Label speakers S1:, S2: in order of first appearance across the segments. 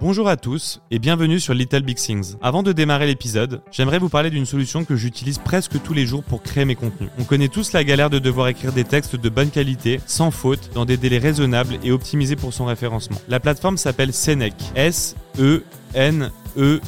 S1: Bonjour à tous et bienvenue sur Little Big Things. Avant de démarrer l'épisode, j'aimerais vous parler d'une solution que j'utilise presque tous les jours pour créer mes contenus. On connaît tous la galère de devoir écrire des textes de bonne qualité, sans faute, dans des délais raisonnables et optimisés pour son référencement. La plateforme s'appelle Senec. S E N E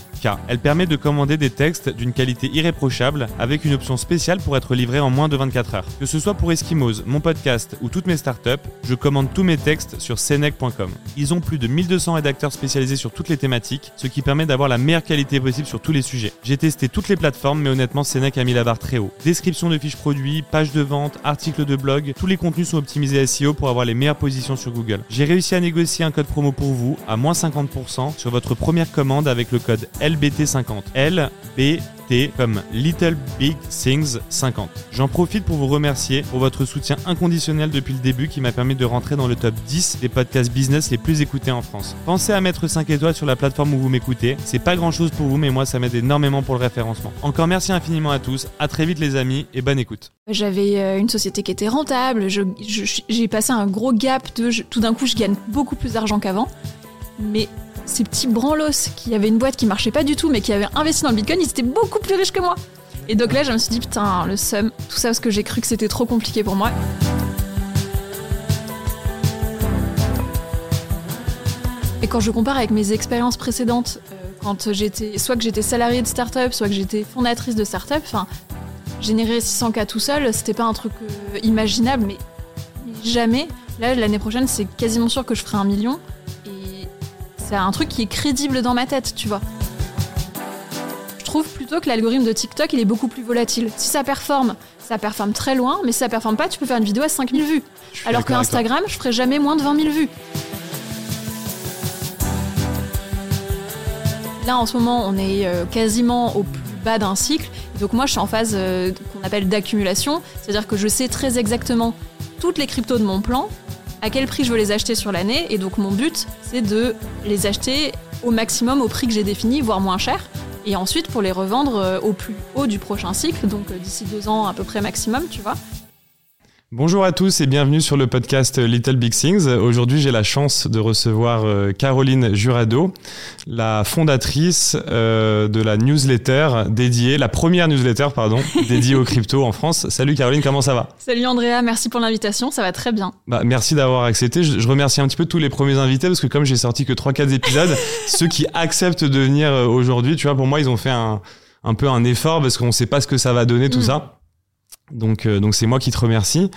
S1: Elle permet de commander des textes d'une qualité irréprochable avec une option spéciale pour être livré en moins de 24 heures. Que ce soit pour Eskimos, mon podcast ou toutes mes startups, je commande tous mes textes sur senec.com. Ils ont plus de 1200 rédacteurs spécialisés sur toutes les thématiques, ce qui permet d'avoir la meilleure qualité possible sur tous les sujets. J'ai testé toutes les plateformes, mais honnêtement, Senec a mis la barre très haut. Description de fiches produits, pages de vente, articles de blog, tous les contenus sont optimisés SEO pour avoir les meilleures positions sur Google. J'ai réussi à négocier un code promo pour vous à moins 50% sur votre première commande avec le code LBT50. LBT comme Little Big Things 50. J'en profite pour vous remercier pour votre soutien inconditionnel depuis le début qui m'a permis de rentrer dans le top 10 des podcasts business les plus écoutés en France. Pensez à mettre 5 étoiles sur la plateforme où vous m'écoutez. C'est pas grand chose pour vous, mais moi ça m'aide énormément pour le référencement. Encore merci infiniment à tous. À très vite les amis et bonne écoute.
S2: J'avais euh, une société qui était rentable. J'ai passé un gros gap de. tout d'un coup, je gagne beaucoup plus d'argent qu'avant. Mais ces petits branlos qui avaient une boîte qui marchait pas du tout, mais qui avaient investi dans le bitcoin, ils étaient beaucoup plus riches que moi. Et donc là, je me suis dit, putain, le seum, tout ça parce que j'ai cru que c'était trop compliqué pour moi. Et quand je compare avec mes expériences précédentes, euh, quand j'étais, soit que j'étais salariée de start-up, soit que j'étais fondatrice de start-up, enfin, générer 600K tout seul, c'était pas un truc euh, imaginable, mais, mais jamais. Là, l'année prochaine, c'est quasiment sûr que je ferai un million. C'est un truc qui est crédible dans ma tête, tu vois. Je trouve plutôt que l'algorithme de TikTok, il est beaucoup plus volatile. Si ça performe, ça performe très loin, mais si ça performe pas, tu peux faire une vidéo à 5000 vues. Alors que. Instagram, je ferai jamais moins de 20 000 vues. Là, en ce moment, on est euh, quasiment au plus bas d'un cycle. Donc moi, je suis en phase euh, qu'on appelle d'accumulation. C'est-à-dire que je sais très exactement toutes les cryptos de mon plan, à quel prix je veux les acheter sur l'année. Et donc mon but, c'est de les acheter au maximum au prix que j'ai défini, voire moins cher. Et ensuite, pour les revendre euh, au plus haut du prochain cycle, donc euh, d'ici deux ans à peu près maximum, tu vois.
S1: Bonjour à tous et bienvenue sur le podcast Little Big Things. Aujourd'hui, j'ai la chance de recevoir euh, Caroline Jurado, la fondatrice euh, de la newsletter dédiée, la première newsletter, pardon, dédiée aux crypto en France. Salut Caroline, comment ça va?
S2: Salut Andrea, merci pour l'invitation, ça va très bien.
S1: bah, Merci d'avoir accepté. Je, remercie un petit peu tous les premiers invités parce que comme j'ai sorti que 3-4 épisodes, ceux qui acceptent de venir euh, aujourd'hui, tu vois, pour moi, ils ont fait un, un peu un effort parce qu'on ne sait pas ce que ça va donner, tout
S2: Mm.
S1: ça. Donc, euh, donc c'est moi qui te remercie.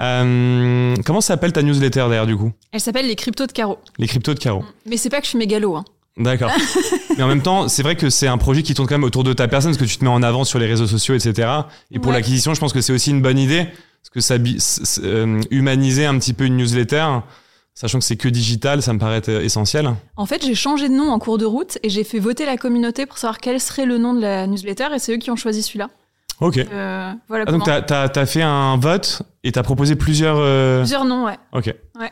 S1: Euh, comment s'appelle ta newsletter d'ailleurs du coup?
S2: Elle s'appelle les cryptos de carreau.
S1: Les cryptos de Caro.
S2: Mais c'est pas que je suis mégalo, hein.
S1: D'accord. Mais en même temps, c'est vrai que c'est un projet qui tourne quand même autour de ta personne parce que tu te mets en avant sur les réseaux sociaux, etc. Et pour
S2: Ouais.
S1: l'acquisition, je pense que c'est aussi une bonne idée parce que ça euh, humaniser un petit peu une newsletter, sachant que c'est que digital, ça me paraît essentiel.
S2: En fait, j'ai changé de nom en cours de route et j'ai fait voter la communauté pour savoir quel serait le nom de la newsletter et c'est eux qui ont choisi celui-là.
S1: Ok.
S2: Euh, voilà
S1: Ah, donc
S2: comment.
S1: t'as as, fait un vote et t'as proposé plusieurs. euh,
S2: Plusieurs noms, ouais.
S1: Ok.
S2: Ouais.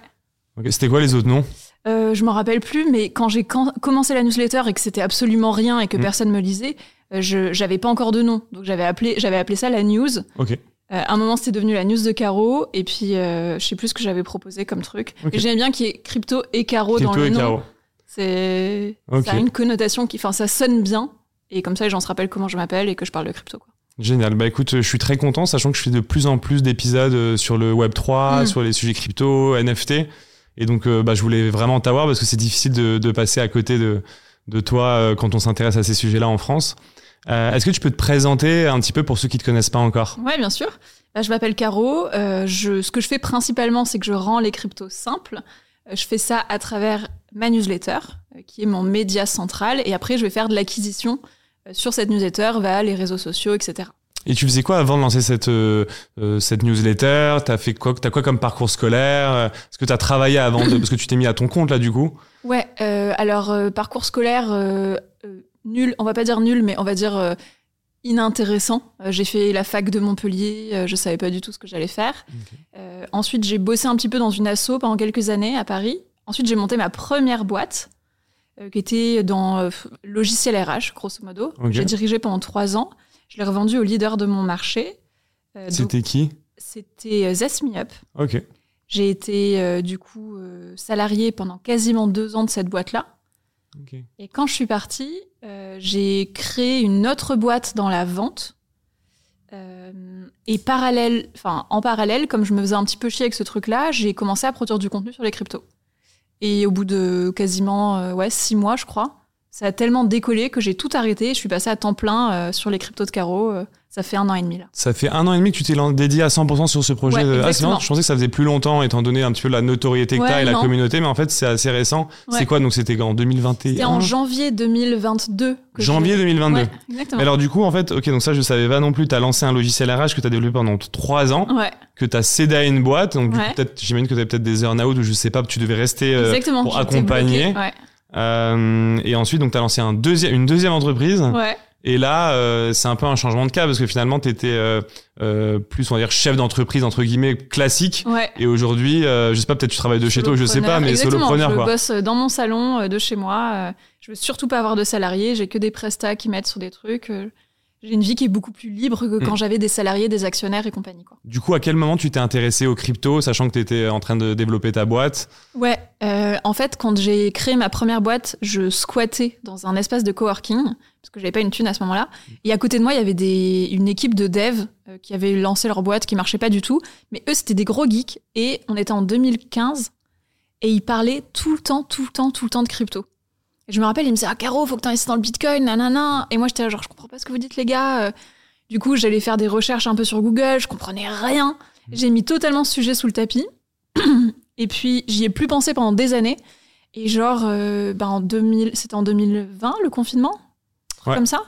S1: Ok. C'était quoi les autres noms?
S2: Euh, je m'en rappelle plus, mais quand j'ai commencé la newsletter et que c'était absolument rien et que
S1: Mm.
S2: personne me lisait, euh, je j'avais pas encore de nom. Donc j'avais appelé, j'avais appelé ça la news.
S1: Ok.
S2: Euh, à un moment, c'était devenu la news de Caro, et puis euh, je sais plus ce que j'avais proposé comme truc.
S1: Ok.
S2: Et j'aimais bien qu'il y ait crypto et Caro dans
S1: Crypto
S2: le
S1: et
S2: nom.
S1: Caro.
S2: C'est
S1: Ok.
S2: ça a une connotation qui, enfin, ça sonne bien. Et comme ça, les gens se rappellent comment je m'appelle et que je parle de crypto. Quoi.
S1: Génial. Bah écoute, je suis très content, sachant que je fais de plus en plus d'épisodes euh, sur le Web 3,
S2: Mm.
S1: sur les sujets crypto, NFT. Et donc, euh, bah, je voulais vraiment t'avoir parce que c'est difficile de, de passer à côté de, de toi euh, quand on s'intéresse à ces sujets-là en France. Euh, Est-ce que tu peux te présenter un petit peu pour ceux qui te connaissent pas encore?
S2: Ouais, bien sûr. Là, je m'appelle Caro. Euh, je, ce que je fais principalement, c'est que je rends les cryptos simples. Je fais ça à travers ma newsletter, qui est mon média central. Et après, je vais faire de l'acquisition sur cette newsletter, via les réseaux sociaux, etc.
S1: Et tu faisais quoi avant de lancer cette, euh, euh, cette newsletter? T'as fait quoi T'as quoi comme parcours scolaire? Est-ce que t'as travaillé avant de... Parce que tu t'es mis à ton compte là du coup?
S2: Ouais, euh, alors euh, parcours scolaire nul, on va pas dire nul, mais on va dire inintéressant. J'ai fait la fac de Montpellier, je savais pas du tout ce que j'allais faire. Ensuite, j'ai bossé un petit peu dans une asso pendant quelques années à Paris. Ensuite, j'ai monté ma première boîte qui était dans euh, logiciel RH, grosso modo. J'ai dirigé pendant trois ans. Je l'ai revendue au leader de mon marché. Euh,
S1: C'était qui?
S2: C'était euh, Zest Me Up.
S1: Ok.
S2: J'ai été euh, du coup euh, salariée pendant quasiment deux ans de cette boîte-là. Et quand je suis partie, euh, j'ai créé une autre boîte dans la vente. Euh, et parallèle, enfin en parallèle, comme je me faisais un petit peu chier avec ce truc-là, j'ai commencé à produire du contenu sur les cryptos. Et au bout de quasiment euh, ouais six mois, je crois, ça a tellement décollé que j'ai tout arrêté. Je suis passée à temps plein euh, sur les cryptos de Caro. euh, ça fait un an et demi là.
S1: Ça fait un an et demi que tu t'es dédié à 100% sur ce projet.
S2: Ouais,
S1: de... Ah, c'est
S2: exactement.
S1: marrant, je pensais que ça faisait plus longtemps, étant donné un petit peu la notoriété que
S2: Ouais,
S1: t'as et la communauté, mais en fait, c'est assez récent.
S2: Ouais.
S1: C'est quoi Donc, c'était en 2021
S2: C'était en janvier 2022. Que
S1: Janvier
S2: j'ai-
S1: 2022.
S2: Ouais, exactement.
S1: Mais alors, du coup, en fait, ok, donc ça, je savais pas non plus. T'as lancé un logiciel RH que t'as développé pendant trois ans,
S2: Ouais,
S1: que t'as cédé à une boîte. Donc, peut-être, j'imagine que t'avais peut-être des earn-out ou je sais pas, tu devais rester. euh, pour accompagner.
S2: bloquée.
S1: Euh, et ensuite, donc, t'as lancé un deuxième, une deuxième entreprise.
S2: ouais.
S1: Et là, euh, c'est un peu un changement de cas parce que finalement, tu étais plus, on va dire, chef d'entreprise, entre guillemets, classique.
S2: Ouais.
S1: Et aujourd'hui, euh, je sais pas, peut-être tu travailles de chez toi, je sais pas, mais
S2: Exactement,
S1: solopreneur,
S2: je
S1: quoi.
S2: bosse dans mon salon euh, de chez moi. euh, Je veux surtout pas avoir de salariés. J'ai que des prestats qui m'aident sur des trucs. J'ai une vie qui est beaucoup plus libre que quand
S1: Mm.
S2: j'avais des salariés, des actionnaires et compagnie. Quoi.
S1: Du coup, à quel moment tu t'es intéressé aux crypto, sachant que tu étais en train de développer ta boîte?
S2: Ouais, euh, en fait, quand j'ai créé ma première boîte, je squattais dans un espace de coworking, parce que j'avais pas une thune à ce moment-là. Et à côté de moi, il y avait des, une équipe de devs euh, qui avaient lancé leur boîte, qui marchait pas du tout. Mais eux, c'était des gros geeks. Et on était en 2015, et ils parlaient tout le temps, tout le temps, tout le temps de crypto. Et je me rappelle, ils me disaient, ah, Caro, faut que t'investisses dans le bitcoin, nanana. Et moi, j'étais là, genre, je comprends pas ce que vous dites, les gars. Euh, Du coup, j'allais faire des recherches un peu sur Google, je comprenais rien. J'ai mis totalement ce sujet sous le tapis. Et puis, j'y ai plus pensé pendant des années. Et genre, euh, ben, en 2000, c'était en 2020, le confinement?
S1: Ouais.
S2: Comme ça?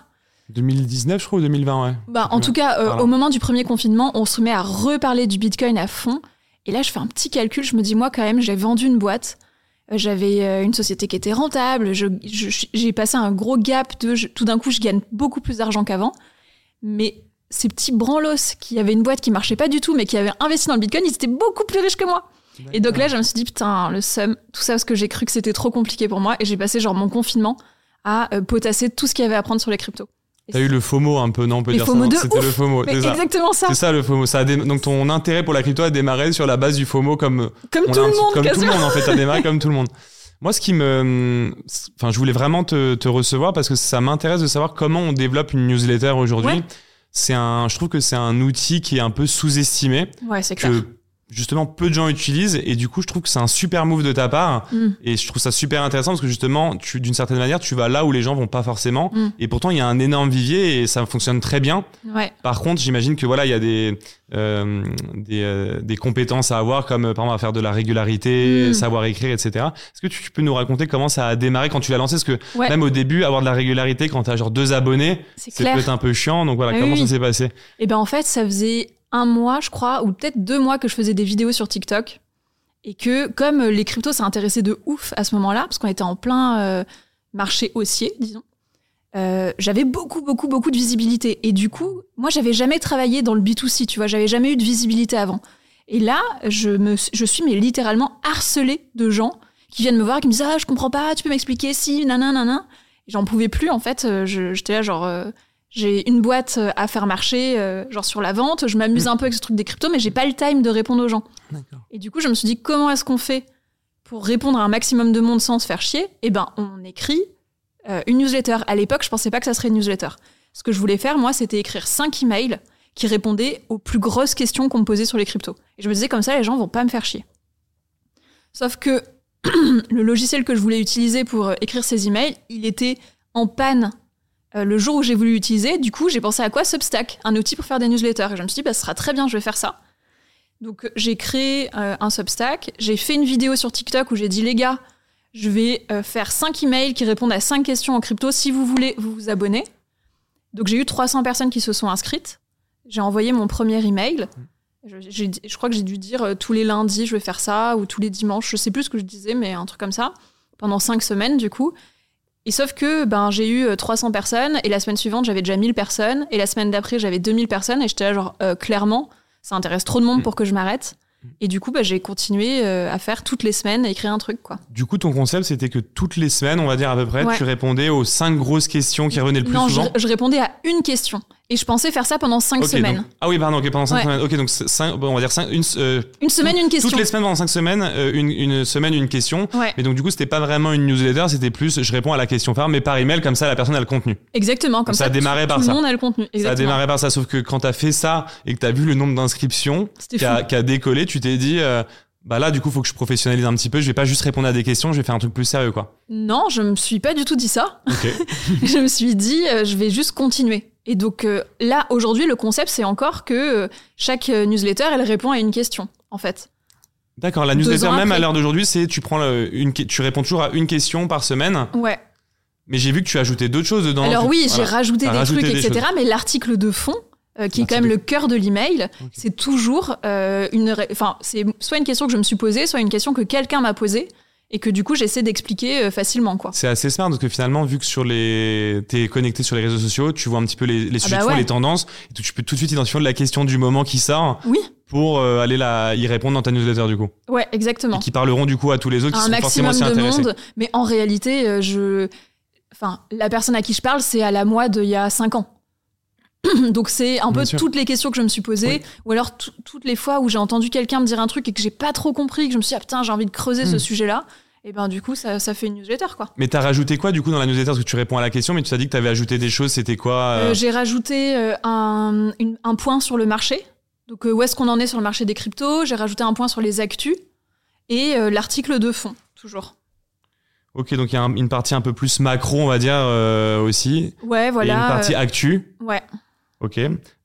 S1: 2019, je crois, ou 2020, ouais.
S2: bah, En tout cas, euh,
S1: Voilà.
S2: au moment du premier confinement, on se met à reparler du Bitcoin à fond. Et là, je fais un petit calcul. Je me dis, moi, quand même, j'ai vendu une boîte. J'avais euh, une société qui était rentable. J'ai passé un gros gap de. je- tout d'un coup, je gagne beaucoup plus d'argent qu'avant. Mais ces petits branlos qui avaient une boîte qui marchait pas du tout, mais qui avaient investi dans le Bitcoin, ils étaient beaucoup plus riches que moi. Et donc là, je me suis dit, putain, le seum, tout ça, parce que j'ai cru que c'était trop compliqué pour moi. Et j'ai passé genre mon confinement à euh, potasser tout ce qu'il y avait à apprendre sur les cryptos.
S1: T'as eu le FOMO un peu, non On peut
S2: Mais
S1: dire
S2: FOMO
S1: ça. C'était le FOMO, c'est ça.
S2: exactement ça.
S1: C'est ça le FOMO. Ça a dé- Donc ton intérêt pour la crypto a démarré sur la base du FOMO comme
S2: Comme tout le monde,
S1: comme tout le monde en fait, ça a démarré comme tout le monde. Moi, ce qui me, enfin, je voulais vraiment te, te recevoir parce que ça m'intéresse de savoir comment on développe une newsletter aujourd'hui.
S2: Ouais.
S1: C'est un, je trouve que c'est un outil qui est un peu sous-estimé
S2: Ouais, c'est clair.
S1: que justement peu de gens utilisent et du coup je trouve que c'est un super move de ta part
S2: Mm.
S1: et je trouve ça super intéressant parce que justement tu d'une certaine manière tu vas là où les gens vont pas forcément
S2: Mm.
S1: et pourtant il y a un énorme vivier et ça fonctionne très bien
S2: Ouais.
S1: par contre, j'imagine que voilà, il y a des euh, des, euh, des compétences à avoir, comme par exemple à faire de la régularité,
S2: Mm.
S1: savoir écrire, etc. Est-ce que tu, tu peux nous raconter comment ça a démarré quand tu l'as lancé? Parce que
S2: Ouais.
S1: même au début, avoir de la régularité quand tu as genre deux abonnés,
S2: C'est
S1: ça peut
S2: clair.
S1: être un peu chiant. Donc voilà,
S2: Ah
S1: comment
S2: oui.
S1: ça s'est passé?
S2: Et ben en fait, ça faisait un mois, je crois, ou peut-être deux mois que je faisais des vidéos sur TikTok. Et que comme euh, les cryptos s'intéressaient de ouf à ce moment-là, parce qu'on était en plein euh, marché haussier, disons, euh, j'avais beaucoup, beaucoup, beaucoup de visibilité. Et du coup, moi, j'avais jamais travaillé dans le B2C, tu vois, j'avais jamais eu de visibilité avant. Et là, je, me, je suis mais littéralement harcelée de gens qui viennent me voir, qui me disent Ah, je comprends pas, tu peux m'expliquer si, nanana, J'en pouvais plus, en fait. J'étais là, genre, j'ai une boîte euh, à faire marcher, euh, genre sur la vente. Je m'amuse un peu avec ce truc des cryptos, mais j'ai pas le time de répondre aux gens. Et du coup, je me suis dit, comment est-ce qu'on fait pour répondre à un maximum de monde sans se faire chier? Eh ben, on écrit euh, une newsletter. À l'époque, je pensais pas que ça serait une newsletter. Ce que je voulais faire, moi, c'était écrire cinq emails qui répondaient aux plus grosses questions qu'on me posait sur les cryptos. Et je me disais, comme ça, les gens vont pas me faire chier. Sauf que le logiciel que je voulais utiliser pour écrire ces emails, il était en panne euh, le jour où j'ai voulu l'utiliser. Du coup, j'ai pensé à quoi Substack, un outil pour faire des newsletters. Et je me suis dit, bah, ce sera très bien, je vais faire ça. Donc, j'ai créé euh, un Substack. J'ai fait une vidéo sur TikTok où j'ai dit, les gars, je vais euh, faire 5 emails qui répondent à 5 questions en crypto. Si vous voulez, vous vous abonnez. Donc, j'ai eu 300 personnes qui se sont inscrites. J'ai envoyé mon premier email. Je, dit- je crois que j'ai dû dire tous les lundis, je vais faire ça, ou tous les dimanches, je sais plus ce que je disais, mais un truc comme ça, pendant 5 semaines, du coup. Et sauf que ben, j'ai eu euh, 300 personnes, et la semaine suivante, j'avais déjà 1000 personnes, et la semaine d'après, j'avais 2000 personnes, et j'étais là, genre, euh, clairement, ça intéresse trop de monde
S1: Mm.
S2: pour que je m'arrête. Et du coup, bah, j'ai continué euh, à faire toutes les semaines, à écrire un truc, quoi.
S1: Du coup, ton concept, c'était que toutes les semaines, on va dire à peu près,
S2: Ouais.
S1: tu répondais aux cinq grosses questions qui revenaient le plus
S2: non, je,
S1: souvent.
S2: je répondais à une question. Et je pensais faire ça pendant 5
S1: Ok,
S2: semaines.
S1: donc- ah oui, pardon, ok, pendant 5
S2: Ouais.
S1: semaines. Ok, donc cinq- bon, on va dire cinq- une, euh,
S2: Une semaine, une question.
S1: toutes les semaines pendant 5 semaines, euh, une, une semaine, une question.
S2: Ouais,
S1: Et donc du coup, c'était pas vraiment une newsletter, c'était plus je réponds à la question phare, mais par email, comme ça la personne a le contenu.
S2: exactement. Comme
S1: ça
S2: ça,
S1: a démarré
S2: tout,
S1: par
S2: tout
S1: ça.
S2: le monde a le contenu.
S1: Ça a
S2: Exactement.
S1: démarré par ça, sauf que quand t'as fait ça et que t'as vu le nombre d'inscriptions qui a, qui a décollé, tu t'es dit, euh, bah là, du coup, faut que je professionnalise un petit peu. Je vais pas juste répondre à des questions, je vais faire un truc plus sérieux, quoi.
S2: Non, je me suis pas du tout dit ça. Je me suis dit, euh, je vais juste continuer. Et donc euh, là, aujourd'hui, le concept, c'est encore que euh, chaque newsletter, elle répond à une question, en fait.
S1: D'accord. La
S2: Deux
S1: newsletter même à l'heure d'aujourd'hui, c'est tu prends le- une, que- tu réponds toujours à une question par semaine.
S2: Ouais.
S1: Mais j'ai vu que tu as ajouté d'autres choses dedans.
S2: Alors
S1: Tu-
S2: oui,
S1: voilà.
S2: j'ai rajouté des
S1: rajouté
S2: trucs,
S1: des
S2: etc. Mais l'article de fond, euh, qui est quand même le cœur de l'email, c'est toujours euh, une, enfin, c'est soit une question que je me suis posée, soit une question que quelqu'un m'a posée et que du coup j'essaie d'expliquer euh, facilement, quoi.
S1: C'est assez smart parce que finalement, vu que sur les, t'es connecté sur les réseaux sociaux, tu vois un petit peu les, les sujets
S2: bah ouais.
S1: les tendances, et tu peux tout de suite identifier la question du moment qui sort
S2: Oui,
S1: pour euh, aller la, y répondre dans ta newsletter du coup,
S2: ouais,
S1: et
S2: exactement.
S1: qui parleront du coup à tous les autres qui
S2: un
S1: sont forcément
S2: maximum
S1: aussi
S2: de
S1: intéressés.
S2: monde, mais en réalité, je, enfin, la personne à qui je parle, c'est à la moi d'il y a 5 ans. Donc c'est un
S1: Bien
S2: peu
S1: sûr.
S2: toutes les questions que je me suis posées,
S1: Oui.
S2: ou alors tout- toutes les fois où j'ai entendu quelqu'un me dire un truc et que j'ai pas trop compris, que je me suis dit ah putain j'ai envie de creuser ce
S1: Hmm.
S2: sujet-là, et ben du coup ça, ça fait une newsletter quoi.
S1: Mais t'as rajouté quoi du coup dans la newsletter? Parce que tu réponds à la question, mais tu t'as dit que t'avais ajouté des choses. C'était quoi euh,
S2: Euh, j'ai rajouté euh, un, une- un point sur le marché, donc où est-ce qu'on en est sur le marché des cryptos, j'ai rajouté un point sur les actus et l'article de fond toujours.
S1: Ok, donc il y a un- une partie un peu plus macro, on va dire aussi,
S2: Ouais voilà.
S1: et une partie actu.
S2: ouais.
S1: Ok.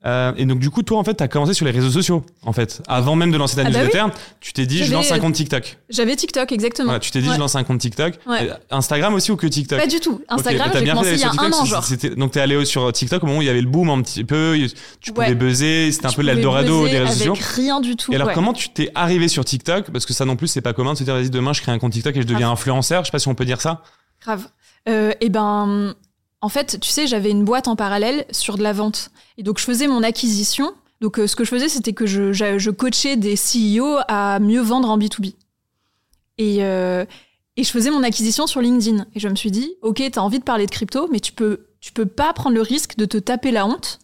S1: Euh, et donc du coup, toi en fait, t'as commencé sur les réseaux sociaux. En fait, avant même de lancer ta
S2: Ah bah
S1: newsletter, tu t'es dit je lance un compte TikTok.
S2: J'avais TikTok exactement.
S1: Voilà, tu t'es dit
S2: Ouais.
S1: je lance un compte TikTok.
S2: Ouais.
S1: Instagram aussi ou que TikTok
S2: Pas du tout. Instagram,
S1: Ok, mais t'as
S2: j'ai
S1: bien fait
S2: commencé il y a
S1: sur
S2: un an, genre.
S1: Donc t'es allé sur TikTok au moment où il y avait le boom un petit peu, tu
S2: Ouais.
S1: pouvais buzzer, c'était un peu l'Eldorado des réseaux sociaux.
S2: Rien du tout.
S1: Et alors
S2: ouais.
S1: comment tu t'es arrivé sur TikTok? Parce que ça non plus c'est pas commun de se dire vas-y demain je crée un compte TikTok et je deviens influenceur. Je sais pas si on peut dire ça.
S2: Grave. Euh, et ben, en fait, tu sais, j'avais une boîte en parallèle sur de la vente. Et donc, je faisais mon acquisition. Donc, euh, ce que je faisais, c'était que je, je, je coachais des CEO à mieux vendre en B2B. Et, euh, et je faisais mon acquisition sur LinkedIn. Et je me suis dit, OK, tu as envie de parler de crypto, mais tu peux, tu peux pas prendre le risque de te taper la honte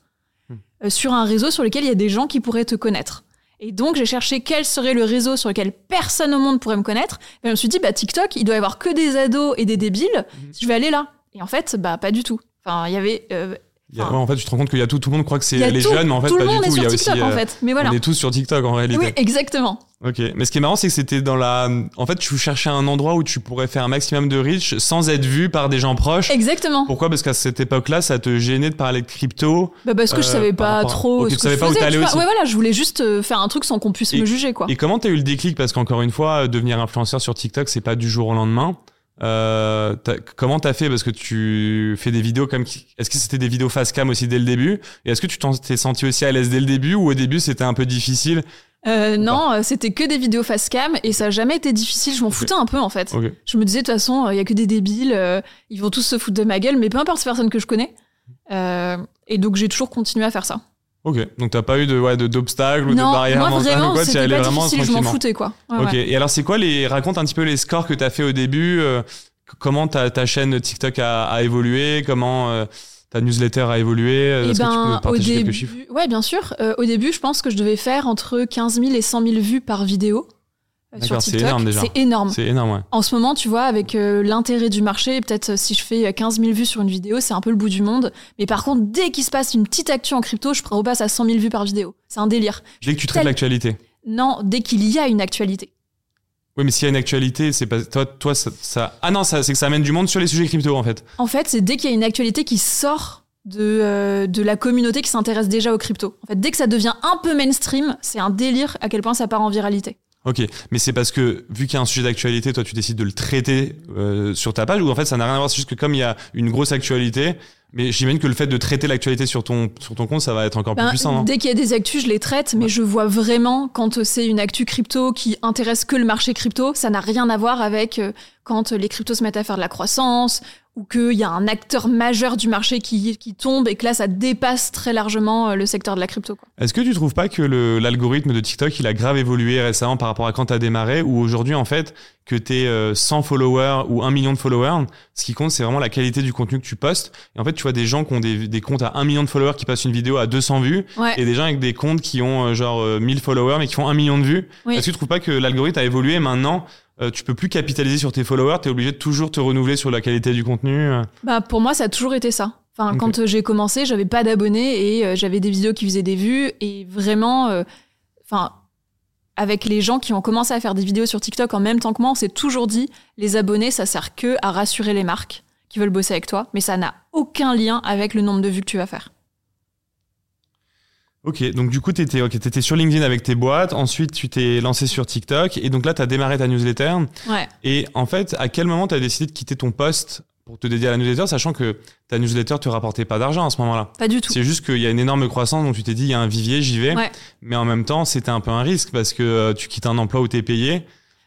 S1: Hmm.
S2: euh, sur un réseau sur lequel il y a des gens qui pourraient te connaître. Et donc, j'ai cherché quel serait le réseau sur lequel personne au monde pourrait me connaître. Et je me suis dit, bah, TikTok, il doit y avoir que des ados et des débiles. Je vais aller là. Et en fait, bah, pas du tout. Enfin, il y avait. euh,
S1: Il y a-
S2: Enfin,
S1: ouais, en fait, tu te rends compte qu'il y a tout, tout le monde croit que c'est les
S2: tout,
S1: jeunes, mais en fait
S2: tout
S1: pas
S2: le monde
S1: du tout.
S2: Sur TikTok,
S1: aussi,
S2: en
S1: euh,
S2: fait. Mais voilà.
S1: On est tous sur TikTok en réalité.
S2: Oui, exactement.
S1: Ok. Mais ce qui est marrant, c'est que c'était dans la. En fait, tu cherchais un endroit où tu pourrais faire un maximum de reach sans être vu par des gens proches.
S2: Exactement.
S1: Pourquoi? Parce qu'à cette époque-là, ça te gênait de parler de crypto.
S2: Bah, parce que je
S1: Euh,
S2: savais
S1: par
S2: pas
S1: rapport-
S2: trop
S1: Ok,
S2: ce
S1: tu
S2: que
S1: savais
S2: je
S1: pas où
S2: faisais. vois.
S1: aussi.
S2: Ouais, voilà, je voulais juste euh, faire un truc sans qu'on puisse
S1: Et-
S2: me juger, quoi.
S1: Et comment t'as eu le déclic? Parce qu'encore une fois, devenir influenceur sur TikTok, c'est pas du jour au lendemain. Euh, comment t'as fait? Parce que tu fais des vidéos comme. Est-ce que c'était des vidéos face cam aussi dès le début? Et est-ce que tu t'es senti aussi à l'aise dès le début ou au début c'était un peu difficile?
S2: Euh, non, euh, c'était que des vidéos face cam et ça a jamais été difficile. Je m'en foutais un peu, en fait. Je me disais, de toute façon, il y a que des débiles, euh, ils vont tous se foutre de ma gueule, mais peu importe ces personnes que je connais. Et donc, j'ai toujours continué à faire ça.
S1: Ok. Donc t'as pas eu de ouais, de- d'obstacles ou de
S2: non,
S1: barrières
S2: moi
S1: mentales ou
S2: vraiment,
S1: quoi
S2: c'était pas
S1: vraiment
S2: difficile, je m'en foutais, quoi. Ouais,
S1: Ok.
S2: ouais.
S1: Et alors c'est quoi les raconte un petit peu les scores que t'as fait au début euh, Comment ta, ta chaîne TikTok a, a évolué Comment euh, ta newsletter a évolué Euh,
S2: Eh
S1: Est-ce que tu
S2: ben,
S1: peux partager
S2: début,
S1: quelques chiffres?
S2: Ouais, bien sûr. Euh, au début, je pense que je devais faire entre 15 000 et 100 000 vues par vidéo sur
S1: c'est énorme déjà.
S2: C'est énorme.
S1: C'est énorme, ouais.
S2: En ce moment, tu vois, avec euh, l'intérêt du marché, peut-être euh, si je fais euh, 15 000 vues sur une vidéo, c'est un peu le bout du monde. Mais par contre, dès qu'il se passe une petite actu en crypto, je repasse à 100 000 vues par vidéo. C'est un délire.
S1: Dès que tu traites
S2: Tel-
S1: l'actualité.
S2: Non, dès qu'il y a une actualité.
S1: Oui, mais s'il y a une actualité, c'est pas toi, toi ça, ça- Ah non, ça, c'est que ça amène du monde sur les sujets crypto en fait.
S2: En fait, c'est dès qu'il y a une actualité qui sort de, euh, de la communauté qui s'intéresse déjà aux crypto. En fait, dès que ça devient un peu mainstream, c'est un délire à quel point ça part en viralité.
S1: Ok, mais c'est parce que vu qu'il y a un sujet d'actualité, toi tu décides de le traiter euh, sur ta page ou en fait ça n'a rien à voir, c'est juste que comme il y a une grosse actualité, mais j'imagine que le fait de traiter l'actualité sur ton, sur ton compte, ça va être encore
S2: Ben,
S1: plus puissant. non?
S2: dès qu'il y a des actus, je les traite, mais je vois vraiment quand c'est une actu crypto qui intéresse que le marché crypto, ça n'a rien à voir avec euh, quand les cryptos se mettent à faire de la croissance ou qu'il y a un acteur majeur du marché qui, qui tombe et que là, ça dépasse très largement euh, le secteur de la crypto.
S1: Est-ce que tu trouves pas que l'algorithme de TikTok, il a grave évolué récemment par rapport à quand tu as démarré, ou aujourd'hui, en fait, que tu es 100 followers ou 1 million de followers, ce qui compte, c'est vraiment la qualité du contenu que tu postes. Et en fait, tu vois des gens qui ont des, des comptes à 1 million de followers qui passent une vidéo à 200 vues,
S2: Ouais.
S1: et des gens avec des comptes qui ont euh, genre euh, 1000 followers mais qui font 1 million de vues.
S2: Oui.
S1: Est-ce que tu trouves pas que l'algorithme a évolué maintenant euh, tu peux plus capitaliser sur tes followers, tu es obligé de toujours te renouveler sur la qualité du contenu. euh.
S2: Bah, pour moi, ça a toujours été ça. Enfin, quand euh, j'ai commencé, j'avais pas d'abonnés et euh, j'avais des vidéos qui faisaient des vues et vraiment, euh, enfin, avec les gens qui ont commencé à faire des vidéos sur TikTok en même temps que moi, on s'est toujours dit, les abonnés, ça sert que à rassurer les marques qui veulent bosser avec toi, mais ça n'a aucun lien avec le nombre de vues que tu vas faire.
S1: Ok, donc du coup, tu étais, sur LinkedIn avec tes boîtes, ensuite tu t'es lancé sur TikTok, et donc là, tu as démarré ta newsletter.
S2: Ouais.
S1: Et en fait, à quel moment tu as décidé de quitter ton poste pour te dédier à la newsletter, sachant que ta newsletter te rapportait pas d'argent à ce moment-là?
S2: Pas du tout.
S1: C'est juste qu'il y a une énorme croissance, donc tu t'es dit, il y a un vivier, j'y vais.
S2: Ouais.
S1: Mais en même temps, c'était un peu un risque parce que euh, tu quittes un emploi où tu es payé.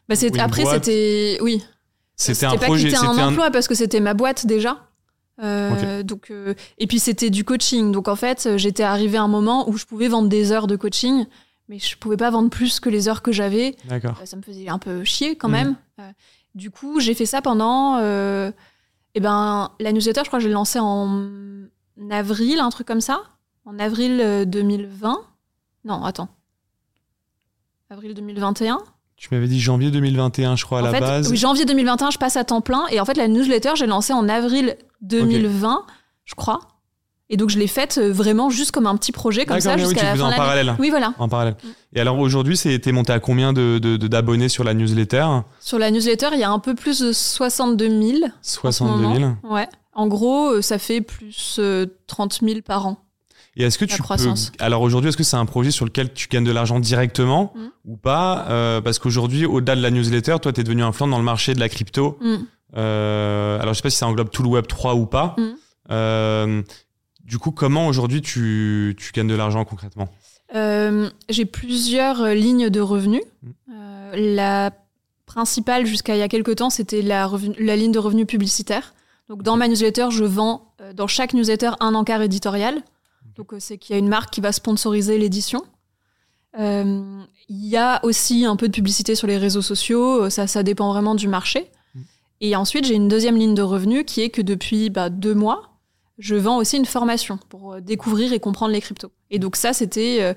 S2: Bah, après, c'était. Oui.
S1: C'était un
S2: pas
S1: projet.
S2: un
S1: c'était un-
S2: emploi parce que c'était ma boîte déjà. Euh, donc, euh, et puis c'était du coaching. Donc en fait, j'étais arrivée à un moment où je pouvais vendre des heures de coaching, mais je pouvais pas vendre plus que les heures que j'avais.
S1: D'accord.
S2: Euh, Ça me faisait un peu chier quand
S1: Mhm.
S2: même. Du coup, j'ai fait ça pendant. eh ben, la newsletter, je crois que je l'ai lancée en avril, un truc comme ça. En avril euh, 2020. Non, attends. Avril 2021.
S1: Tu m'avais dit janvier 2021, je crois, à
S2: En
S1: la
S2: fait,
S1: base.
S2: oui, janvier 2021, je passe à temps plein. Et en fait, la newsletter, j'ai lancé en avril 2020, je crois. Et donc, je l'ai faite euh, vraiment juste comme un petit projet, comme ça,
S1: oui,
S2: jusqu'à
S1: tu
S2: la fin
S1: en
S2: de
S1: parallèle.
S2: Oui, voilà.
S1: En parallèle.
S2: Mm.
S1: Et alors aujourd'hui, c'est- t'es monté à combien de, de- de- d'abonnés sur la newsletter?
S2: Sur la newsletter, il y a un peu plus de 62 000. en ce
S1: 62 000.
S2: moment. Ouais. En gros, euh, ça fait plus euh, 30 000 par an.
S1: Et est-ce que
S2: La
S1: tu
S2: croissance.
S1: peux alors aujourd'hui est-ce que c'est un projet sur lequel tu gagnes de l'argent directement
S2: Mm.
S1: ou pas? Euh, Parce qu'aujourd'hui au-delà de la newsletter, toi t'es devenu influent dans le marché de la crypto.
S2: Mm.
S1: Euh, alors je sais pas si ça englobe tout le Web 3 ou pas.
S2: Mm.
S1: Euh, du coup, comment aujourd'hui tu, tu gagnes de l'argent concrètement?
S2: Euh, j'ai plusieurs lignes de revenus.
S1: Mm.
S2: La principale, jusqu'à il y a quelques temps, c'était la, ligne de revenus publicitaire. Donc, dans ma newsletter, je vends euh, dans chaque newsletter un encart éditorial. Donc, euh, c'est qu'il y a une marque qui va sponsoriser l'édition. Euh, Il y a aussi un peu de publicité sur les réseaux sociaux. Ça, ça dépend vraiment du marché. Et ensuite, j'ai une deuxième ligne de revenus qui est que depuis bah, deux mois, je vends aussi une formation pour euh, découvrir et comprendre les cryptos. Et donc ça, c'était euh,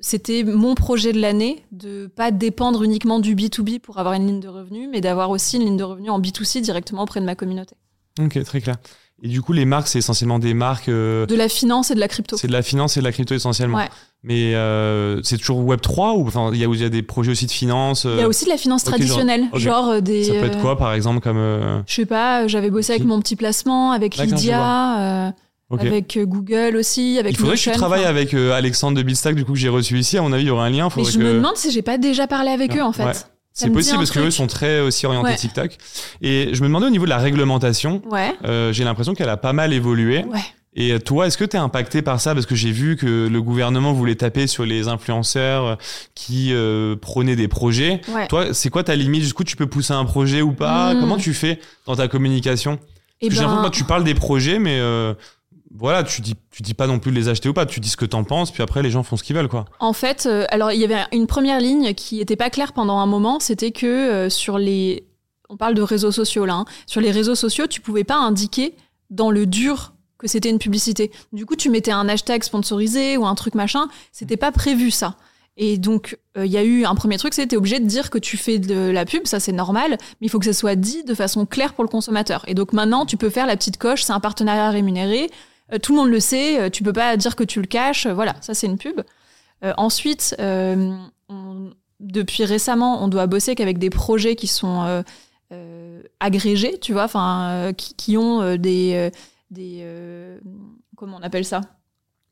S2: c'était mon projet de l'année de pas dépendre uniquement du B2B pour avoir une ligne de revenus, mais d'avoir aussi une ligne de revenus en B2C directement auprès de ma communauté.
S1: Ok, très clair. Et du coup, les marques, c'est essentiellement des marques. euh,
S2: De la finance et de la crypto.
S1: c'est de la finance et de la crypto essentiellement.
S2: Ouais.
S1: Mais euh, c'est toujours Web 3 ou enfin il y a il y a des projets aussi de finance.
S2: Il y a aussi de la finance
S1: genre-
S2: traditionnelle, genre euh, des...
S1: Ça peut être
S2: euh,
S1: quoi par exemple comme euh,
S2: Je sais pas, j'avais bossé avec mon petit placement, avec Lydia, euh, avec euh, Google aussi, avec
S1: Il faudrait que tu
S2: Notion,
S1: travailles
S2: enfin.
S1: avec euh, Alexandre de Billstack, du coup, que j'ai reçu ici. À mon avis, il y aura un lien.
S2: Mais je
S1: que...
S2: me demande si j'ai pas déjà parlé avec eux en fait.
S1: Ouais. C'est possible parce qu'eux sont très aussi orientés
S2: Ouais.
S1: TikTok. Et je me demandais au niveau de la réglementation,
S2: Ouais.
S1: euh, j'ai l'impression qu'elle a pas mal évolué.
S2: Ouais.
S1: Et euh, toi, est-ce que tu es impacté par ça? Parce que j'ai vu que le gouvernement voulait taper sur les influenceurs euh, qui euh, prônaient des projets.
S2: Ouais.
S1: Toi, c'est quoi ta limite? Jusqu'où tu peux pousser un projet ou pas?
S2: Hmm.
S1: Comment tu fais dans ta communication?
S2: Et
S1: Parce que j'ai l'impression que toi, tu parles des projets, mais euh, voilà, tu dis, tu dis pas non plus de les acheter ou pas. Tu dis ce que t'en penses, puis après, les gens font ce qu'ils veulent, quoi.
S2: En fait, euh, alors il y avait une première ligne qui était pas claire pendant un moment, c'était que euh, sur les, on parle de réseaux sociaux là, hein. sur les réseaux sociaux, tu pouvais pas indiquer dans le dur que c'était une publicité. Du coup, tu mettais un hashtag sponsorisé ou un truc machin, c'était pas prévu ça. Et donc, euh, il y a eu un premier truc, c'était obligé de dire que tu fais de la pub, ça c'est normal, mais il faut que ça soit dit de façon claire pour le consommateur. Et donc maintenant, tu peux faire la petite coche, c'est un partenariat rémunéré, tout le monde le sait, euh, tu peux pas dire que tu le caches, euh, voilà, ça c'est une pub. Euh, ensuite, euh, on- depuis récemment, on doit bosser qu'avec des projets qui sont euh, euh, agrégés, tu vois, enfin, euh, qui, qui ont euh, des, euh, des euh, comment on appelle ça?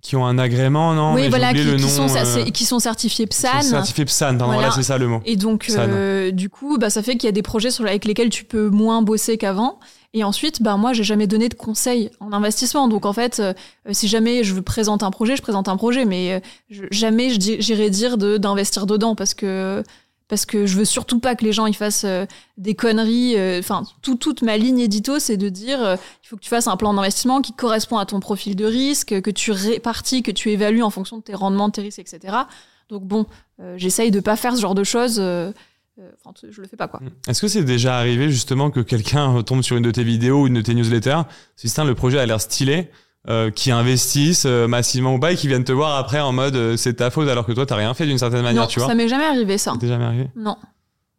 S1: Qui ont un agrément, non?
S2: Oui,
S1: mais
S2: voilà, qui,
S1: oublié le
S2: qui
S1: nom,
S2: sont,
S1: euh,
S2: cer- qui sont certifiés
S1: qui sont
S2: PSAN.
S1: certifiés PSAN, pardon,
S2: Voilà.
S1: voilà, c'est ça le mot.
S2: Et donc, euh, du coup, bah, ça fait qu'il y a des projets sur, avec lesquels tu peux moins bosser qu'avant. Et ensuite, bah, moi, j'ai jamais donné de conseils en investissement. Donc, en fait, euh, si jamais je présente un projet, je présente un projet. Mais euh, je- jamais j'irai dire d'investir dedans parce que, parce que je veux surtout pas que les gens ils fassent euh, des conneries. Enfin, tout, toute ma ligne édito, c'est de dire il faut que tu fasses un plan d'investissement qui correspond à ton profil de risque, que tu répartis, que tu évalues en fonction de tes rendements, de tes risques, etc. Donc bon, j'essaye de pas faire ce genre de choses. Euh, Enfin, je le fais pas quoi.
S1: Est-ce que c'est déjà arrivé justement que quelqu'un tombe sur une de tes vidéos ou une de tes newsletters, si c'est le projet a l'air stylé, euh, qui investissent euh, massivement ou pas et qui viennent te voir après en mode euh, c'est ta faute alors que toi t'as rien fait d'une certaine manière,
S2: non,
S1: tu vois?
S2: ça m'est jamais arrivé ça.
S1: C'est jamais arrivé?
S2: Non,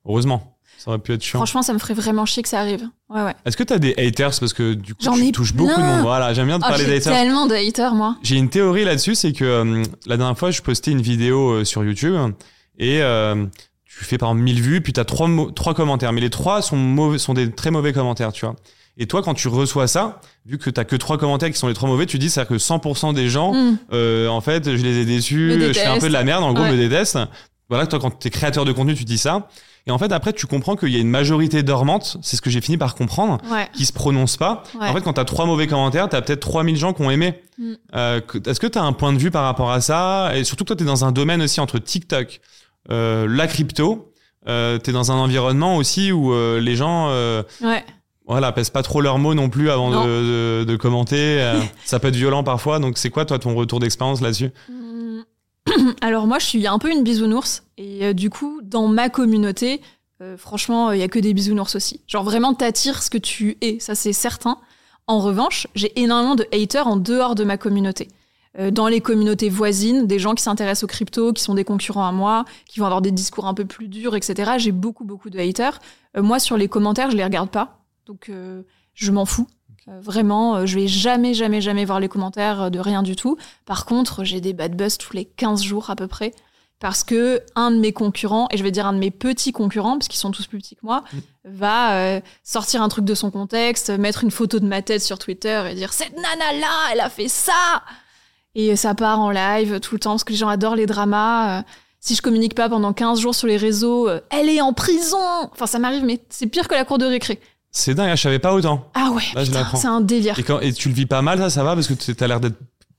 S1: Heureusement, ça aurait pu être chiant.
S2: franchement, ça me ferait vraiment chier que ça arrive. Ouais, ouais.
S1: Est-ce que t'as des haters? Parce que du coup
S2: J'en
S1: tu touches beaucoup de monde. Voilà, j'aime bien te
S2: Oh,
S1: parler
S2: j'ai
S1: d'haters.
S2: tellement de haters, moi.
S1: J'ai une théorie là-dessus, c'est que la dernière fois, je postais une vidéo sur YouTube et tu fais par exemple 1000 vues, puis tu as trois, trois commentaires. Mais les trois sont, mauvais, sont des très mauvais commentaires, tu vois. Et toi, quand tu reçois ça, vu que t'as que trois commentaires qui sont les trois mauvais, tu dis c'est que 100% des gens,
S2: Hmm.
S1: euh, en fait, je les ai déçus, je fais un peu de la merde, en gros,
S2: Ouais.
S1: me détestent. Voilà, toi, quand t'es créateur de contenu, tu dis ça. Et en fait, après, tu comprends qu'il y a une majorité dormante, c'est ce que j'ai fini par comprendre,
S2: Ouais.
S1: qui se prononce pas.
S2: Ouais.
S1: En fait, quand t'as trois mauvais commentaires, t'as peut-être 3000 gens qui ont aimé.
S2: Mm.
S1: Euh, Est-ce que t'as un point de vue par rapport à ça? Et surtout que toi, t'es dans un domaine aussi entre TikTok, la crypto. Euh, t'es dans un environnement aussi où euh, les gens, euh,
S2: Ouais.
S1: voilà, pèsent pas trop leurs mots non plus avant
S2: Non.
S1: de, de, de commenter. Euh, ça peut être violent parfois. Donc, c'est quoi toi ton retour d'expérience là-dessus?
S2: Hmm. Alors moi, je suis un peu une bisounours. Et euh, du coup, dans ma communauté, euh, franchement, il y a que des bisounours aussi. Genre vraiment, t'attires ce que tu es, ça c'est certain. En revanche, j'ai énormément de haters en dehors de ma communauté. Euh, dans les communautés voisines, des gens qui s'intéressent aux cryptos, qui sont des concurrents à moi, qui vont avoir des discours un peu plus durs, etc. J'ai beaucoup, beaucoup de haters. Euh, moi, sur les commentaires, je les regarde pas. Donc, euh, je m'en fous. Euh, vraiment, euh, je vais jamais, jamais, jamais voir les commentaires euh, de rien du tout. Par contre, j'ai des bad buzz tous les 15 jours à peu près. Parce que un de mes concurrents, et je vais dire un de mes petits concurrents, parce qu'ils sont tous plus petits que moi, va euh, sortir un truc de son contexte, mettre une photo de ma tête sur Twitter et dire Cette nana-là, elle a fait ça Et ça part en live tout le temps, parce que les gens adorent les dramas. Euh, si je communique pas pendant 15 jours sur les réseaux, euh, elle est en prison Enfin, ça m'arrive, mais c'est pire que la cour de récré.
S1: C'est dingue, hein, je savais pas autant.
S2: Ah ouais, c'est un délire.
S1: Et, quand, et tu le vis pas mal, ça, ça va Parce que t'as l'air d'être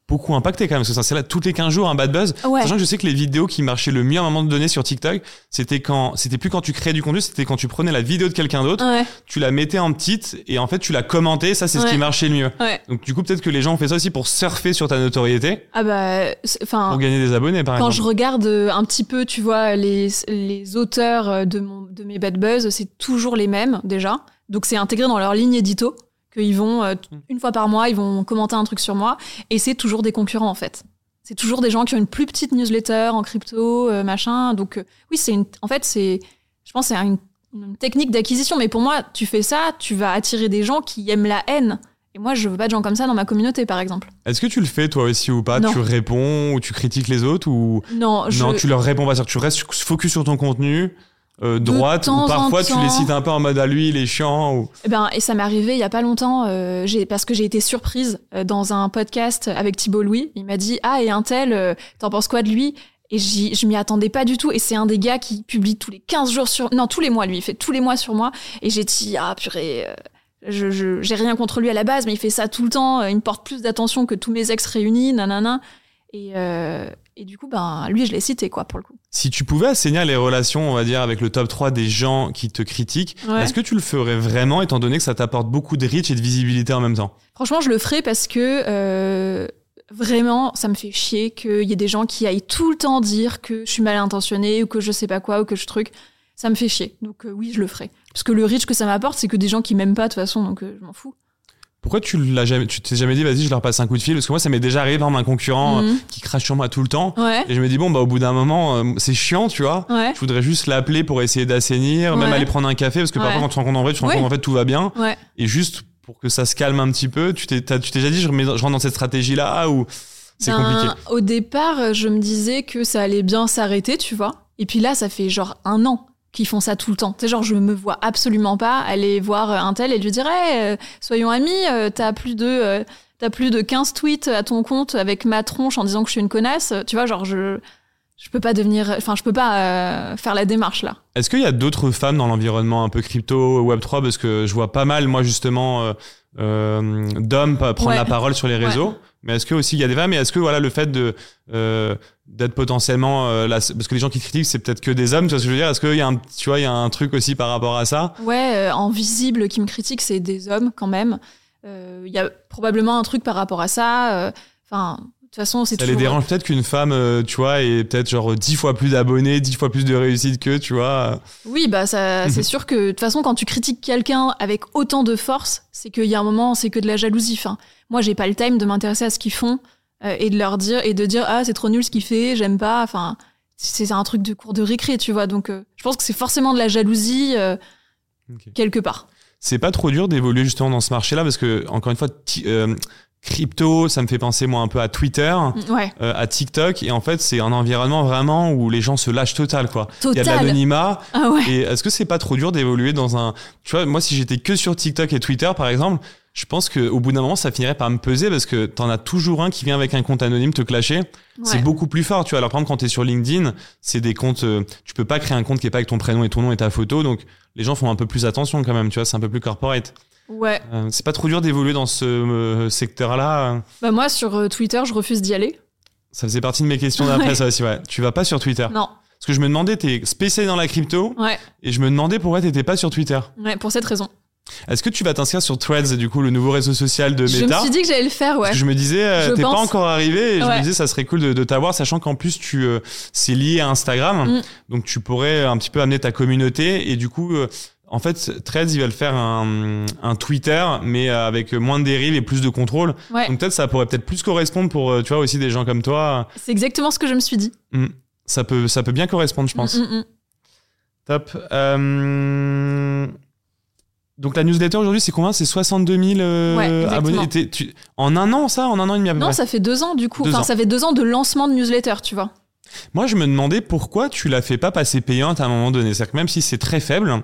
S1: beaucoup impacté quand même. Parce que ça, c'est là tous les 15 jours un bad buzz.
S2: Ouais.
S1: Sachant que je sais que les vidéos qui marchaient le mieux à un moment donné sur TikTok, c'était quand, c'était plus quand tu créais du contenu, c'était quand tu prenais la vidéo de quelqu'un d'autre,
S2: Ouais,
S1: tu la mettais en petite et en fait tu la commentais. Ça, c'est ce qui marchait le mieux.
S2: ouais.
S1: Donc du coup, peut-être que les gens ont fait ça aussi pour surfer sur ta notoriété,
S2: Ah bah, enfin,
S1: pour gagner des abonnés, par
S2: quand je
S1: exemple.
S2: regarde euh, un petit peu, tu vois, les, les auteurs euh, de, mon, de mes bad buzz, c'est toujours les mêmes déjà. Donc c'est intégré dans leur ligne édito qu'ils vont euh,
S1: Mm.
S2: une fois par mois, ils vont commenter un truc sur moi, et c'est toujours des concurrents en fait. C'est toujours des gens qui ont une plus petite newsletter en crypto, euh, machin. Donc euh, oui, c'est une, en fait c'est, je pense c'est une, une technique d'acquisition. Mais pour moi, tu fais ça, tu vas attirer des gens qui aiment la haine. Et moi, je veux pas de gens comme ça dans ma communauté, par exemple.
S1: Est-ce que tu le fais toi aussi ou pas?
S2: Non.
S1: Tu réponds ou tu critiques les autres ou
S2: Non, je,
S1: non Tu leur réponds pas, que tu restes focus sur ton contenu. Euh, droite ou parfois tu les cites un peu en mode à lui il est chiant ou
S2: Eh ben, et ça m'est arrivé il y a pas longtemps, euh, j'ai- parce que j'ai été surprise euh, dans un podcast avec Thibault Louis. Il m'a dit Ah, et un tel, euh, t'en penses quoi de lui? Et j'y- je m'y attendais pas du tout. Et c'est un des gars qui publie tous les 15 jours sur. Non, tous les mois, lui. Il fait tous les mois sur moi. Et j'ai dit Ah, purée. euh, je, je- j'ai rien contre lui à la base, mais il fait ça tout le temps. euh, Il me porte plus d'attention que tous mes ex réunis, nanana. Et, euh, et du coup, ben, lui, je l'ai cité, quoi, pour le coup.
S1: Si tu pouvais assainir les relations, on va dire, avec le top 3 des gens qui te critiquent,
S2: Ouais.
S1: est-ce que tu le ferais vraiment, étant donné que ça t'apporte beaucoup de reach et de visibilité en même temps?
S2: Franchement, je le ferai parce que euh, vraiment, ça me fait chier qu'il y ait des gens qui aillent tout le temps dire que je suis mal intentionnée ou que je sais pas quoi ou que je truc. Ça me fait chier. Donc euh, oui, je le ferai. Parce que le reach que ça m'apporte, c'est que des gens qui m'aiment pas de toute façon, donc euh, je m'en fous.
S1: Pourquoi tu l'as jamais, tu t'es jamais dit, vas-y, je leur passe un coup de fil? Parce que moi, ça m'est déjà arrivé par un concurrent euh,
S2: Mhm.
S1: qui crache sur moi tout le temps.
S2: Ouais,
S1: Et je me dis, bon, bah, au bout d'un moment, euh, c'est chiant, tu vois.
S2: ouais,
S1: Je voudrais juste l'appeler pour essayer d'assainir, même aller prendre un café, parce que parfois, quand tu te rencontres en vrai, tu te rends compte en fait tout va bien. Et juste pour que ça se calme un petit peu, tu t'es, tu t'es déjà dit, je, remets- je rentre dans cette stratégie-là ou c'est
S2: Ben,
S1: compliqué?
S2: Au départ, je me disais que ça allait bien s'arrêter, tu vois. Et puis là, ça fait genre un an qu'ils font ça tout le temps. Sais, genre, je me vois absolument pas aller voir euh, un tel et lui dire hey, euh, soyons amis, euh, t'as plus de. T'as plus de 15 tweets à ton compte avec ma tronche en disant que je suis une connasse. Tu vois, genre, je. je peux pas devenir, enfin, je peux pas euh, faire la démarche là.
S1: Est-ce qu'il y a d'autres femmes dans l'environnement un peu crypto, Web 3 Parce que je vois pas mal, moi justement, euh, euh, d'hommes prendre
S2: Ouais.
S1: la parole sur les réseaux. Mais est-ce que aussi il y a des femmes? Et est-ce que voilà le fait de d'être potentiellement euh, là, parce que les gens qui critiquent c'est peut-être que des hommes, tu vois ce que je veux dire? Est-ce qu'il y a un, tu vois, il y a un truc aussi par rapport à ça?
S2: Ouais, euh, en visible qui me critique, c'est des hommes quand même. Euh, Il y a probablement un truc par rapport à ça. Enfin, de toute façon, c'est
S1: Ça les dérange peut-être qu'une femme, tu vois, ait peut-être genre dix fois plus d'abonnés, dix fois plus de réussite que, tu vois?
S2: Oui, bah ça, c'est sûr que de toute façon, quand tu critiques quelqu'un avec autant de force, c'est qu'il y a un moment, c'est que de la jalousie. Enfin, moi, j'ai pas le time de m'intéresser à ce qu'ils font euh, et de leur dire et de dire ah c'est trop nul ce qu'il fait, j'aime pas. Enfin, c'est un truc de cours de récré, tu vois. Donc, euh, je pense que c'est forcément de la jalousie euh, quelque part.
S1: C'est pas trop dur d'évoluer justement dans ce marché-là parce que encore une fois, crypto, ça me fait penser moi un peu à Twitter.
S2: Ouais,
S1: euh, à TikTok et en fait c'est un environnement vraiment où les gens se lâchent total quoi. Il y a de
S2: total.
S1: l'anonymat
S2: Ah ouais.
S1: et est-ce que c'est pas trop dur d'évoluer dans un tu vois moi si j'étais que sur TikTok et Twitter par exemple, je pense que au bout d'un moment ça finirait par me peser parce que t'en as toujours un qui vient avec un compte anonyme te clasher, c'est
S2: Ouais.
S1: beaucoup plus fort tu vois. Alors par exemple quand t'es sur LinkedIn, c'est des comptes euh, tu peux pas créer un compte qui est pas avec ton prénom et ton nom et ta photo donc les gens font un peu plus attention quand même, tu vois, c'est un peu plus corporate.
S2: Ouais.
S1: Euh, c'est pas trop dur d'évoluer dans ce euh, secteur-là.
S2: Bah moi, sur euh, Twitter, je refuse d'y aller.
S1: Ça faisait partie de mes questions d'après ça aussi, ouais. Tu vas pas sur Twitter.
S2: Non.
S1: Parce que je me demandais, t'es spécialisé dans la crypto,
S2: Ouais.
S1: et je me demandais pourquoi t'étais pas sur Twitter.
S2: Ouais, pour cette raison.
S1: Est-ce que tu vas t'inscrire sur Threads, du coup, le nouveau réseau social de
S2: Je me
S1: Meta
S2: suis dit que j'allais le faire, ouais.
S1: Parce que je me disais, euh, t'es pas encore arrivé, et je me disais, ça serait cool de, de t'avoir, sachant qu'en plus, tu, euh, c'est lié à Instagram,
S2: Mm.
S1: donc tu pourrais un petit peu amener ta communauté, et du coup, euh, en fait, Threads, ils veulent faire un, un Twitter, mais avec moins de dérives et plus de contrôle.
S2: Ouais.
S1: Donc peut-être ça pourrait peut-être plus correspondre pour, euh, tu vois, aussi des gens comme toi.
S2: C'est exactement ce que je me suis dit.
S1: Ça peut, ça peut bien correspondre, je pense.
S2: Mm, mm, mm.
S1: Top. Euh, Donc la newsletter aujourd'hui, c'est combien? C'est 62 000 euh,
S2: Ouais,
S1: abonnés. Tu- En un an, ça? En un an et demi à peu
S2: Non,
S1: près?
S2: ça fait deux ans du coup.
S1: Deux
S2: Enfin,
S1: ans.
S2: ça fait deux ans de lancement de newsletter, tu vois.
S1: Moi, je me demandais pourquoi tu la fais pas passer payante à un moment donné. C'est-à-dire que même si c'est très faible,
S2: Mm.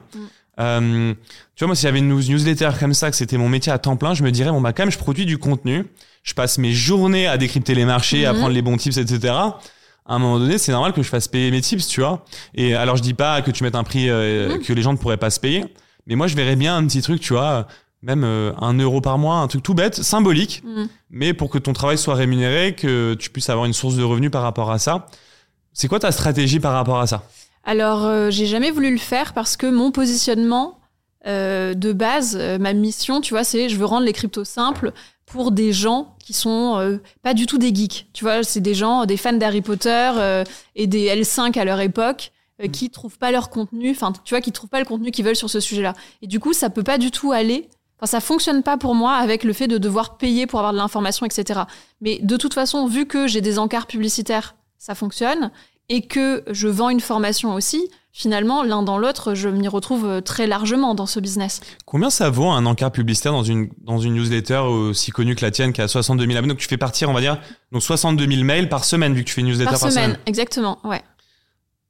S1: Euh, tu vois, moi, si j'avais une news- newsletter comme ça, que c'était mon métier à temps plein, je me dirais, bon, bah, quand même, je produis du contenu. Je passe mes journées à décrypter les marchés, à
S2: Mhm.
S1: prendre les bons tips, etc. À un moment donné, c'est normal que je fasse payer mes tips, tu vois. Et alors, je dis pas que tu mettes un prix euh,
S2: Mhm.
S1: que les gens ne pourraient pas se payer. Mais moi, je verrais bien un petit truc, tu vois, même euh, un euro par mois, un truc tout bête, symbolique,
S2: Mm.
S1: mais pour que ton travail soit rémunéré, que tu puisses avoir une source de revenus par rapport à ça. C'est quoi ta stratégie par rapport à ça?
S2: Alors, euh, j'ai jamais voulu le faire parce que mon positionnement euh, de base, euh, ma mission, tu vois, c'est je veux rendre les cryptos simples pour des gens qui sont euh, pas du tout des geeks. Tu vois, c'est des gens, des fans d'Harry Potter euh, et des L5 à leur époque euh, qui trouvent pas leur contenu, enfin, tu vois, qui trouvent pas le contenu qu'ils veulent sur ce sujet-là. Et du coup, ça peut pas du tout aller. Enfin, ça fonctionne pas pour moi avec le fait de devoir payer pour avoir de l'information, etc. Mais de toute façon, vu que j'ai des encarts publicitaires, ça fonctionne et que je vends une formation aussi, finalement, l'un dans l'autre, je m'y retrouve euh, très largement dans ce business.
S1: Combien ça vaut un encart publicitaire dans une, dans une newsletter aussi connue que la tienne qui a 62 000 abonnés? Donc tu fais partir, on va dire, donc 62 000 mails par semaine vu que tu fais une newsletter
S2: Par
S1: par,
S2: semaine,
S1: semaine.
S2: exactement, ouais.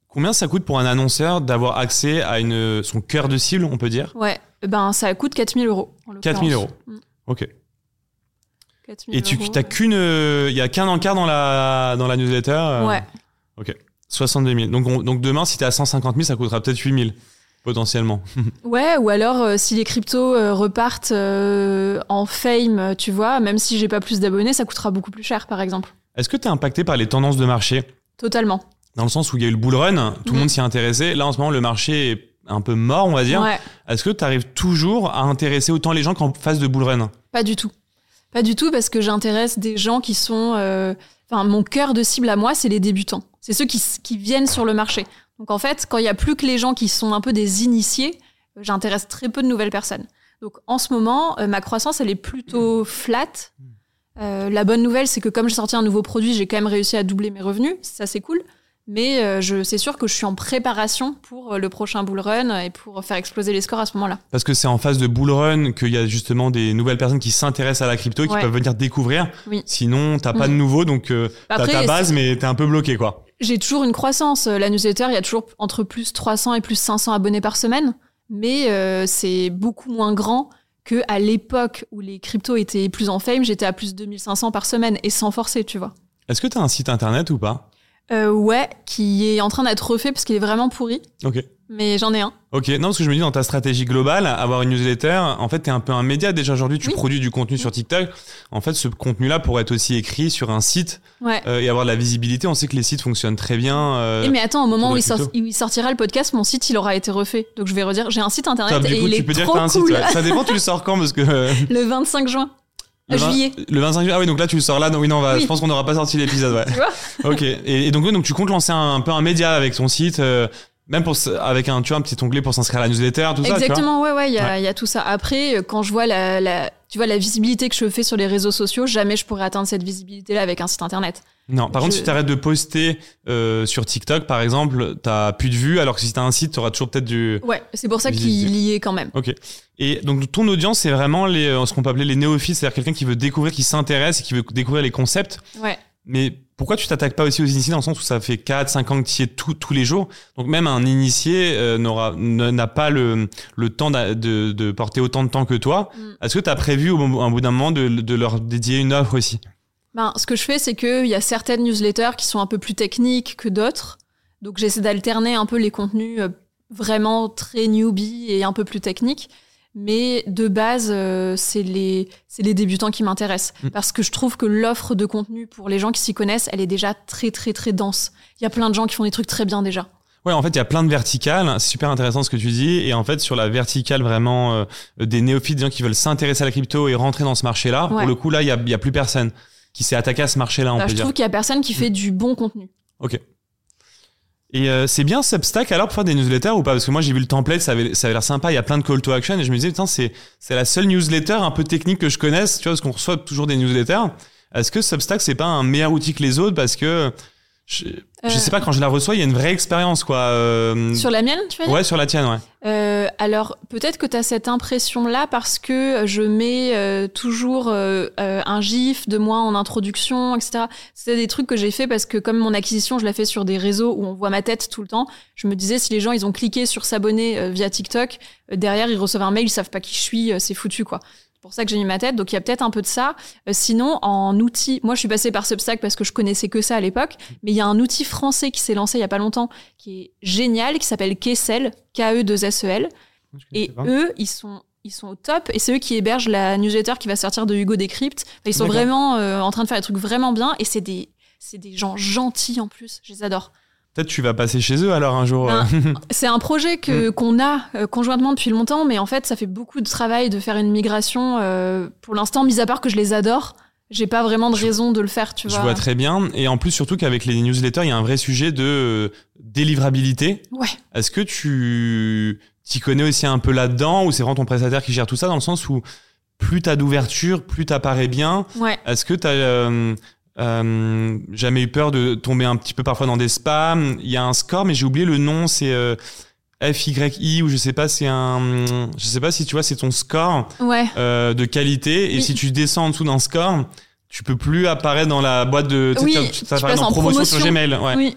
S1: Combien ça coûte pour un annonceur d'avoir accès à une, son cœur de cible, on peut dire?
S2: Ouais, ben ça coûte 4000 euros. en
S1: 4 000 euros.
S2: l'occurrence.
S1: Ok.
S2: Mm, 4000
S1: Et tu t'as qu'une, il y a qu'un encart dans la dans la newsletter. euh,
S2: Ouais,
S1: 62 000. Donc on- donc demain, si t'es à 150 000, ça coûtera peut-être 8 000 potentiellement.
S2: ouais, ou alors euh, si les cryptos euh, repartent euh, en fame, tu vois, même si j'ai pas plus d'abonnés, ça coûtera beaucoup plus cher, par exemple.
S1: Est-ce que t'es impacté par les tendances de marché?
S2: Totalement.
S1: dans le sens où il y a eu le bull run, tout le
S2: Mhm.
S1: monde s'y est intéressé. Là en ce moment, le marché est un peu mort, on va dire.
S2: Ouais.
S1: Est-ce que tu arrives toujours à intéresser autant les gens qu'en phase de bull run?
S2: Pas du tout. Pas du tout parce que j'intéresse des gens qui sont... Enfin, mon cœur de cible à moi, c'est les débutants. C'est ceux qui, viennent sur le marché. Donc en fait, quand il y a plus que les gens qui sont un peu des initiés, euh, j'intéresse très peu de nouvelles personnes. Donc en ce moment, euh, ma croissance, elle est plutôt flat. Euh, la bonne nouvelle, c'est que comme j'ai sorti un nouveau produit, j'ai quand même réussi à doubler mes revenus. Ça, c'est cool. Mais euh, je, c'est sûr que je suis en préparation pour le prochain bull run et pour faire exploser les scores à ce moment-là.
S1: Parce que c'est en phase de bull run qu'il y a justement des nouvelles personnes qui s'intéressent à la crypto et qui
S2: Ouais.
S1: peuvent venir découvrir.
S2: Oui.
S1: Sinon, t'as pas de
S2: Mhm.
S1: nouveau, donc euh, t'as ta base, mais t'es un peu bloqué, quoi.
S2: J'ai toujours une croissance. Euh, La newsletter, il y a toujours entre plus 300 et plus 500 abonnés par semaine. Mais euh, c'est beaucoup moins grand que à l'époque où les cryptos étaient plus en fame. J'étais à plus de 2500 par semaine et sans forcer, tu vois.
S1: Est-ce que t'as un site internet ou pas?
S2: Euh, ouais, qui est en train d'être refait parce qu'il est vraiment pourri.
S1: Ok.
S2: Mais j'en ai un.
S1: Ok, non, parce que je me dis, dans ta stratégie globale, avoir une newsletter, en fait, t'es un peu un média. Déjà, aujourd'hui, tu
S2: Oui.
S1: produis du contenu sur TikTok. En fait, ce contenu-là pourrait être aussi écrit sur un site
S2: Ouais.
S1: euh, et avoir de la visibilité. On sait que les sites fonctionnent très bien. euh,
S2: Et mais attends, au moment où il,
S1: faudrait
S2: sort- où il sortira le podcast, mon site il aura été refait. Donc je vais redire, j'ai un site internet
S1: top,
S2: et
S1: coup,
S2: il
S1: tu
S2: est
S1: peux dire que t'as un
S2: cool.
S1: site. ouais. Ça dépend, tu le sors quand Parce que. euh,
S2: le 25 juin.
S1: le, vingt-
S2: juillet.
S1: le 25 juillet. Ah oui, donc là, tu le sors là. Non, oui, non,
S2: Oui.
S1: je pense qu'on n'aura pas sorti l'épisode, ouais.
S2: Tu vois
S1: ok. Et, et donc, oui, donc, tu comptes lancer un, un peu un média avec ton site. euh, même pour, avec un, tu vois, un petit onglet pour s'inscrire à la newsletter, tout ça, tu vois.
S2: Exactement, ouais, ouais, il y, a-
S1: Ouais.
S2: il y a tout ça. Après, euh, quand je vois la, la- tu vois, la visibilité que je fais sur les réseaux sociaux, jamais je pourrais atteindre cette visibilité-là avec un site internet.
S1: Non, par contre,
S2: Je-
S1: si tu arrêtes de poster euh, sur TikTok, par exemple, t'as plus de vues, alors que si t'as un site, t'auras toujours peut-être du.
S2: Ouais, c'est pour ça qu'il y est quand même.
S1: Ok. Et donc, ton audience, c'est vraiment les, euh, ce qu'on peut appeler les néophytes, c'est-à-dire quelqu'un qui veut découvrir, qui s'intéresse et qui veut découvrir les concepts.
S2: Ouais.
S1: Mais pourquoi tu t'attaques pas aussi aux initiés dans le sens où ça fait 4, 5 ans que tu y es tout- tous les jours? Donc, même un initié euh, n'aura- n'a pas le, le temps de, de porter autant de temps que toi.
S2: Mm.
S1: Est-ce que tu as prévu au, au bout d'un moment de, de leur dédier une offre aussi?
S2: Ben, ce que je fais, c'est qu'il y a certaines newsletters qui sont un peu plus techniques que d'autres. Donc j'essaie d'alterner un peu les contenus euh, vraiment très newbie et un peu plus techniques. Mais de base, euh, c'est les, c'est les débutants qui m'intéressent.
S1: Mm.
S2: Parce que je trouve que l'offre de contenu pour les gens qui s'y connaissent, elle est déjà très, très, très dense. Il y a plein de gens qui font des trucs très bien déjà.
S1: Ouais, en fait, il y a plein de verticales. C'est super intéressant ce que tu dis. Et en fait, sur la verticale vraiment euh, des néophytes, des gens qui veulent s'intéresser à la crypto et rentrer dans ce marché-là,
S2: Ouais.
S1: pour le coup, là, il y a, il y a plus personne qui s'est attaqué à ce marché-là,
S2: Bah, je
S1: dire.
S2: trouve qu'il y a personne qui fait du bon contenu.
S1: Et euh, c'est bien Substack alors pour faire des newsletters ou pas? Parce que moi, j'ai vu le template, ça avait, ça avait l'air sympa. Il y a plein de call to action et je me disais, putain, c'est, c'est la seule newsletter un peu technique que je connaisse, tu vois, parce qu'on reçoit toujours des newsletters. Est-ce que Substack, c'est pas un meilleur outil que les autres Parce que je, je
S2: Euh,
S1: sais pas, quand je la reçois, il y a une vraie expérience, quoi. Euh,
S2: Sur la mienne, tu vas dire?
S1: Ouais, sur la tienne, ouais.
S2: Euh, alors peut-être que tu as cette impression-là parce que je mets euh, toujours euh, euh, un gif de moi en introduction, etc. C'est des trucs que j'ai fait parce que comme mon acquisition, je la fais sur des réseaux où on voit ma tête tout le temps, je me disais si les gens ils ont cliqué sur s'abonner euh, via TikTok, euh, derrière ils reçoivent un mail, ils savent pas qui je suis, euh, c'est foutu quoi. C'est pour ça que j'ai mis ma tête, donc il y a peut-être un peu de ça. Euh, sinon, en outil, moi je suis passée par Substack parce que je connaissais que ça à l'époque, mais il y a un outil français qui s'est lancé il y a pas longtemps, qui est génial, qui s'appelle Kessel, K-E-2-S-E-L. Et eux, ils sont, ils sont au top. Et c'est eux qui hébergent la newsletter qui va sortir de Hugo Décrypte. Enfin, ils sont vraiment euh, en train de faire des trucs vraiment bien. Et c'est des, c'est des gens gentils en plus. Je les adore.
S1: Peut-être tu vas passer chez eux alors un jour.
S2: Ben,
S1: euh.
S2: C'est un projet que qu'on a euh, conjointement depuis longtemps, mais en fait, ça fait beaucoup de travail de faire une migration. euh, pour l'instant, mis à part que je les adore, j'ai pas vraiment de
S1: Je-
S2: raison de le faire, tu
S1: Je
S2: vois.
S1: vois très bien. Et en plus, surtout qu'avec les newsletters, il y a un vrai sujet de euh, délivrabilité.
S2: Ouais.
S1: Est-ce que tu t'y connais aussi un peu là-dedans ou c'est vraiment ton prestataire qui gère tout ça dans le sens où plus t'as d'ouverture, plus t'apparais bien
S2: Ouais.
S1: Est-ce que t'as euh, euh, jamais eu peur de tomber un petit peu parfois dans des spams Il y a un score, mais j'ai oublié le nom, c'est euh, FYI ou je sais pas, c'est un, je sais pas si tu vois, c'est ton score
S2: Ouais.
S1: euh, de qualité et
S2: Oui.
S1: si tu descends en dessous d'un score, tu peux plus apparaître dans la boîte de, tu sais,
S2: Oui,
S1: tu-
S2: tu
S1: ça apparaît
S2: passes en
S1: promotion, sur. Gmail, ouais.
S2: Oui.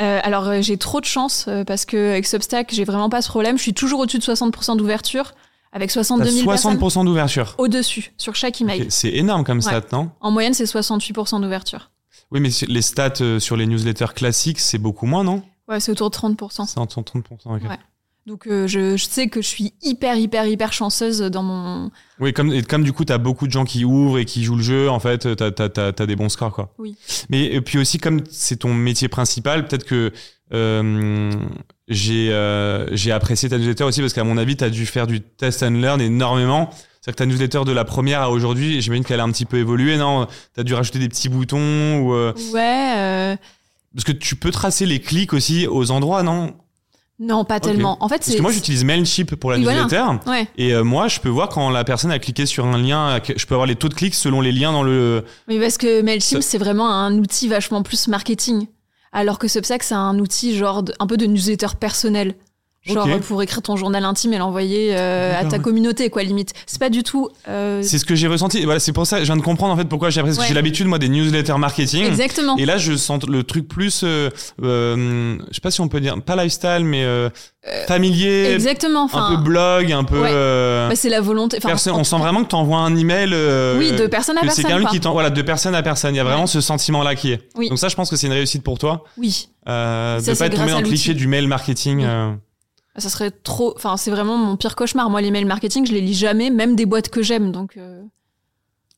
S2: Euh, alors euh, j'ai trop de chance parce que avec Substack j'ai vraiment pas ce problème. Je suis toujours au-dessus de 60% d'ouverture avec 62
S1: T'as
S2: 000 personnes
S1: 60% d'ouverture.
S2: au-dessus sur chaque email.
S1: Ok, C'est énorme comme
S2: Ouais.
S1: stat, non?
S2: En moyenne c'est 68% d'ouverture.
S1: Oui, mais les stats euh, sur les newsletters classiques, c'est beaucoup moins, non?
S2: Ouais, c'est autour de 30%.
S1: C'est en 30%. ok.
S2: Ouais. Donc euh, je, je sais que je suis hyper hyper hyper chanceuse dans mon.
S1: Oui, comme, et comme du coup, tu as beaucoup de gens qui ouvrent et qui jouent le jeu, en fait, tu as, des bons scores. Quoi.
S2: Oui.
S1: Mais et puis aussi, comme c'est ton métier principal, peut-être que j'ai euh, j'ai apprécié ta newsletter aussi parce qu'à mon avis, tu as dû faire du test and learn énormément. C'est-à-dire que ta newsletter de la première à aujourd'hui, j'imagine qu'elle a un petit peu évolué, non? Tu as dû rajouter des petits boutons ou, euh,
S2: Ouais. euh,
S1: Parce que tu peux tracer les clics aussi aux endroits, non?
S2: Non, pas tellement. En fait,
S1: Parce que moi, j'utilise Mailchimp pour la
S2: voilà.
S1: newsletter.
S2: Ouais.
S1: Et euh, moi, je peux voir quand la personne a cliqué sur un lien, je peux avoir les taux de clics selon les liens dans le.
S2: Mais parce que Mailchimp, c'est vraiment un outil vachement plus marketing. Alors que Substack, c'est un outil genre un peu de newsletter personnel. Genre
S1: Ok.
S2: pour écrire ton journal intime et l'envoyer euh, à ta communauté, quoi, limite. C'est pas du tout. euh,
S1: C'est ce que j'ai ressenti. Voilà, c'est pour ça, je viens de comprendre en fait pourquoi j'ai
S2: Ouais.
S1: j'ai l'habitude, moi, des newsletters marketing.
S2: Exactement.
S1: Et là, je sens le truc plus, euh, euh, je sais pas si on peut dire, pas lifestyle, mais euh, familier,
S2: Exactement.
S1: un peu blog, un peu.
S2: ouais.
S1: euh,
S2: bah, c'est la volonté. Enfin,
S1: on sent vraiment que tu envoies un email. euh,
S2: Oui, de personne à
S1: que c'est
S2: personne.
S1: quelqu'un qui t'en, voilà, de personne à personne. Il y a vraiment
S2: Ouais.
S1: ce sentiment-là qui est.
S2: Oui.
S1: Donc ça, je pense que c'est une réussite pour toi,
S2: Oui.
S1: euh,
S2: Ça,
S1: de pas être tombé dans le cliché du mail marketing.
S2: Oui.
S1: Euh.
S2: Ça serait trop. Enfin, c'est vraiment mon pire cauchemar. Moi, les mails marketing, je les lis jamais, même des boîtes que j'aime. Donc, euh,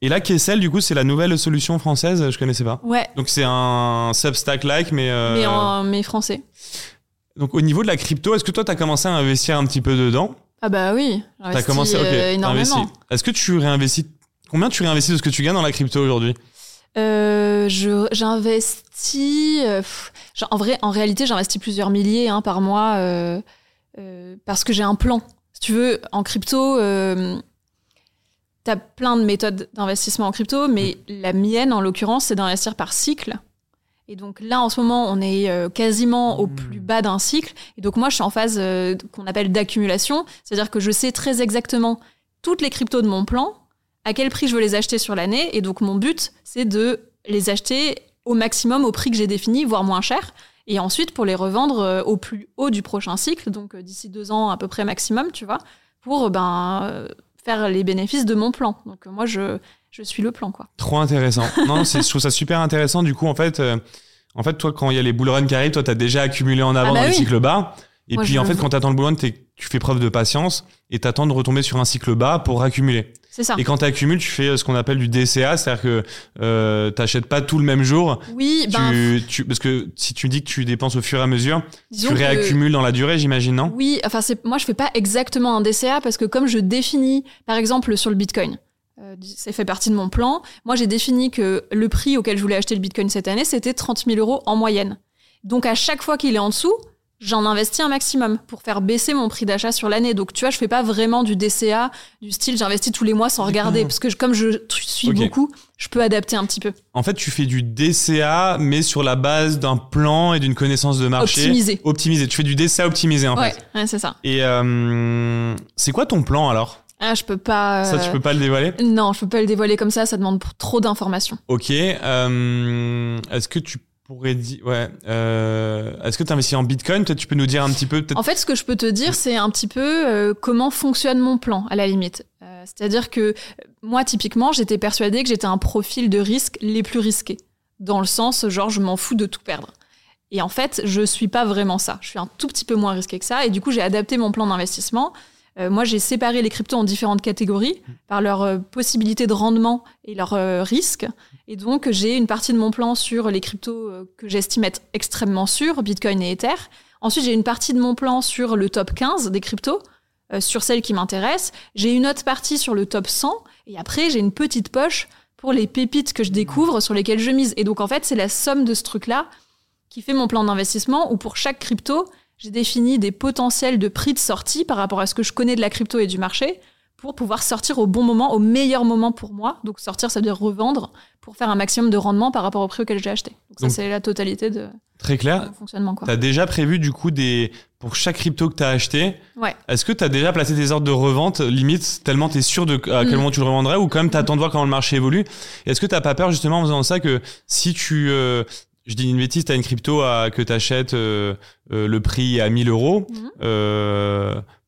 S1: Et là, Kessel, du coup, c'est la nouvelle solution française. Je connaissais pas.
S2: ouais.
S1: Donc c'est un Substack-like, mais. euh,
S2: Mais en mais français.
S1: Donc au niveau de la crypto, est-ce que toi, tu as commencé à investir un petit peu dedans?
S2: Ah bah oui.
S1: T'as commencé, ok,
S2: euh, énormément.
S1: Est-ce que tu réinvestis Combien tu réinvestis de ce que tu gagnes dans la crypto aujourd'hui?
S2: Euh, j'investis. euh, en vrai, en réalité, j'investis plusieurs milliers hein, par mois euh, parce que j'ai un plan. Si tu veux, en crypto, euh, t'as plein de méthodes d'investissement en crypto, mais la mienne, en l'occurrence, c'est d'investir par cycle. Et donc là, en ce moment, on est euh, quasiment au
S1: Hmm.
S2: plus bas d'un cycle. Et donc moi, je suis en phase euh, qu'on appelle d'accumulation, c'est-à-dire que je sais très exactement toutes les cryptos de mon plan, à quel prix je veux les acheter sur l'année. Et donc mon but, c'est de les acheter au maximum au prix que j'ai défini, voire moins cher. Et ensuite, pour les revendre euh, au plus haut du prochain cycle, donc euh, d'ici deux ans à peu près maximum, tu vois, pour euh, ben, faire les bénéfices de mon plan. Donc moi, je, je suis le plan, quoi.
S1: Trop intéressant. non, je trouve ça super intéressant. Du coup, en fait, euh, en fait, toi, quand il y a les bull runs qui arrivent, toi, t'as déjà accumulé en avant
S2: Ah bah
S1: dans les cycles bas. Et
S2: Moi,
S1: puis, en fait,
S2: veux-
S1: quand t'attends le bull run, tu fais preuve de patience et t'attends de retomber sur un cycle bas pour accumuler.
S2: Ça.
S1: Et quand t'accumules, tu fais euh, ce qu'on appelle du DCA, c'est-à-dire que euh, t'achètes pas tout le même jour.
S2: Oui, ben,
S1: tu, tu- parce que si tu dis que tu dépenses au fur et à mesure, tu
S2: que-
S1: réaccumules dans la durée, j'imagine, non?
S2: Oui, enfin, c'est, moi, je fais pas exactement un DCA parce que comme je définis, par exemple, sur le Bitcoin, euh, ça fait partie de mon plan, moi, j'ai défini que le prix auquel je voulais acheter le Bitcoin cette année, c'était 30 000 euros en moyenne. Donc, à chaque fois qu'il est en dessous, j'en investis un maximum pour faire baisser mon prix d'achat sur l'année. Donc, tu vois, je fais pas vraiment du DCA, du style j'investis tous les mois sans regarder,
S1: D'accord.
S2: parce que comme je suis beaucoup, je peux adapter un petit peu.
S1: En fait, tu fais du DCA, mais sur la base d'un plan et d'une connaissance de marché.
S2: Optimisé.
S1: Optimisé. Tu fais du DCA optimisé, en
S2: ouais,
S1: fait.
S2: ouais, c'est ça.
S1: Et euh, c'est quoi ton plan alors?
S2: Ah, je peux pas.
S1: Ça, tu
S2: euh,
S1: peux pas le dévoiler?
S2: Non, je peux pas le dévoiler comme ça, ça demande trop d'informations.
S1: Ok. euh, Est-ce que tu pourrais dire. Ouais. euh, Est-ce que tu investis en Bitcoin? Peut-être tu peux nous dire un petit peu.
S2: En fait, ce que je peux te dire, c'est un petit peu euh, comment fonctionne mon plan, à la limite. Euh, C'est-à-dire que moi, typiquement, j'étais persuadée que j'étais un profil de risque les plus risqués. Dans le sens, genre, je m'en fous de tout perdre. Et en fait, je suis pas vraiment ça. Je suis un tout petit peu moins risqué que ça. Et du coup, j'ai adapté mon plan d'investissement. Moi, j'ai séparé les cryptos en différentes catégories par leur possibilité de rendement et leur risque. Et donc, j'ai une partie de mon plan sur les cryptos euh, que j'estime être extrêmement sûrs, Bitcoin et Ether. Ensuite, j'ai une partie de mon plan sur le top 15 des cryptos, euh, sur celles qui m'intéressent. J'ai une autre partie sur le top 100. Et après, j'ai une petite poche pour les pépites que je découvre, sur lesquelles je mise. Et donc, en fait, c'est la somme de ce truc-là qui fait mon plan d'investissement, où pour chaque crypto, j'ai défini des potentiels de prix de sortie par rapport à ce que je connais de la crypto et du marché, pour pouvoir sortir au bon moment, au meilleur moment pour moi. Donc, sortir, ça veut dire revendre, pour faire un maximum de rendement par rapport au prix auquel j'ai acheté. Donc, ça, c'est la totalité de
S1: Très clair.
S2: mon fonctionnement. Quoi.
S1: Tu as déjà prévu du coup des. Pour chaque crypto que tu as acheté,
S2: Ouais.
S1: est-ce que tu as déjà placé tes ordres de revente limite tellement tu es sûr de à quel
S2: Mm.
S1: moment tu le revendrais ou quand même tu attends de voir comment le marché évolue? Est-ce que tu pas peur justement en faisant ça que si tu. euh, je dis une bêtise, tu as une crypto à, que tu achètes le prix à 1000 euros
S2: Mhm.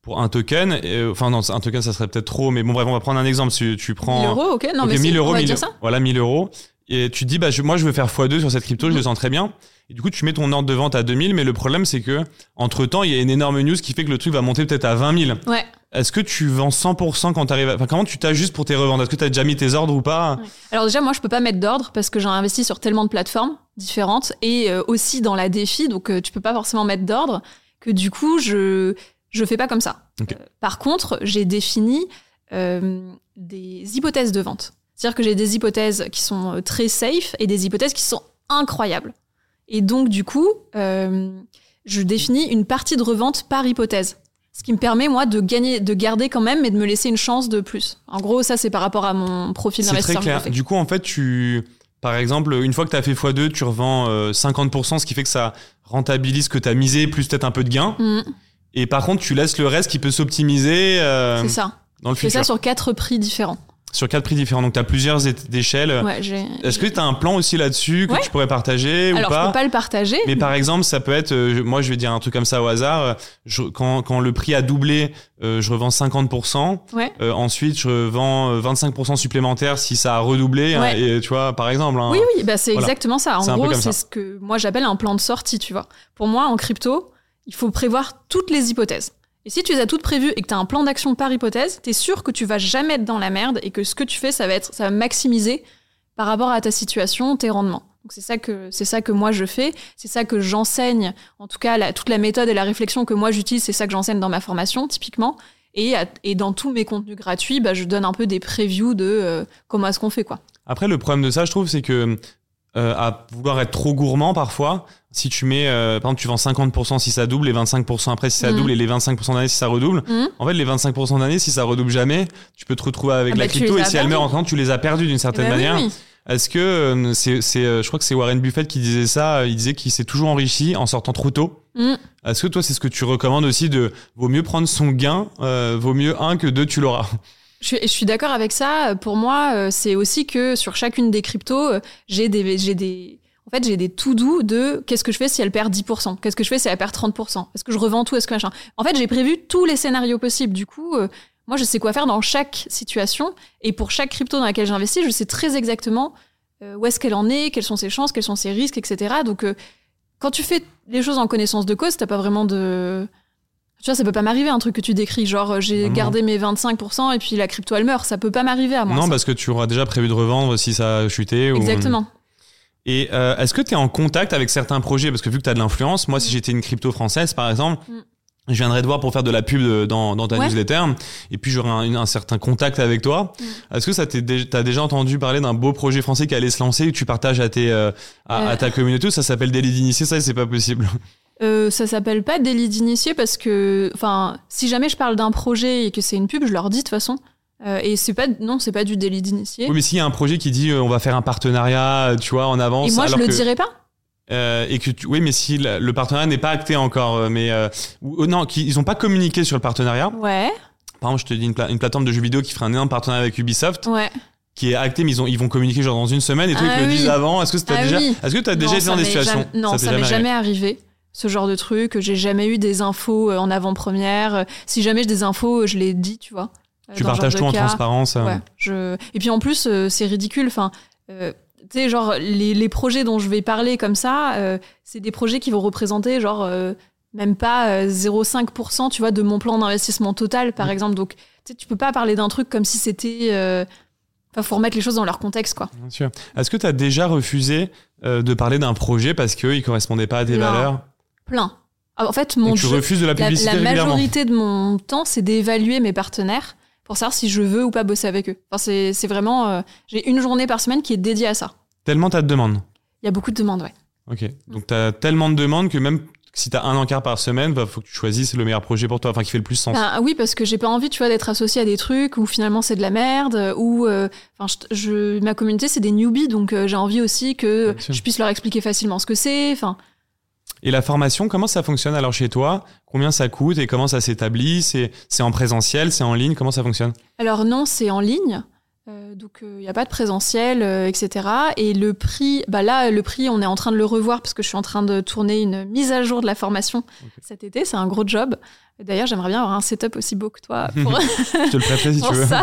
S1: Pour un token. et, euh, Enfin, non, un token ça serait peut-être trop, mais bon, bref, on va prendre un exemple. Tu, tu prends.
S2: 1000 euros, ok Non, mais
S1: 1000
S2: si,
S1: euros,
S2: on va
S1: 1000
S2: dire ça.
S1: voilà 1000 euros. Et tu te dis, bah, je- moi, je veux faire x2 sur cette crypto, je le
S2: Mhm.
S1: sens très bien. Et du coup, tu mets ton ordre de vente à 2000, mais le problème, c'est que, entre temps, il y a une énorme news qui fait que le truc va monter peut-être à 20 000.
S2: Ouais.
S1: Est-ce que tu vends 100% quand tu arrives à... Enfin, comment tu t'ajustes pour tes reventes? Est-ce que tu as déjà mis tes ordres ou pas?
S2: Alors déjà, moi, je peux pas mettre d'ordre parce que j'ai investi sur tellement de plateformes différentes et euh, aussi dans la défi, donc euh, tu peux pas forcément mettre d'ordre. Que du coup, je je fais pas comme ça. Euh, par contre, j'ai défini euh, des hypothèses de vente. C'est-à-dire que j'ai des hypothèses qui sont euh, très safe et des hypothèses qui sont incroyables. Et donc, du coup, euh, je définis une partie de revente par hypothèse. Ce qui me permet, moi, de gagner, de garder quand même, mais de me laisser une chance de plus. En gros, ça, c'est par rapport à mon profil
S1: C'est très
S2: d'investisseur. que je
S1: clair. Du coup, en fait, tu... Par exemple, une fois que tu as fait x2, tu revends euh, 50%, ce qui fait que ça rentabilise ce que tu as misé, plus peut-être un peu de gain.
S2: Mhm.
S1: Et par contre, tu laisses le reste qui peut s'optimiser euh,
S2: C'est ça.
S1: dans le
S2: Je
S1: futur.
S2: ça sur quatre prix différents.
S1: Sur quatre prix différents. Donc, tu as plusieurs échelles.
S2: Ouais,
S1: Est-ce que tu as un plan aussi là-dessus que
S2: Ouais.
S1: tu pourrais partager
S2: Alors,
S1: ou
S2: je
S1: pas
S2: peux pas le partager.
S1: Mais par exemple, ça peut être, euh, je- moi je vais dire un truc comme ça au hasard, euh, je- quand, quand le prix a doublé, euh, je revends 50%,
S2: Ouais.
S1: euh, ensuite je vends euh, 25% supplémentaires si ça a redoublé, hein,
S2: Ouais.
S1: et tu vois, par exemple. hein.
S2: Oui, oui, bah c'est
S1: Voilà.
S2: exactement ça. En
S1: C'est
S2: gros, c'est ce que moi j'appelle un plan de sortie, tu vois. Pour moi, en crypto, il faut prévoir toutes les hypothèses. Et si tu les as toutes prévues et que tu as un plan d'action par hypothèse, tu es sûr que tu vas jamais être dans la merde et que ce que tu fais, ça va être, ça va maximiser par rapport à ta situation, tes rendements. Donc c'est ça que c'est ça que moi je fais, c'est ça que j'enseigne. En tout cas, toute la méthode et la réflexion que moi j'utilise, c'est ça que j'enseigne dans ma formation typiquement. Et dans tous mes contenus gratuits, bah, je donne un peu des previews de euh, comment est-ce qu'on fait quoi.
S1: Après, le problème de ça, je trouve, c'est que euh, à vouloir être trop gourmand parfois, si tu mets, euh, par exemple, tu vends 50% si ça double, les 25% après si ça
S2: Mhm.
S1: double et les 25% d'année si ça redouble.
S2: Mhm.
S1: En fait, les 25% d'année, si ça redouble jamais, tu peux te retrouver avec
S2: Ah
S1: la
S2: bah,
S1: crypto et si elle meurt en temps, tu les as perdus d'une certaine
S2: Eh ben oui,
S1: manière.
S2: oui.
S1: Est-ce que euh, c'est, c'est, euh, je crois que c'est Warren Buffett qui disait ça. euh, Il disait qu'il s'est toujours enrichi en sortant trop tôt.
S2: Mm.
S1: Est-ce que toi, c'est ce que tu recommandes aussi de vaut mieux prendre son gain, euh, vaut mieux un que deux, tu l'auras?
S2: Je suis, d'accord avec ça. Pour moi, euh, c'est aussi que sur chacune des cryptos, euh, j'ai des, j'ai des, en fait, j'ai des tout doux de qu'est-ce que je fais si elle perd 10%, qu'est-ce que je fais si elle perd 30%, est-ce que je revends tout, est-ce que machin? En fait, j'ai prévu tous les scénarios possibles. Du coup, euh, moi, je sais quoi faire dans chaque situation et pour chaque crypto dans laquelle j'investis, je sais très exactement où est-ce qu'elle en est, quelles sont ses chances, quels sont ses risques, etc. Donc, quand tu fais les choses en connaissance de cause, t'as pas vraiment de tu vois, ça peut pas m'arriver un truc que tu décris, genre euh, j'ai gardé mes 25% et puis la crypto elle meurt. Ça peut pas m'arriver à moi.
S1: non,
S2: ça.
S1: parce que tu auras déjà prévu de revendre si ça a chuté. ou-
S2: Exactement.
S1: Et euh, est-ce que tu es en contact avec certains projets? Parce que vu que tu as de l'influence, moi, si j'étais une crypto française, par exemple,
S2: Mm.
S1: je viendrais te voir pour faire de la pub de- dans, dans ta
S2: Ouais.
S1: newsletter, et puis j'aurais un, un certain contact avec toi.
S2: Mm.
S1: Est-ce que ça t'es t'as déjà entendu parler d'un beau projet français qui allait se lancer, que tu partages à, tes, euh, à,
S2: Euh.
S1: à ta communauté Ça s'appelle Délit d'initié, ça, c'est pas possible?
S2: Euh, ça s'appelle pas délit d'initié parce que, enfin, si jamais je parle d'un projet et que c'est une pub, je leur dis de toute façon. Euh, et c'est pas, non, c'est pas du délit d'initié.
S1: Oui, mais s'il y a un projet qui dit euh, on va faire un partenariat, euh, tu vois, en avance.
S2: et moi, je
S1: alors
S2: le
S1: que-
S2: dirai pas.
S1: Euh, et que tu, oui, mais si le, partenariat n'est pas acté encore, mais euh, euh, non, ils ont pas communiqué sur le partenariat.
S2: Ouais,
S1: Par exemple, je te dis une, pla- une plateforme de jeux vidéo qui ferait un énorme partenariat avec Ubisoft,
S2: ouais.
S1: qui est acté, mais ils, ont, ils vont communiquer genre dans une semaine et toi
S2: Ah
S1: ils le disent avant. Est-ce que t'as
S2: Ah
S1: déjà,
S2: oui.
S1: est-ce que t'as déjà
S2: Non,
S1: été
S2: ça
S1: dans des situations
S2: jamais- Non,
S1: t'est
S2: ça m'est jamais arrivé. Ce genre de truc, j'ai jamais eu des infos euh, en avant-première. Si jamais j'ai des infos, je les dis, tu vois. Euh,
S1: Tu partages tout en transparence.
S2: Ouais, je... Et puis en plus, euh, c'est ridicule. Enfin, euh, tu sais, genre, les, les projets dont je vais parler comme ça, euh, c'est des projets qui vont représenter, genre, euh, même pas euh, 0,5%, tu vois, de mon plan d'investissement total, par
S1: Mm.
S2: exemple. Donc, tu sais, tu peux pas parler d'un truc comme si c'était. Enfin, faut remettre les choses dans leur contexte, quoi.
S1: Bien sûr. Est-ce que tu as déjà refusé euh, de parler d'un projet parce qu'il correspondait pas à tes
S2: Non.
S1: valeurs?
S2: Plein. Ah, En fait, mon jeu-
S1: refuses de la publicité
S2: la majorité de mon temps, c'est d'évaluer mes partenaires pour savoir si je veux ou pas bosser avec eux. Enfin, c'est c'est vraiment. euh, J'ai une journée par semaine qui est dédiée à ça.
S1: Tellement t'as de demandes.
S2: Il y a beaucoup de demandes, ouais.
S1: Ok. Donc t'as tellement de demandes que même si t'as un encart par semaine, bah, faut que tu choisisses le meilleur projet pour toi, enfin qui fait le plus sens.
S2: Ben, oui, parce que j'ai pas envie, tu vois, d'être associée à des trucs où finalement c'est de la merde, ou euh, enfin, je, je- ma communauté c'est des newbies, donc euh, j'ai envie aussi que je puisse leur expliquer facilement ce que c'est. Enfin,
S1: Et la formation, comment ça fonctionne alors chez toi? Combien ça coûte et comment ça s'établit? C'est c'est en présentiel, c'est en ligne Comment ça fonctionne?
S2: Alors non, c'est en ligne. euh, donc il n'y a pas de présentiel, euh, etc. Et le prix, bah là, le prix, on est en train de le revoir parce que je suis en train de tourner une mise à jour de la formation cet été. C'est un gros job. D'ailleurs, j'aimerais bien avoir un setup aussi beau que toi pour,
S1: Je te le prêterai si tu veux.
S2: ça.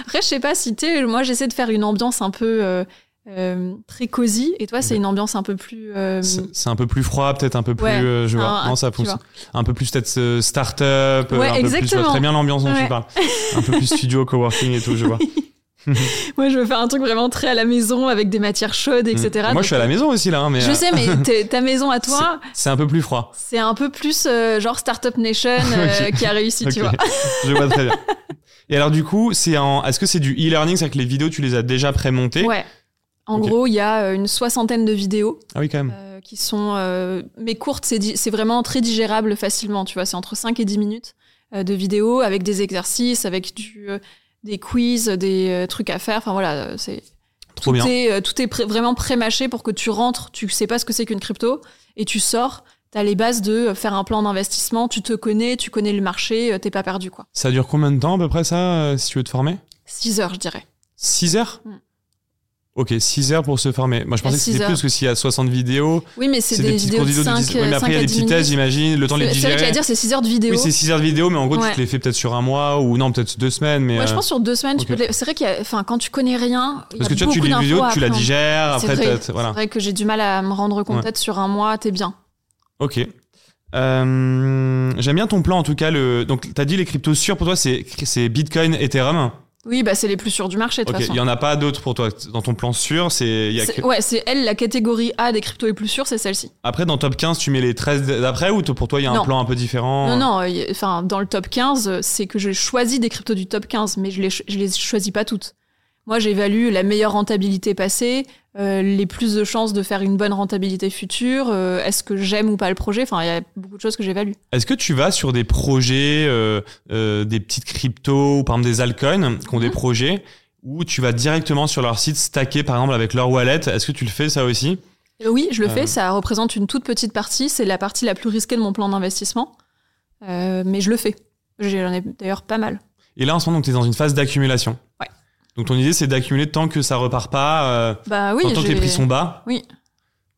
S2: Après, je sais pas si tu moi j'essaie de faire une ambiance un peu euh, très cosy, et toi c'est une ambiance un peu plus. euh,
S1: C'est un peu plus froid, peut-être un peu plus.
S2: Ouais,
S1: euh, je vois.
S2: un-
S1: non, ça
S2: tu
S1: fonctionne. Un peu plus peut-être start-up.
S2: Ouais,
S1: un peu plus, je vois
S2: exactement.
S1: très bien l'ambiance dont tu
S2: Ouais.
S1: parles. Un peu plus studio, coworking et tout, je vois.
S2: Moi, je veux faire un truc vraiment très à la maison avec des matières chaudes, etc.
S1: Mm. Moi,
S2: Donc,
S1: je suis à la maison aussi là, hein, mais
S2: Je sais, mais ta maison à toi,
S1: c'est un peu plus froid.
S2: c'est un peu plus genre Startup Nation qui a réussi, tu vois.
S1: je vois très bien. Et alors du coup, c'est en, est-ce que c'est du e-learning, c'est-à-dire que les vidéos tu les as déjà prémontées
S2: Ouais. En gros, il y a euh, une soixantaine de vidéos
S1: Ah oui quand même.
S2: euh, qui sont. euh, mais courtes, c'est vraiment très digérable facilement, tu vois. C'est entre 5 et 10 minutes euh, de vidéos avec des exercices, avec du, euh, des quiz, des trucs à faire. Enfin voilà, c'est.
S1: Trop
S2: tout
S1: bien.
S2: Est, tout est vraiment pré-mâché pour que tu rentres, tu sais pas ce que c'est qu'une crypto, et tu sors, T'as les bases de faire un plan d'investissement, tu te connais, tu connais le marché, t'es pas perdu quoi.
S1: Ça dure combien de temps à peu près ça, si tu veux te former?
S2: 6 heures, je dirais.
S1: 6 heures?
S2: Mm.
S1: Ok, 6 heures pour se former. Moi je pensais que
S2: six
S1: c'était plus que s'il y a 60 vidéos,
S2: Oui, mais c'est des,
S1: des, petites
S2: vidéos de
S1: courtes
S2: 5,
S1: vidéos de 10 Oui, mais après il y a des
S2: 10
S1: petits tests,
S2: minutes.
S1: j'imagine, le temps de les
S2: C'est vrai que
S1: digérer.
S2: dire c'est 6 heures de vidéo.
S1: Oui, c'est 6 heures de vidéo, mais en gros
S2: Ouais.
S1: tu te les fais peut-être sur un mois ou non, peut-être deux semaines. Mais,
S2: Ouais, je
S1: euh,
S2: pense sur deux semaines, les- c'est vrai qu'il y a, enfin, quand tu connais rien,
S1: Parce que tu vois, tu lis une vidéo, tu la
S2: apprendre.
S1: digères,
S2: C'est
S1: après
S2: vrai,
S1: t'as- voilà.
S2: C'est vrai que j'ai du mal à me rendre compte. Peut-être sur un mois, t'es bien.
S1: Ok. Euh, J'aime bien ton plan en tout cas. Le... Donc t'as dit les cryptos sûrs pour toi, c'est c'est Bitcoin, Ethereum.
S2: Oui, bah c'est les plus sûrs du marché de toute
S1: Ok,
S2: façon.
S1: il y en a pas d'autres pour toi. Dans ton plan sûr, c'est. il y a
S2: C'est-
S1: que-
S2: Ouais, c'est elle, la catégorie A des cryptos les plus sûrs, c'est celle-ci.
S1: Après, dans top 15, tu mets les 13 d'après ou pour toi, il y a un plan un peu différent?
S2: Non, non, enfin, dans le top 15, euh, c'est que j'ai choisi des cryptos du top 15, mais je les, je les choisis pas toutes. Moi, j'évalue la meilleure rentabilité passée, euh, les plus de chances de faire une bonne rentabilité future, euh, est-ce que j'aime ou pas le projet, enfin, il y a beaucoup de choses que j'évalue.
S1: Est-ce que tu vas sur des projets, euh, des petites cryptos, ou par exemple des altcoins, qui ont des
S2: Mhm.
S1: projets, où tu vas directement sur leur site stacker par exemple avec leur wallet? Est-ce que tu le fais ça aussi?
S2: Oui, je le fais, ça représente une toute petite partie, c'est la partie la plus risquée de mon plan d'investissement, mais je le fais. J'en ai d'ailleurs pas mal.
S1: Et là, en ce moment, tu es dans une phase d'accumulation. Donc ton idée, c'est d'accumuler tant que ça repart pas, euh,
S2: Bah oui,
S1: tant que les prix sont bas.
S2: Oui.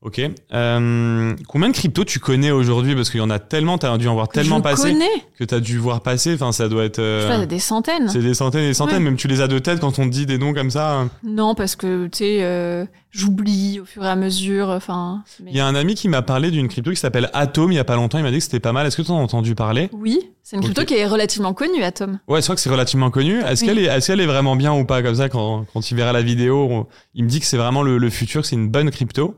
S1: Ok. Euh, combien de cryptos tu connais aujourd'hui? Parce qu'il y en a tellement, tu as dû en voir tellement
S2: je
S1: passer
S2: connais,
S1: que tu as dû voir passer. Enfin, ça doit être. euh,
S2: je des centaines.
S1: c'est des centaines et des centaines.
S2: Ouais.
S1: Même tu les as de tête quand on te dit des noms comme ça.
S2: Non, parce que tu sais, euh, j'oublie au fur et à mesure. Enfin, mais-
S1: Il y a un ami qui m'a parlé d'une crypto qui s'appelle Atom il y a pas longtemps. Il m'a dit que c'était pas mal. Est-ce que tu en as entendu parler?
S2: Oui, c'est une crypto qui est relativement connue, Atom.
S1: Ouais, je crois que c'est relativement connu. Est-ce
S2: Oui.
S1: qu'elle est, vraiment bien ou pas comme ça quand, quand il verra la vidéo on- Il me dit que c'est vraiment le, le futur, c'est une bonne crypto.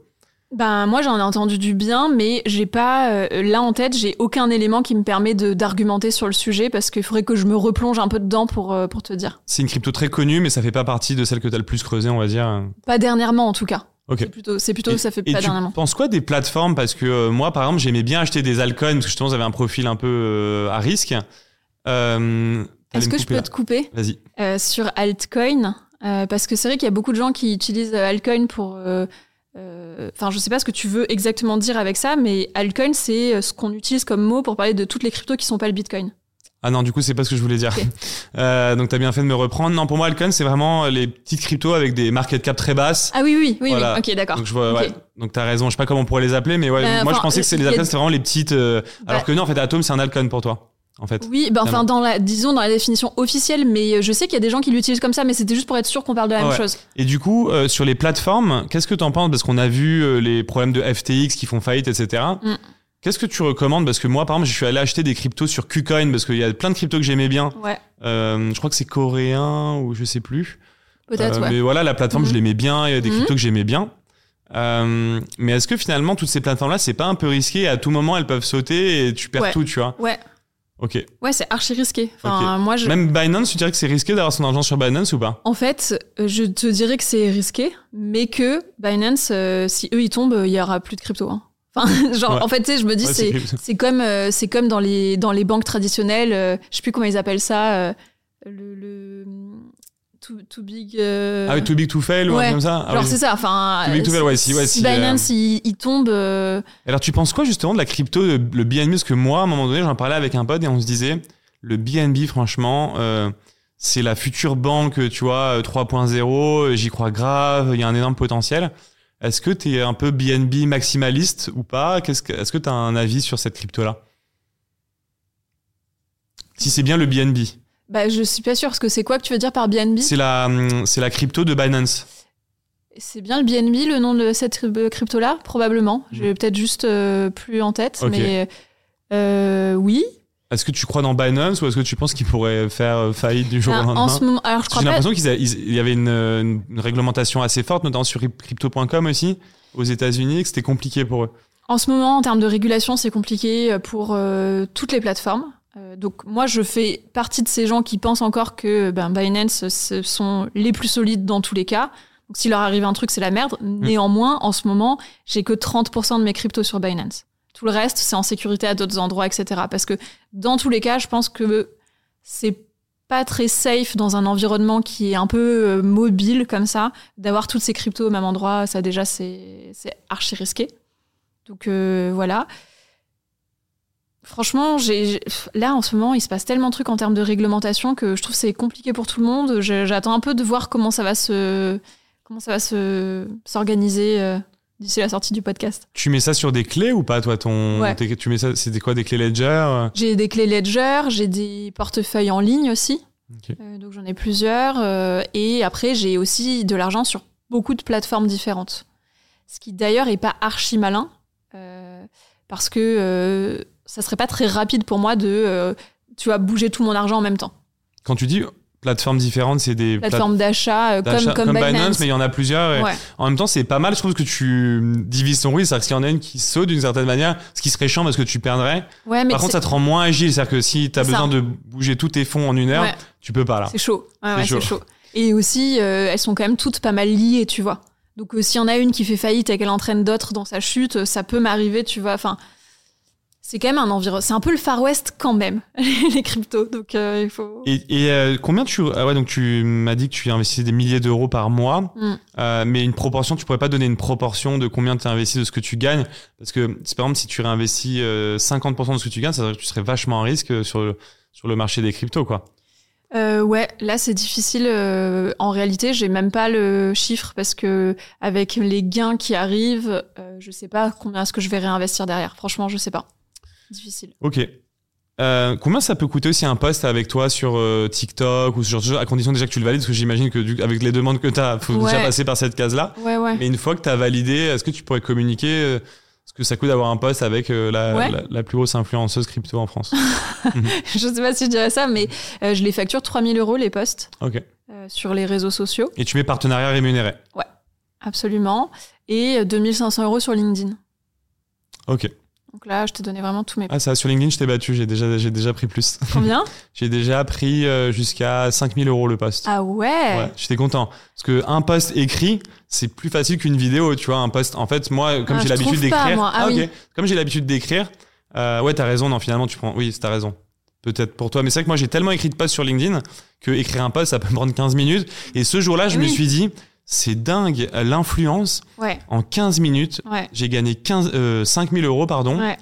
S2: Ben moi j'en ai entendu du bien, mais j'ai pas euh, là en tête, j'ai aucun élément qui me permet d'argumenter sur le sujet parce qu'il faudrait que je me replonge un peu dedans pour euh, pour te dire.
S1: C'est une crypto très connue, mais ça fait pas partie de celle que tu as le plus creusé, on va dire.
S2: Pas dernièrement en tout cas.
S1: Ok.
S2: C'est plutôt c'est plutôt
S1: Et-
S2: ça fait pas
S1: tu
S2: dernièrement.
S1: penses quoi des plateformes? Parce que euh, moi, par exemple, j'aimais bien acheter des altcoins parce que justement, j'avais un profil un peu à risque.
S2: Est-ce que je peux
S1: là.
S2: te couper?
S1: Vas-y.
S2: sur altcoin parce que c'est vrai qu'il y a beaucoup de gens qui utilisent altcoin pour Enfin, je sais pas ce que tu veux exactement dire avec ça, mais altcoin, c'est euh, ce qu'on utilise comme mot pour parler de toutes les cryptos qui sont pas le bitcoin.
S1: Ah non, du coup, c'est pas ce que je voulais dire. Euh, donc, t'as bien fait de me reprendre. Non, pour moi, altcoin, c'est vraiment les petites cryptos avec des market cap très basses.
S2: Ah oui, oui, oui,
S1: Voilà.
S2: oui. Ok, d'accord.
S1: Donc je vois,
S2: Ok.
S1: ouais. Donc t'as raison. Je sais pas comment on pourrait les appeler, mais ouais.
S2: Euh,
S1: moi, je pensais que c'est les altcoins, c'était vraiment les petites. euh, Alors que non, en fait, Atom, c'est un altcoin pour toi, en fait.
S2: Oui, bah enfin
S1: Vraiment.
S2: dans la, disons dans la définition officielle, mais euh, je sais qu'il y a des gens qui l'utilisent comme ça, mais c'était juste pour être sûr qu'on parle de la même chose.
S1: Et du coup, euh, sur les plateformes, qu'est-ce que t'en penses? Parce qu'on a vu euh, les problèmes de FTX qui font faillite, etc.
S2: Mm.
S1: Qu'est-ce que tu recommandes? Parce que moi, par exemple, je suis allé acheter des cryptos sur KuCoin parce qu'il y a plein de cryptos que j'aimais bien.
S2: Ouais,
S1: Euh, je crois que c'est coréen ou je sais plus.
S2: peut-être, ouais.
S1: Mais voilà, la plateforme, je
S2: Mhm.
S1: l'aimais bien. Il y a des
S2: Mhm.
S1: cryptos que j'aimais bien. Euh, mais est-ce que finalement, toutes ces plateformes-là, c'est pas un peu risqué? À tout moment, elles peuvent sauter et tu perds
S2: Ouais.
S1: tout, tu vois
S2: Ouais,
S1: Ok.
S2: ouais, c'est archi risqué. Enfin, moi, je...
S1: Même Binance, tu dirais que c'est risqué d'avoir son argent sur Binance ou pas?
S2: En fait, euh, je te dirais que c'est risqué, mais que Binance, euh, si eux ils tombent, il y aura plus de crypto. hein. Enfin, genre,
S1: Ouais.
S2: en fait, tu sais, je me dis,
S1: Ouais,
S2: c'est comme, euh, c'est comme dans les dans les banques traditionnelles. euh, je sais plus comment ils appellent ça. le, le too, too big. euh,
S1: Ah oui, too big to fail ou un truc comme ça? Ah
S2: genre
S1: oui.
S2: c'est ça. Enfin,
S1: Too big to
S2: euh,
S1: fail, ouais, si- ouais, si,
S2: Binance il, il tombe. euh,
S1: Alors tu penses quoi justement de la crypto, le BNB Parce que moi, à un moment donné, j'en parlais avec un pote et on se disait, le BNB, franchement, euh, c'est la future banque, tu vois, euh, 3.0, j'y crois grave, il y a un énorme potentiel. Est-ce que tu es un peu BNB maximaliste ou pas? Que- Est-ce que tu as un avis sur cette crypto-là? Si c'est bien le BNB.
S2: Bah, je suis pas sûre. Parce que c'est quoi que tu veux dire par BNB
S1: C'est la, hum, c'est la crypto de Binance.
S2: C'est bien le BNB, le nom de cette crypto là, probablement. J'ai peut-être juste euh, plus en tête, mais euh, oui.
S1: Est-ce que tu crois dans Binance ou est-ce que tu penses qu'il pourrait faire euh, faillite du jour au
S2: Ah,
S1: lendemain?
S2: en ce moment, alors je crois
S1: J'ai l'impression qu'il y avait une, une- une réglementation assez forte, notamment sur crypto.com aussi, aux États-Unis, que c'était compliqué pour eux.
S2: En ce moment, en termes de régulation, c'est compliqué pour euh, toutes les plateformes. Euh, donc moi, je fais partie de ces gens qui pensent encore que ben, Binance ce sont les plus solides dans tous les cas. Donc s'il leur arrive un truc, c'est la merde. Néanmoins, en ce moment, j'ai que 30% de mes cryptos sur Binance. Tout le reste, c'est en sécurité à d'autres endroits, etc. Parce que dans tous les cas, je pense que c'est pas très safe dans un environnement qui est un peu euh, mobile comme ça, d'avoir toutes ces cryptos au même endroit. Ça déjà, c'est c'est archi risqué. Donc euh, voilà. Franchement, j'ai, là en ce moment, il se passe tellement de trucs en termes de réglementation que je trouve que c'est compliqué pour tout le monde. J'attends un peu de voir comment ça va se, comment ça va se s'organiser euh, d'ici la sortie du podcast.
S1: Tu mets ça sur des clés ou pas, toi ton
S2: Ouais.
S1: Tu mets ça, des quoi, des clés Ledger euh
S2: J'ai des clés Ledger, j'ai des portefeuilles en ligne aussi. Euh, donc j'en ai plusieurs. euh, et après, j'ai aussi de l'argent sur beaucoup de plateformes différentes. Ce qui d'ailleurs est pas archi malin. euh, parce que ça serait pas très rapide pour moi de euh, tu vois, bouger tout mon argent en même temps.
S1: Quand tu dis plateformes différentes, c'est des plate-
S2: Plateformes d'achat euh,
S1: d'achat
S2: comme, comme, Binance.
S1: mais il y en a plusieurs. et
S2: Ouais.
S1: En même temps, c'est pas mal. Je trouve que tu divises ton risque. C'est-à-dire qu'il y en a une qui saute d'une certaine manière, ce qui serait chiant parce que tu perdrais.
S2: Ouais, mais
S1: Par contre, ça te rend moins agile. C'est-à-dire que si tu as besoin
S2: ça.
S1: de bouger tous tes fonds en une heure,
S2: Ouais.
S1: tu peux pas là.
S2: C'est chaud.
S1: C'est chaud.
S2: Et aussi, euh, elles sont quand même toutes pas mal liées, tu vois. Donc, euh, s'il y en a une qui fait faillite et qu'elle entraîne d'autres dans sa chute, ça peut m'arriver, tu vois. Enfin, c'est quand même un environnement. C'est un peu le Far West quand même, les cryptos. Donc, euh, il faut.
S1: Et, et, euh, combien tu ah ouais donc tu m'as dit que tu investis des milliers d'euros par mois,
S2: Mm.
S1: euh, mais une proportion tu pourrais pas donner une proportion de combien tu investi de ce que tu gagnes? Parce que par exemple si tu réinvestis euh, 50% de ce que tu gagnes, ça veut dire que tu serais vachement en risque sur le, sur le marché des cryptos quoi.
S2: Euh, ouais, là, c'est difficile. euh, en réalité, j'ai même pas le chiffre parce que avec les gains qui arrivent, euh, je sais pas combien est-ce que je vais réinvestir derrière. Franchement, je sais pas. Difficile.
S1: Ok. Euh, combien ça peut coûter aussi un post avec toi sur euh, TikTok ou ce genre de choses, à condition déjà que tu le valides, parce que j'imagine que du- avec les demandes que tu as, faut déjà
S2: Ouais.
S1: passer par cette case-là.
S2: Ouais, ouais.
S1: Mais une fois que tu as validé, est-ce que tu pourrais communiquer euh, ce que ça coûte d'avoir un post avec la,
S2: Ouais.
S1: la, la plus grosse influenceuse crypto en France?
S2: Je sais pas si je dirais ça, mais je les facture 3000 euros les posts
S1: Ok.
S2: euh, sur les réseaux sociaux.
S1: Et tu mets partenariat rémunéré?
S2: Absolument. Et euh, 2500 euros sur LinkedIn.
S1: Ok.
S2: Donc là, je t'ai donné vraiment tous mes.
S1: Ah, ça, sur LinkedIn, je t'ai battu. J'ai déjà, j'ai déjà pris plus.
S2: Combien
S1: j'ai déjà pris euh, jusqu'à 5000 euros le post.
S2: Ah ouais,
S1: Ouais, j'étais content. Parce que un post écrit, c'est plus facile qu'une vidéo, tu vois. Un post, en fait, moi, comme
S2: Ah,
S1: j'ai l'habitude d'écrire.
S2: moi. Ah oui.
S1: Comme j'ai l'habitude d'écrire, euh, ouais, t'as raison. Non, finalement, tu prends. Oui, t'as raison. Peut-être pour toi. Mais c'est vrai que moi, j'ai tellement écrit de posts sur LinkedIn que écrire un post, ça peut me prendre 15 minutes. Et ce jour-là, je me suis dit, c'est dingue l'influence.
S2: Ouais,
S1: En 15 minutes,
S2: ouais,
S1: j'ai gagné 15, euh, 5000 euros, pardon.
S2: ouais.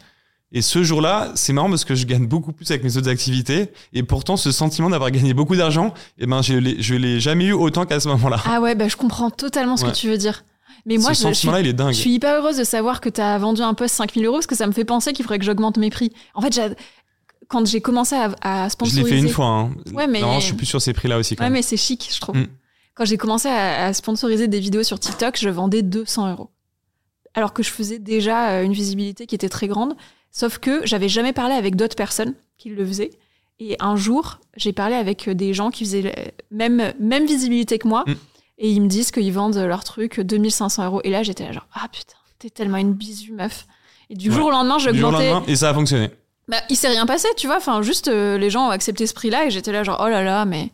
S1: Et ce jour-là, c'est marrant parce que je gagne beaucoup plus avec mes autres activités. Et pourtant, ce sentiment d'avoir gagné beaucoup d'argent, eh ben, je je l'ai jamais eu autant qu'à ce moment-là.
S2: Ah ouais, bah, je comprends totalement ce que tu veux dire. Mais moi,
S1: ce
S2: je, je suis,
S1: sentiment-là, il est dingue.
S2: je suis hyper heureuse de savoir que tu as vendu un post 5000 euros parce que ça me fait penser qu'il faudrait que j'augmente mes prix. En fait, quand j'ai commencé à, à
S1: Je
S2: sponsoriser.
S1: l'ai fait une fois. Hein.
S2: Ouais, mais-
S1: Non, je suis plus sur ces prix-là aussi. Quand
S2: Ouais,
S1: même.
S2: mais c'est chic, je trouve.
S1: Mm.
S2: Quand j'ai commencé à, à sponsoriser des vidéos sur TikTok, je vendais 200 euros. Alors que je faisais déjà euh, une visibilité qui était très grande. Sauf que j'avais jamais parlé avec d'autres personnes qui le faisaient. Et un jour, j'ai parlé avec euh, des gens qui faisaient la même, même visibilité que moi.
S1: Mm.
S2: Et ils me disent qu'ils vendent leur truc 2500 euros. Et là, j'étais là genre, ah putain, t'es tellement une bisu, meuf. Et du
S1: Ouais.
S2: jour au lendemain,
S1: Du jour au
S2: j'augmentais.
S1: lendemain, et ça a fonctionné.
S2: Bah, il s'est rien passé, tu vois. Enfin, juste, euh, les gens ont accepté ce prix-là. Et j'étais là genre, oh là là, mais.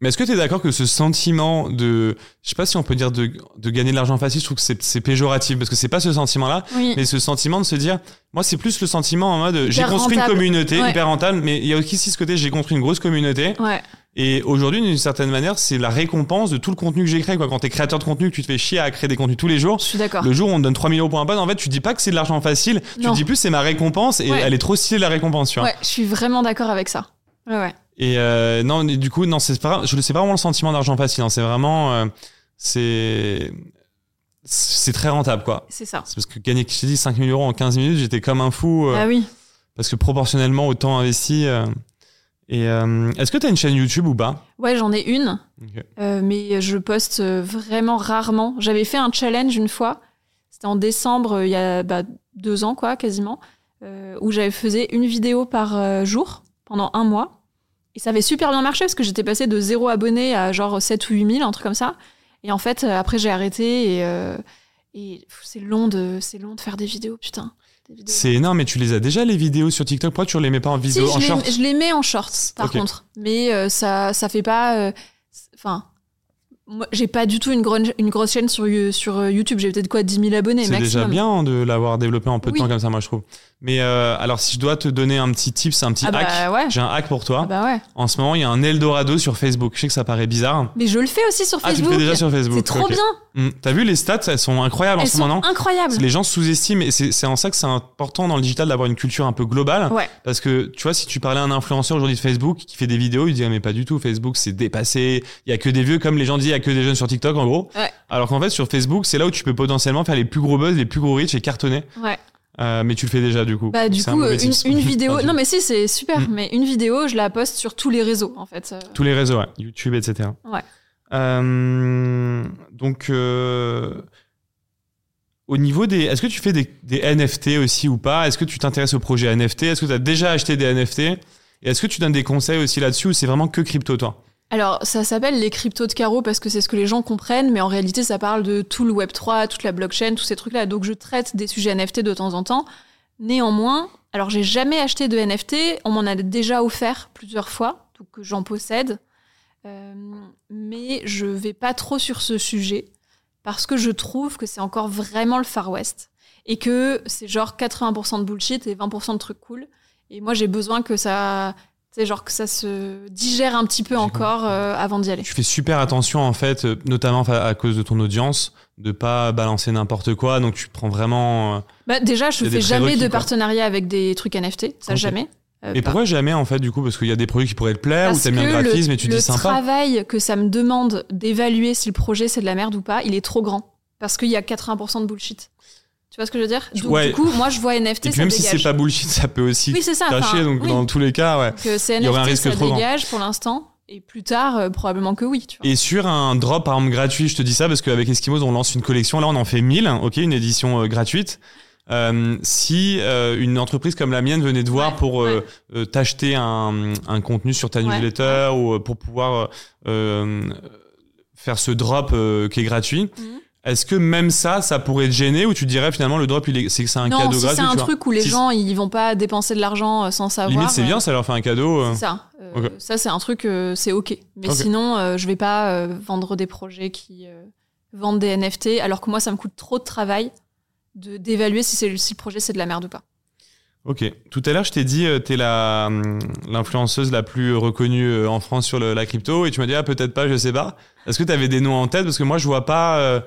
S1: Mais est-ce que tu es d'accord que ce sentiment de, je sais pas si on peut dire de, de gagner de l'argent facile, je trouve que c'est, péjoratif parce que c'est pas ce sentiment-là,
S2: Oui.
S1: mais ce sentiment de se dire, moi c'est plus le sentiment en mode, j'ai construit une communauté
S2: Ouais.
S1: hyper rentable, mais il y a aussi ce côté, j'ai construit une grosse communauté.
S2: Ouais.
S1: Et aujourd'hui, d'une certaine manière, c'est la récompense de tout le contenu que j'ai créé. Quoi. Quand t'es créateur de contenu, que tu te fais chier à créer des contenus tous les jours,
S2: Je suis d'accord.
S1: le jour où on te donne 3000 euros pour un poste, en fait, tu dis pas que c'est de l'argent facile, tu
S2: Non.
S1: te dis plus c'est ma récompense et
S2: Ouais.
S1: elle est trop stylée la récompense, tu vois.
S2: Ouais, je suis vraiment d'accord avec ça. Ouais, ouais.
S1: Et euh, non, du coup, non, c'est pas, je sais pas vraiment le sentiment d'argent facile. hein. C'est vraiment, euh, c'est, c'est très rentable, quoi.
S2: C'est ça.
S1: C'est parce que gagner, je t'ai dit, 5000 euros en 15 minutes, j'étais comme un fou. euh,
S2: Ah oui.
S1: Parce que proportionnellement au temps investi. et est-ce que tu as une chaîne YouTube ou pas?
S2: Ouais, j'en ai une, mais je poste vraiment rarement. J'avais fait un challenge une fois. C'était en décembre, il y a bah, deux ans, quoi, quasiment, où j'avais faisais une vidéo par jour pendant un mois. Et ça avait super bien marché parce que j'étais passée de zéro abonné à genre 7 ou 8 000, un truc comme ça. Et en fait, euh, après, j'ai arrêté et, euh, et c'est long, de, c'est long de faire des vidéos, putain.
S1: C'est énorme, mais tu les as déjà les vidéos sur TikTok? Pourquoi tu les mets pas en vidéo
S2: si,
S1: en
S2: je,
S1: short?
S2: les, je les mets en shorts, par contre. Mais euh, ça, ça fait pas. euh, Enfin, moi, j'ai pas du tout une, grosse- une grosse chaîne sur, sur euh, YouTube. J'ai peut-être quoi 10 000 abonnés
S1: C'est déjà bien de l'avoir développé en peu de
S2: Oui.
S1: temps comme ça, moi je trouve. Mais euh, alors, si je dois te donner un petit tips, un petit
S2: Ah
S1: hack,
S2: bah ouais.
S1: j'ai un hack pour toi.
S2: Ah bah ouais.
S1: En ce moment, il y a un Eldorado sur Facebook. Je sais que ça paraît bizarre.
S2: Mais je le fais aussi sur
S1: Ah, tu le
S2: Facebook.
S1: fais déjà sur Facebook.
S2: C'est trop bien.
S1: Hmm. T'as vu les stats Elles sont incroyables en ce moment.
S2: incroyables.
S1: Les gens sous-estiment et c'est c'est en ça que c'est important dans le digital d'avoir une culture un peu globale.
S2: Ouais.
S1: Parce que tu vois, si tu parlais à un influenceur aujourd'hui de Facebook qui fait des vidéos, il dirait mais pas du tout, Facebook c'est dépassé, il y a que des vieux comme les gens disent, il y a que des jeunes sur TikTok en gros.
S2: Ouais.
S1: Alors qu'en fait sur Facebook, c'est là où tu peux potentiellement faire les plus gros buzz, les plus gros reach et cartonner. Euh, mais tu le fais déjà du coup.
S2: Bah du
S1: un
S2: coup, euh, une, vidéo. Non mais si, c'est super.
S1: Mm.
S2: Mais une vidéo, je la poste sur tous les réseaux en fait. Euh,
S1: Tous les réseaux, ouais. YouTube, etc.
S2: Ouais.
S1: Euh, donc, euh, au niveau des. Est-ce que tu fais des, des NFT aussi ou pas? Est-ce que tu t'intéresses au projet NFT Est-ce que tu as déjà acheté des NFT Et est-ce que tu donnes des conseils aussi là-dessus ou c'est vraiment que crypto, toi?
S2: Alors, ça s'appelle les cryptos de carreau parce que c'est ce que les gens comprennent, mais en réalité, ça parle de tout le Web3, toute la blockchain, tous ces trucs-là. Donc, je traite des sujets NFT de temps en temps. Néanmoins, alors, j'ai jamais acheté de NFT. On m'en a déjà offert plusieurs fois, donc j'en possède. Euh, mais je vais pas trop sur ce sujet parce que je trouve que c'est encore vraiment le Far West et que c'est genre 80% de bullshit et 20% de trucs cool. Et moi, j'ai besoin que ça, c'est genre que ça se digère un petit peu encore euh, avant d'y aller.
S1: Tu fais super attention, en fait, euh, notamment à cause de ton audience, de pas balancer n'importe quoi. Donc, tu prends vraiment. euh,
S2: Bah, déjà, je fais jamais de
S1: quoi.
S2: partenariat avec des trucs NFT, ça jamais. Euh,
S1: Et
S2: par-
S1: pourquoi jamais, en fait, du coup? Parce qu'il y a des produits qui pourraient te plaire ou
S2: Parce
S1: t'aimes bien le graphisme et tu
S2: le
S1: dis sympa.
S2: travail que ça me demande d'évaluer si le projet c'est de la merde ou pas, il est trop grand. Parce qu'il y a 80% de bullshit. Tu vois ce que je veux dire? Donc,
S1: Ouais.
S2: Du coup, moi, je vois NFT,
S1: Et puis
S2: ça
S1: même si
S2: dégage.
S1: c'est pas bullshit, ça peut aussi
S2: oui, c'est ça.
S1: cracher.
S2: enfin,
S1: donc,
S2: oui.
S1: dans tous les cas, ouais.
S2: Euh, c'est
S1: il y aurait un
S2: NFT,
S1: risque
S2: ça
S1: trop grand.
S2: dégage pour l'instant. Et plus tard, euh, probablement que oui. Tu vois.
S1: Et sur un drop par exemple gratuit, je te dis ça parce qu'avec Eskimos on lance une collection, là on en fait 1000, ok, une édition euh, gratuite. Euh, si euh, une entreprise comme la mienne venait te voir
S2: Ouais,
S1: pour euh, t'acheter un, un contenu sur ta
S2: Ouais,
S1: newsletter ou pour pouvoir faire ce drop qui est gratuit,
S2: Mhm.
S1: Est-ce que même ça, ça pourrait te gêner ou tu dirais finalement le drop c'est que c'est un
S2: non,
S1: cadeau
S2: si
S1: gratuit
S2: c'est un
S1: tu vois
S2: truc où les
S1: Si-
S2: gens ils vont pas dépenser de l'argent euh, sans savoir.
S1: Limite c'est
S2: euh,
S1: bien, ça leur fait un cadeau. euh.
S2: C'est ça. Euh. Ça, c'est un truc, euh, c'est OK. Mais sinon, je vais pas vendre des projets qui vendent des NFT, alors que moi, ça me coûte trop de travail de d'évaluer si, c'est- si le projet c'est de la merde ou pas.
S1: Ok. Tout à l'heure, je t'ai dit, euh, t'es la hum, l'influenceuse la plus reconnue en France sur le- la crypto, et tu m'as dit ah peut-être pas, je sais pas. Est-ce que tu avais des noms en tête? Parce que moi je vois pas. euh,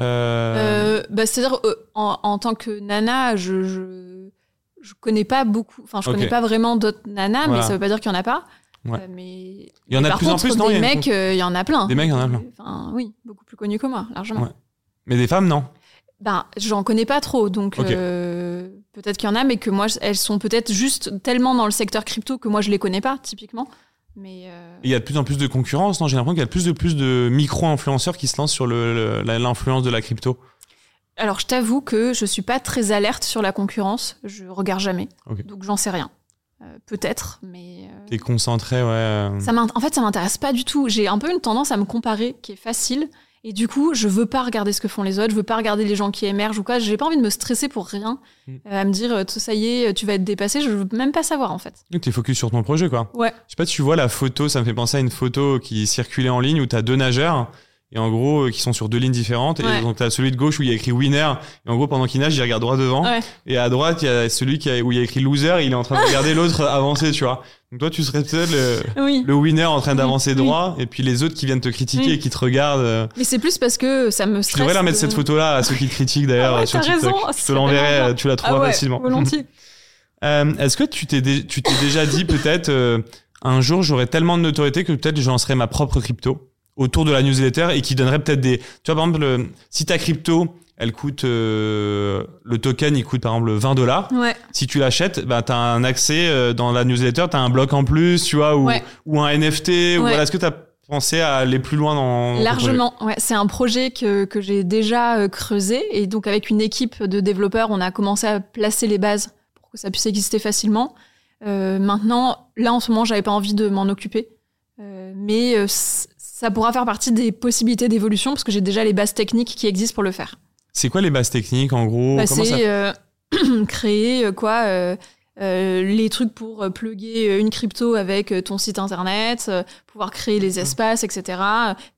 S1: euh,
S2: Euh, bah, C'est-à-dire, euh, en, en tant que nana, je, je, je connais pas beaucoup, enfin, je
S1: Ok.
S2: connais pas vraiment d'autres nanas,
S1: Voilà.
S2: mais ça veut pas dire qu'il y en a pas.
S1: Ouais.
S2: Mais
S1: Il y en a de plus en plus, non, il y
S2: Des
S1: une-
S2: mecs, il y en a plein.
S1: Des mecs, il y en a plein.
S2: Enfin, oui, beaucoup plus connus que moi, largement.
S1: Ouais. Mais des femmes, non.
S2: Ben, j'en connais pas trop, donc euh, peut-être qu'il y en a, mais que moi, elles sont peut-être juste tellement dans le secteur crypto que moi, je les connais pas, typiquement. Mais euh,
S1: Il y a de plus en plus de concurrence, non J'ai l'impression qu'il y a de plus de plus de micro-influenceurs qui se lancent sur le- le- la- l'influence de la crypto.
S2: alors, je t'avoue que je suis pas très alerte sur la concurrence. Je regarde jamais, donc j'en sais rien. Euh, peut-être, mais euh,
S1: T'es concentré, ouais.
S2: ça en fait, ça m'intéresse pas du tout. J'ai un peu une tendance à me comparer, qui est facile. Et du coup, je veux pas regarder ce que font les autres, je veux pas regarder les gens qui émergent ou quoi. J'ai pas envie de me stresser pour rien,
S1: Mm.
S2: euh, à me dire, euh, ça y est, tu vas être dépassé. Je veux même pas savoir, en fait.
S1: Donc, T'es focus sur ton projet, quoi.
S2: Ouais.
S1: Je sais pas tu vois la photo, ça me fait penser à une photo qui circulait en ligne où t'as deux nageurs. Et en gros, euh, qui sont sur deux lignes différentes.
S2: Ouais.
S1: Et donc, t'as celui de gauche où il y a écrit winner. Et en gros, pendant qu'il nage, il regarde droit devant.
S2: Ouais.
S1: Et à droite, il y a celui qui a, où il y a écrit loser. Et il est en train de regarder l'autre avancer, tu vois. Donc, toi, tu serais peut-être le,
S2: Oui.
S1: le winner en train d'avancer
S2: Oui.
S1: droit. Et puis les autres qui viennent te critiquer
S2: Oui.
S1: et qui te regardent. euh,
S2: Mais c'est plus parce que ça me stresse.
S1: devrais leur mettre
S2: de-
S1: cette photo-là à ceux qui te critiquent d'ailleurs
S2: Ah ouais,
S1: sur TikTok.
S2: raison,
S1: Je te l'enverrai,
S2: vraiment
S1: euh, tu la
S2: Ah
S1: trouveras
S2: ouais,
S1: facilement.
S2: Volontiers.
S1: Euh, Est-ce que tu t'es dé- tu t'es déjà dit peut-être euh, un jour j'aurai tellement de notoriété que peut-être je lancerai ma propre crypto? Autour de la newsletter et qui donnerait peut-être des. Tu vois par exemple le- si ta crypto elle coûte euh, le token il coûte par exemple 20 dollars.
S2: Ouais.
S1: Si tu l'achètes, bah t'as un accès euh, dans la newsletter, t'as un bloc en plus, tu vois, ou,
S2: Ouais.
S1: ou un NFT. Ou voilà. Est-ce que t'as pensé à aller plus loin dans
S2: Largement. Ouais, c'est un projet que, que j'ai déjà euh, creusé. Et donc, avec une équipe de développeurs, on a commencé à placer les bases pour que ça puisse exister facilement. Euh, maintenant, là, en ce moment, j'avais pas envie de m'en occuper. Mais ça pourra faire partie des possibilités d'évolution parce que j'ai déjà les bases techniques qui existent pour le faire.
S1: C'est quoi les bases techniques en gros?
S2: Bah,
S1: ça
S2: c'est euh, créer euh, quoi euh, euh, les trucs pour plugger une crypto avec ton site internet, pouvoir créer les espaces, etc.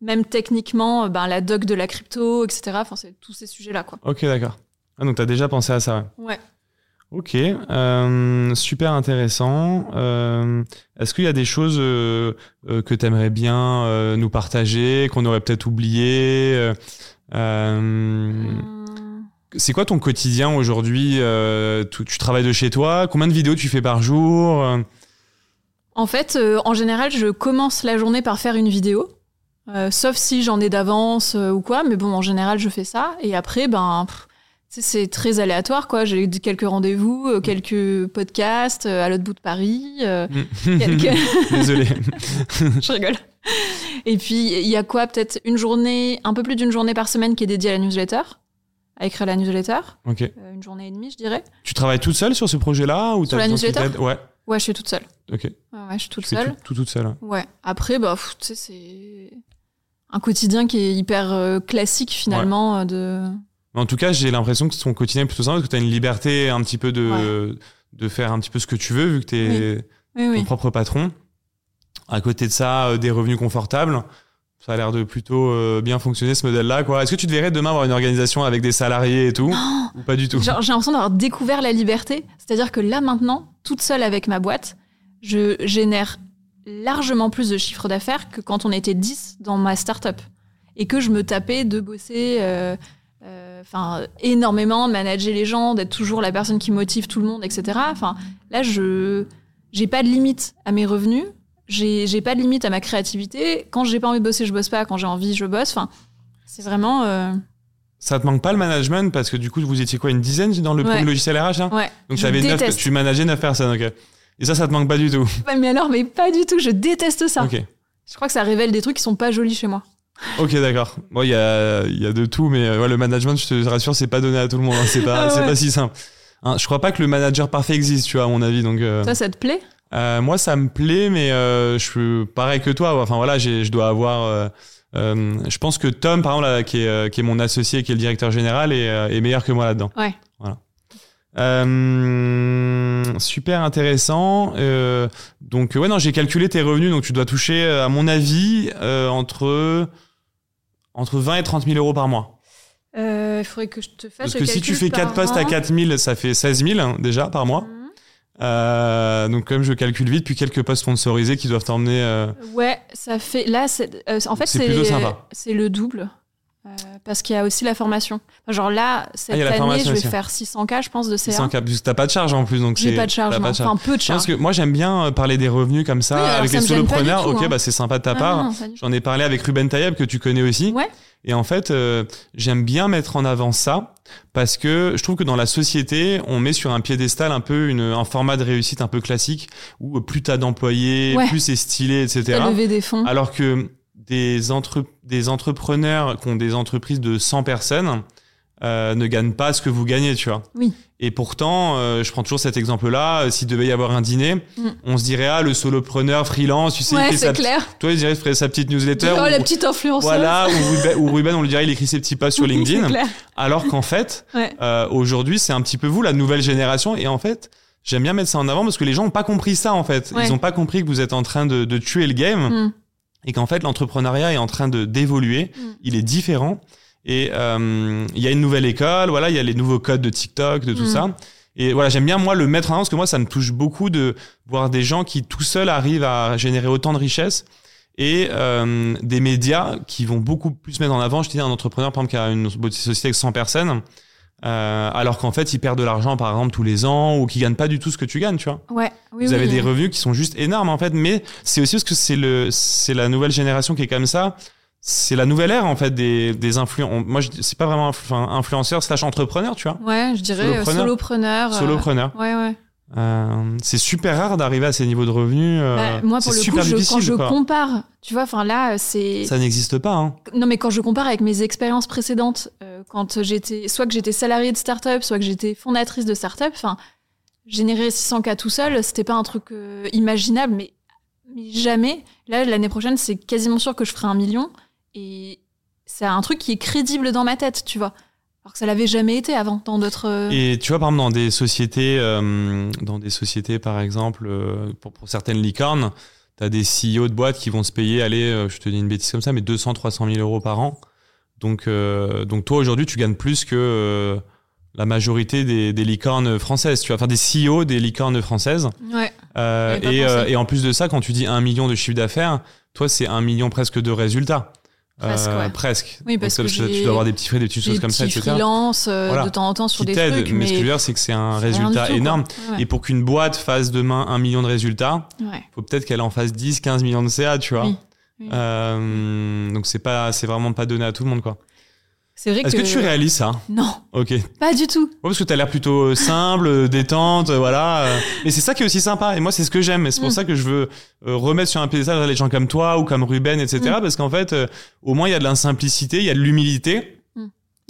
S2: Même techniquement, ben, la doc de la crypto, etc. Enfin, c'est tous ces sujets-là, quoi.
S1: Ok, d'accord. Ah, donc, tu as déjà pensé à ça.
S2: Ouais.
S1: Ok, euh, super intéressant. Euh, Est-ce qu'il y a des choses euh, que tu aimerais bien nous partager, qu'on aurait peut-être oublié C'est quoi ton quotidien aujourd'hui tu, travailles de chez toi? Combien de vidéos tu fais par jour?
S2: En fait, en général, je commence la journée par faire une vidéo. Sauf si j'en ai d'avance ou quoi, mais bon, en général, je fais ça. Et après, ben, c'est très aléatoire, quoi. J'ai eu quelques rendez-vous, euh, quelques podcasts euh, à l'autre bout de Paris. euh, quelques...
S1: Désolé.
S2: je rigole. Et puis, il y a quoi Peut-être une journée, un peu plus d'une journée par semaine qui est dédiée à la newsletter, à écrire la newsletter.
S1: ok.
S2: Une journée et demie, je dirais.
S1: Tu travailles toute seule sur ce projet-là ou
S2: Sur la newsletter
S1: Ouais.
S2: Ouais, je suis toute seule.
S1: Ok.
S2: Ouais, ouais, je suis toute
S1: Tu
S2: seule.
S1: tout, tout toute seule.
S2: Ouais. Après, bah, tu sais, c'est un quotidien qui est hyper classique finalement. De...
S1: En tout cas, j'ai l'impression que ton quotidien est plutôt simple parce que tu as une liberté un petit peu de, de faire un petit peu ce que tu veux vu que tu es
S2: Oui,
S1: ton
S2: oui.
S1: propre patron. À côté de ça, euh, des revenus confortables. Ça a l'air de plutôt euh, bien fonctionner ce modèle-là. quoi. Est-ce que tu te verrais demain avoir une organisation avec des salariés et tout? Ou pas du tout?
S2: J'ai l'impression d'avoir découvert la liberté. C'est-à-dire que là maintenant, toute seule avec ma boîte, je génère largement plus de chiffre d'affaires que quand on était 10 dans ma start-up. Et que je me tapais de bosser euh, enfin, énormément, de manager les gens, d'être toujours la personne qui motive tout le monde, etc. Enfin, là, je j'ai pas de limite à mes revenus. J'ai j'ai pas de limite à ma créativité. Quand j'ai pas envie de bosser, je bosse pas. Quand j'ai envie, je bosse. Enfin, c'est vraiment. euh,
S1: Ça te manque pas le management parce que du coup, vous étiez quoi Une dizaine dans le
S2: Ouais.
S1: logiciel RH là
S2: Ouais.
S1: Donc neuf-
S2: déteste.
S1: tu manageais 9 personnes, ok. Et ça, ça te manque pas du tout?
S2: Mais alors, mais pas du tout. Je déteste ça.
S1: Ok.
S2: Je crois que ça révèle des trucs qui sont pas jolis chez moi.
S1: Ok, d'accord. Bon, il y a, y a de tout, mais euh, ouais, le management, je te rassure, c'est pas donné à tout le monde. hein. C'est pas,
S2: Ah
S1: c'est pas si simple. Hein, je crois pas que le manager parfait existe, tu vois, à mon avis. Donc, euh,
S2: Toi, ça te plaît?
S1: euh, moi, ça me plaît, mais euh, je suis pareil que toi. Enfin voilà, je dois avoir. je pense que Tom, par exemple, là, qui, est, qui est mon associé, qui est le directeur général, est, est meilleur que moi là-dedans.
S2: Ouais.
S1: Voilà. Euh, super intéressant. Euh, donc ouais, non, j'ai calculé tes revenus, donc tu dois toucher, à mon avis, euh, entre entre 20 et 30 000 euros par mois.
S2: Euh, Il faudrait que je te fasse
S1: Parce que si tu fais
S2: par
S1: 4 postes à
S2: an.
S1: 4 000, ça fait 16 000 hein, déjà par mois.
S2: Mhm.
S1: Euh, donc comme je calcule vite, puis quelques postes sponsorisés qui doivent t'emmener. euh,
S2: Ouais, ça fait. Là, euh, en fait,
S1: c'est plutôt sympa.
S2: c'est le double. Euh, parce qu'il y a aussi la formation. Genre là, cette
S1: Ah,
S2: année, je vais
S1: aussi.
S2: faire 600K, je pense, de CA.
S1: 600K, parce que t'as pas de charge en plus, donc
S2: J'ai pas de charge,
S1: pas de charge.
S2: Enfin, peu de charge.
S1: que moi j'aime bien euh, parler des revenus comme ça
S2: Oui,
S1: avec
S2: ça
S1: les solopreneurs.
S2: tout,
S1: ok,
S2: hein.
S1: bah c'est sympa de ta
S2: Ah,
S1: part. J'en ai parlé avec Ruben Tayeb que tu connais aussi.
S2: Ouais.
S1: Et en fait, euh, j'aime bien mettre en avant ça parce que je trouve que dans la société, on met sur un piédestal un peu une, un format de réussite un peu classique où plus t'as d'employés,
S2: Ouais.
S1: plus c'est stylé, etc.
S2: Levé des fonds.
S1: Alors que des, entre, des entrepreneurs qui ont des entreprises de 100 personnes euh, ne gagnent pas ce que vous gagnez, tu vois.
S2: Oui.
S1: Et pourtant, euh, je prends toujours cet exemple-là, euh, s'il devait y avoir un dîner,
S2: Mm.
S1: on se dirait, ah, le solopreneur, freelance, tu sais, il
S2: ouais,
S1: fait sa,
S2: c'est clair.
S1: toi, il dirait, il ferait sa petite newsletter.
S2: Oh,
S1: ou-
S2: la petite influenceuse.
S1: voilà, ou Ruben, ou Ruben, on lui dirait, il écrit ses petits posts sur LinkedIn.
S2: clair.
S1: alors qu'en fait,
S2: Ouais.
S1: euh, aujourd'hui, c'est un petit peu vous, la nouvelle génération. Et en fait, j'aime bien mettre ça en avant parce que les gens n'ont pas compris ça, en fait.
S2: Ouais.
S1: Ils n'ont pas compris que vous êtes en train de, de tuer le game
S2: Mm.
S1: Et qu'en fait, l'entrepreneuriat est en train de d'évoluer.
S2: Mm.
S1: Il est différent. Et euh, il y a une nouvelle école, voilà, il y a les nouveaux codes de TikTok, de tout
S2: Mm.
S1: ça. Et voilà, j'aime bien moi le mettre en avant parce que moi, ça me touche beaucoup de voir des gens qui tout seuls arrivent à générer autant de richesses et euh, des médias qui vont beaucoup plus mettre en avant. Je dis un entrepreneur, par exemple, qui a une société avec 100 personnes, euh, alors qu'en fait, il perd de l'argent, par exemple, tous les ans ou qui gagne pas du tout ce que tu gagnes, tu vois.
S2: Ouais. Oui,
S1: Vous
S2: oui.
S1: avez des revenus qui sont juste énormes, en fait, mais c'est aussi parce que c'est le, c'est la nouvelle génération qui est comme ça. C'est la nouvelle ère, en fait, des, des influenceurs. Moi, c'est pas vraiment influ- influenceur slash entrepreneur, tu vois.
S2: Ouais, je dirais euh,
S1: Solopreneur.
S2: solopreneur. euh,
S1: Solopreneur.
S2: Ouais, ouais.
S1: Euh, c'est super rare d'arriver à ces niveaux de revenus. euh,
S2: Bah, moi, pour
S1: c'est
S2: le
S1: super
S2: coup, je- quand je
S1: quoi.
S2: compare, tu vois, enfin là, c'est.
S1: Ça n'existe pas, hein.
S2: Non, mais quand je compare avec mes expériences précédentes, euh, quand j'étais, soit que j'étais salariée de start-up, soit que j'étais fondatrice de start-up, enfin, générer 600K tout seul, c'était pas un truc imaginable, mais, mais jamais. Là, l'année prochaine, c'est quasiment sûr que je ferai un million. Et c'est un truc qui est crédible dans ma tête, tu vois. Alors que ça l'avait jamais été avant dans d'autres. euh,
S1: Et tu vois, par exemple, dans des sociétés, euh, dans des sociétés, par exemple, euh, pour, pour certaines licornes, tu as des CEO de boîtes qui vont se payer, allez, euh, je te dis une bêtise comme ça, mais 200, 300 000 euros par an. Donc, donc toi, aujourd'hui, tu gagnes plus que la majorité des, des licornes françaises. Tu vas faire des CEO des licornes françaises.
S2: Ouais.
S1: Et, et en plus de ça, quand tu dis un million de chiffre d'affaires, toi, c'est un million presque de résultats.
S2: Presque,
S1: Euh,
S2: ouais.
S1: presque.
S2: Oui, parce
S1: Donc,
S2: que
S1: tu dois avoir des petits frais, des petites
S2: Des
S1: choses comme ça, etc.
S2: freelance euh,
S1: Voilà.
S2: de temps en temps sur
S1: Qui
S2: des trucs,
S1: mais,
S2: mais,
S1: ce que je veux dire, c'est que c'est un résultat
S2: tout,
S1: énorme.
S2: Ouais.
S1: Et pour qu'une boîte fasse demain un million de résultats,
S2: Ouais.
S1: faut peut-être qu'elle en fasse 10, 15 millions de CA, tu vois.
S2: Oui, oui.
S1: Euh, donc c'est pas, c'est vraiment pas donné à tout le monde, quoi.
S2: C'est vrai
S1: Est-ce que... tu réalises ça?
S2: Non,
S1: Ok. Ouais,
S2: pas du tout.
S1: parce que t'as l'air plutôt euh, simple, euh, détente, euh, voilà. Mais c'est ça qui est aussi sympa. Et moi, c'est ce que j'aime. Et c'est pour
S2: Mm.
S1: ça que je veux remettre sur un piédestal les gens comme toi ou comme Ruben, etc.
S2: Mm.
S1: Parce qu'en fait, au moins, il y a de la simplicité, il y a de l'humilité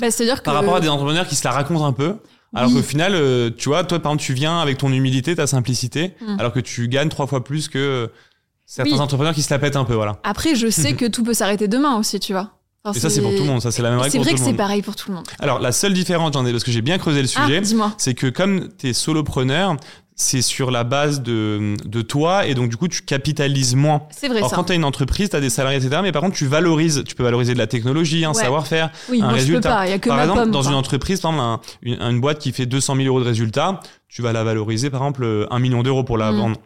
S2: Bah, C'est-à-dire que.
S1: par rapport à des entrepreneurs qui se la racontent un peu. Alors
S2: Oui.
S1: qu'au final, tu vois, toi, par exemple, tu viens avec ton humilité, ta simplicité,
S2: Mm.
S1: alors que tu gagnes trois fois plus que certains
S2: Oui.
S1: entrepreneurs qui se la pètent un peu, voilà.
S2: Après, je sais que tout peut s'arrêter demain aussi, tu vois. Enfin,
S1: Et ça, c'est pour tout le monde, ça, c'est la même règle
S2: C'est
S1: pour
S2: vrai
S1: tout
S2: que c'est pareil pour tout le monde.
S1: Alors, la seule différence, j'en ai, parce que j'ai bien creusé le
S2: Ah,
S1: sujet, c'est que comme tu es solopreneur, c'est sur la base de, de toi, et donc du coup, tu capitalises moins.
S2: C'est vrai
S1: Alors,
S2: ça.
S1: quand tu as une entreprise, tu as des salariés, etc., mais par contre, tu valorises, tu peux valoriser de la technologie, un
S2: Ouais.
S1: savoir-faire,
S2: Oui,
S1: un
S2: moi je
S1: résultat.
S2: peux pas, il y a que
S1: par
S2: ma
S1: exemple,
S2: pomme.
S1: dans une entreprise, par exemple, un- une, une boîte qui fait 200 000 euros de résultats, tu vas la valoriser, par exemple, euh, 1 million d'euros pour la
S2: Mm.
S1: vendre.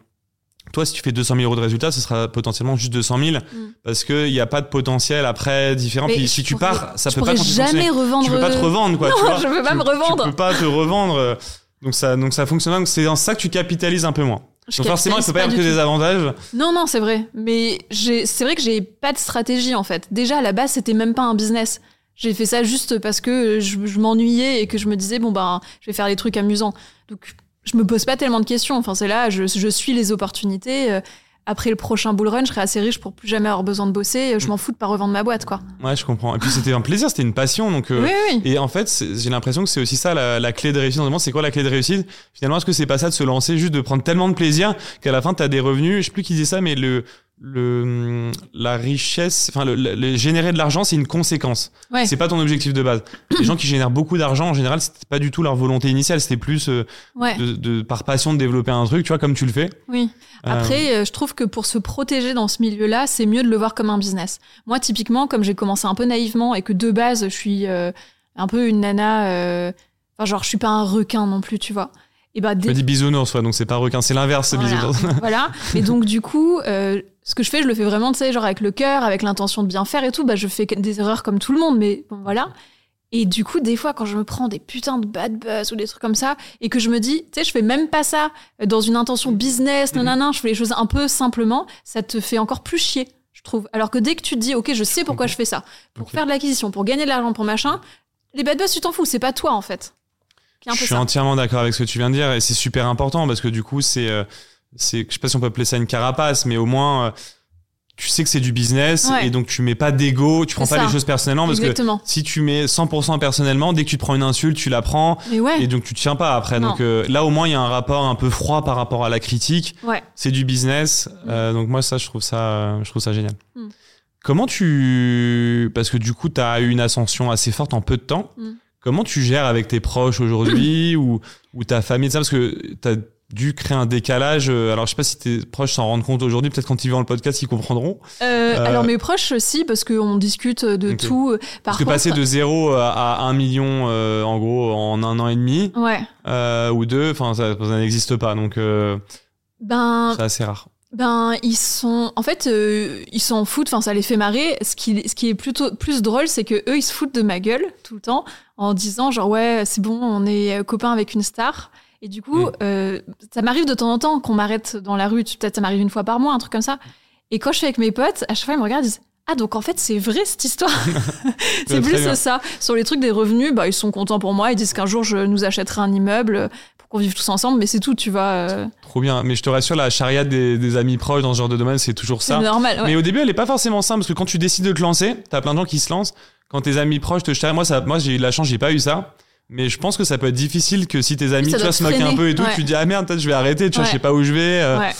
S1: Toi, si tu fais 200 000 euros de résultats, ce sera potentiellement juste 200 000
S2: Mm.
S1: parce qu'il n'y a pas de potentiel après différent.
S2: Mais
S1: Puis si tu
S2: pourrais-
S1: pars, ça peut pas
S2: jamais revendre.
S1: Tu peux pas te revendre, quoi.
S2: Non,
S1: tu vois.
S2: je peux pas
S1: Tu-
S2: me revendre.
S1: Tu peux pas te revendre. Donc ça, donc ça fonctionne. pas. Donc c'est dans ça que tu capitalises un peu moins.
S2: Je
S1: donc forcément, il
S2: capitalise
S1: peut pas y avoir que
S2: tout.
S1: des avantages.
S2: Non, non, c'est vrai. Mais c'est vrai que j'ai pas de stratégie en fait. Déjà à la base, c'était même pas un business. J'ai fait ça juste parce que je, je m'ennuyais et que je me disais bon ben je vais faire des trucs amusants. Donc je me pose pas tellement de questions. Enfin c'est là, je, je suis les opportunités. Euh, Après le prochain bull run, je serai assez riche pour plus jamais avoir besoin de bosser. Je m'en fous de pas revendre ma boîte quoi.
S1: Ouais, je comprends. Et puis c'était un plaisir, c'était une passion. Donc euh,
S2: Oui, oui.
S1: Et en fait, j'ai l'impression que c'est aussi ça la, la clé de réussite. Dans c'est quoi la clé de réussite? Finalement, est-ce que c'est pas ça de se lancer, juste de prendre tellement de plaisir qu'à la fin, tu as des revenus? Je sais plus qui dit ça, mais le, le, la richesse, enfin, le, générer de l'argent, c'est une conséquence.
S2: Ouais.
S1: C'est pas ton objectif de base. Les gens qui génèrent beaucoup d'argent, en général, c'était pas du tout leur volonté initiale. C'était plus euh,
S2: Ouais.
S1: de, de- par passion de développer un truc, tu vois, comme tu le fais.
S2: Oui.
S1: Euh,
S2: Après, euh, je trouve que pour se protéger dans ce milieu-là, c'est mieux de le voir comme un business. Moi, typiquement, comme j'ai commencé un peu naïvement et que de base, je suis euh, un peu une nana. euh, Enfin, genre, je suis pas un requin non plus, tu vois. Et bah,
S1: dit bisounours, soit, donc c'est pas requin, c'est l'inverse,
S2: Voilà.
S1: bisounours.
S2: voilà. Et donc, du coup, euh, ce que je fais, je le fais vraiment, tu sais, genre avec le cœur, avec l'intention de bien faire et tout. Bah, je fais des erreurs comme tout le monde, mais bon, voilà. Et du coup, des fois, quand je me prends des putains de bad buzz ou des trucs comme ça, et que je me dis, tu sais, je fais même pas ça euh, dans une intention business,
S1: Mhm.
S2: nanana, je fais les choses un peu simplement, ça te fait encore plus chier, je trouve. Alors que dès que tu te dis, ok, je sais pourquoi je fais ça, pour faire de l'acquisition, pour gagner de l'argent, pour machin, les bad buzz, tu t'en fous, c'est pas toi, en fait.
S1: Je suis
S2: ça.
S1: entièrement d'accord avec ce que tu viens de dire et c'est super important parce que du coup, c'est, euh, c'est, je sais pas si on peut appeler ça une carapace, mais au moins, euh, tu sais que c'est du business
S2: Ouais.
S1: et donc tu mets pas d'ego, tu prends pas
S2: ça.
S1: les choses personnellement parce
S2: Exactement.
S1: que si tu mets 100% personnellement, dès que tu te prends une insulte, tu la prends
S2: ouais.
S1: et donc tu te tiens pas après.
S2: Non.
S1: Donc euh, là, au moins, il y a un rapport un peu froid par rapport à la critique.
S2: Ouais.
S1: C'est du business. Euh, donc moi, ça, je trouve ça, euh, je trouve ça génial.
S2: Mm.
S1: Comment tu, parce que du coup, tu as eu une ascension assez forte en peu de temps.
S2: Mm.
S1: Comment tu gères avec tes proches aujourd'hui ou, ou ta famille, ça Parce que tu as dû créer un décalage. euh, Alors, je sais pas si tes proches s'en rendent compte aujourd'hui. Peut-être quand ils verront le podcast, ils comprendront.
S2: Euh,
S1: Euh,
S2: Alors mes proches aussi, parce qu'on discute de tout. Par
S1: Parce que passer de 0 à 1 million, euh, en gros, en un an et demi,
S2: ouais,
S1: ou deux, enfin, ça, ça n'existe pas. Donc,
S2: ben,
S1: c'est assez rare.
S2: Ben ils sont, en fait, euh, ils s'en foutent. Enfin, ça les fait marrer. Ce qui, ce qui est plutôt plus drôle, c'est que eux, ils se foutent de ma gueule tout le temps en disant genre ouais, c'est bon, on est copains avec une star. Et du coup,
S1: Mm.
S2: euh, ça m'arrive de temps en temps qu'on m'arrête dans la rue. Peut-être ça m'arrive une fois par mois, un truc comme ça. Et quand je suis avec mes potes, à chaque fois ils me regardent, ils disent ah donc en fait c'est vrai cette histoire. c'est plus ça. Sur les trucs des revenus, bah ils sont contents pour moi. Ils disent qu'un jour je nous achèterai un immeuble pour qu'on vive tous ensemble, mais c'est tout, tu vois. euh,
S1: Trop bien. Mais je te rassure, la chariade des, des amis proches dans ce genre de domaine, c'est toujours
S2: c'est
S1: ça.
S2: normal. ouais.
S1: Mais au début, elle est pas forcément simple parce que quand tu décides de te lancer, t'as plein de gens qui se lancent. Quand tes amis proches te charrient, moi, ça, moi, j'ai eu de la chance, j'ai pas eu ça. Mais je pense que ça peut être difficile que si tes amis, tu vois, se moquent un peu et tout,
S2: ouais.
S1: tu te dis, ah merde, peut-être je vais arrêter, tu vois, je sais pas où je vais. euh,
S2: Ouais.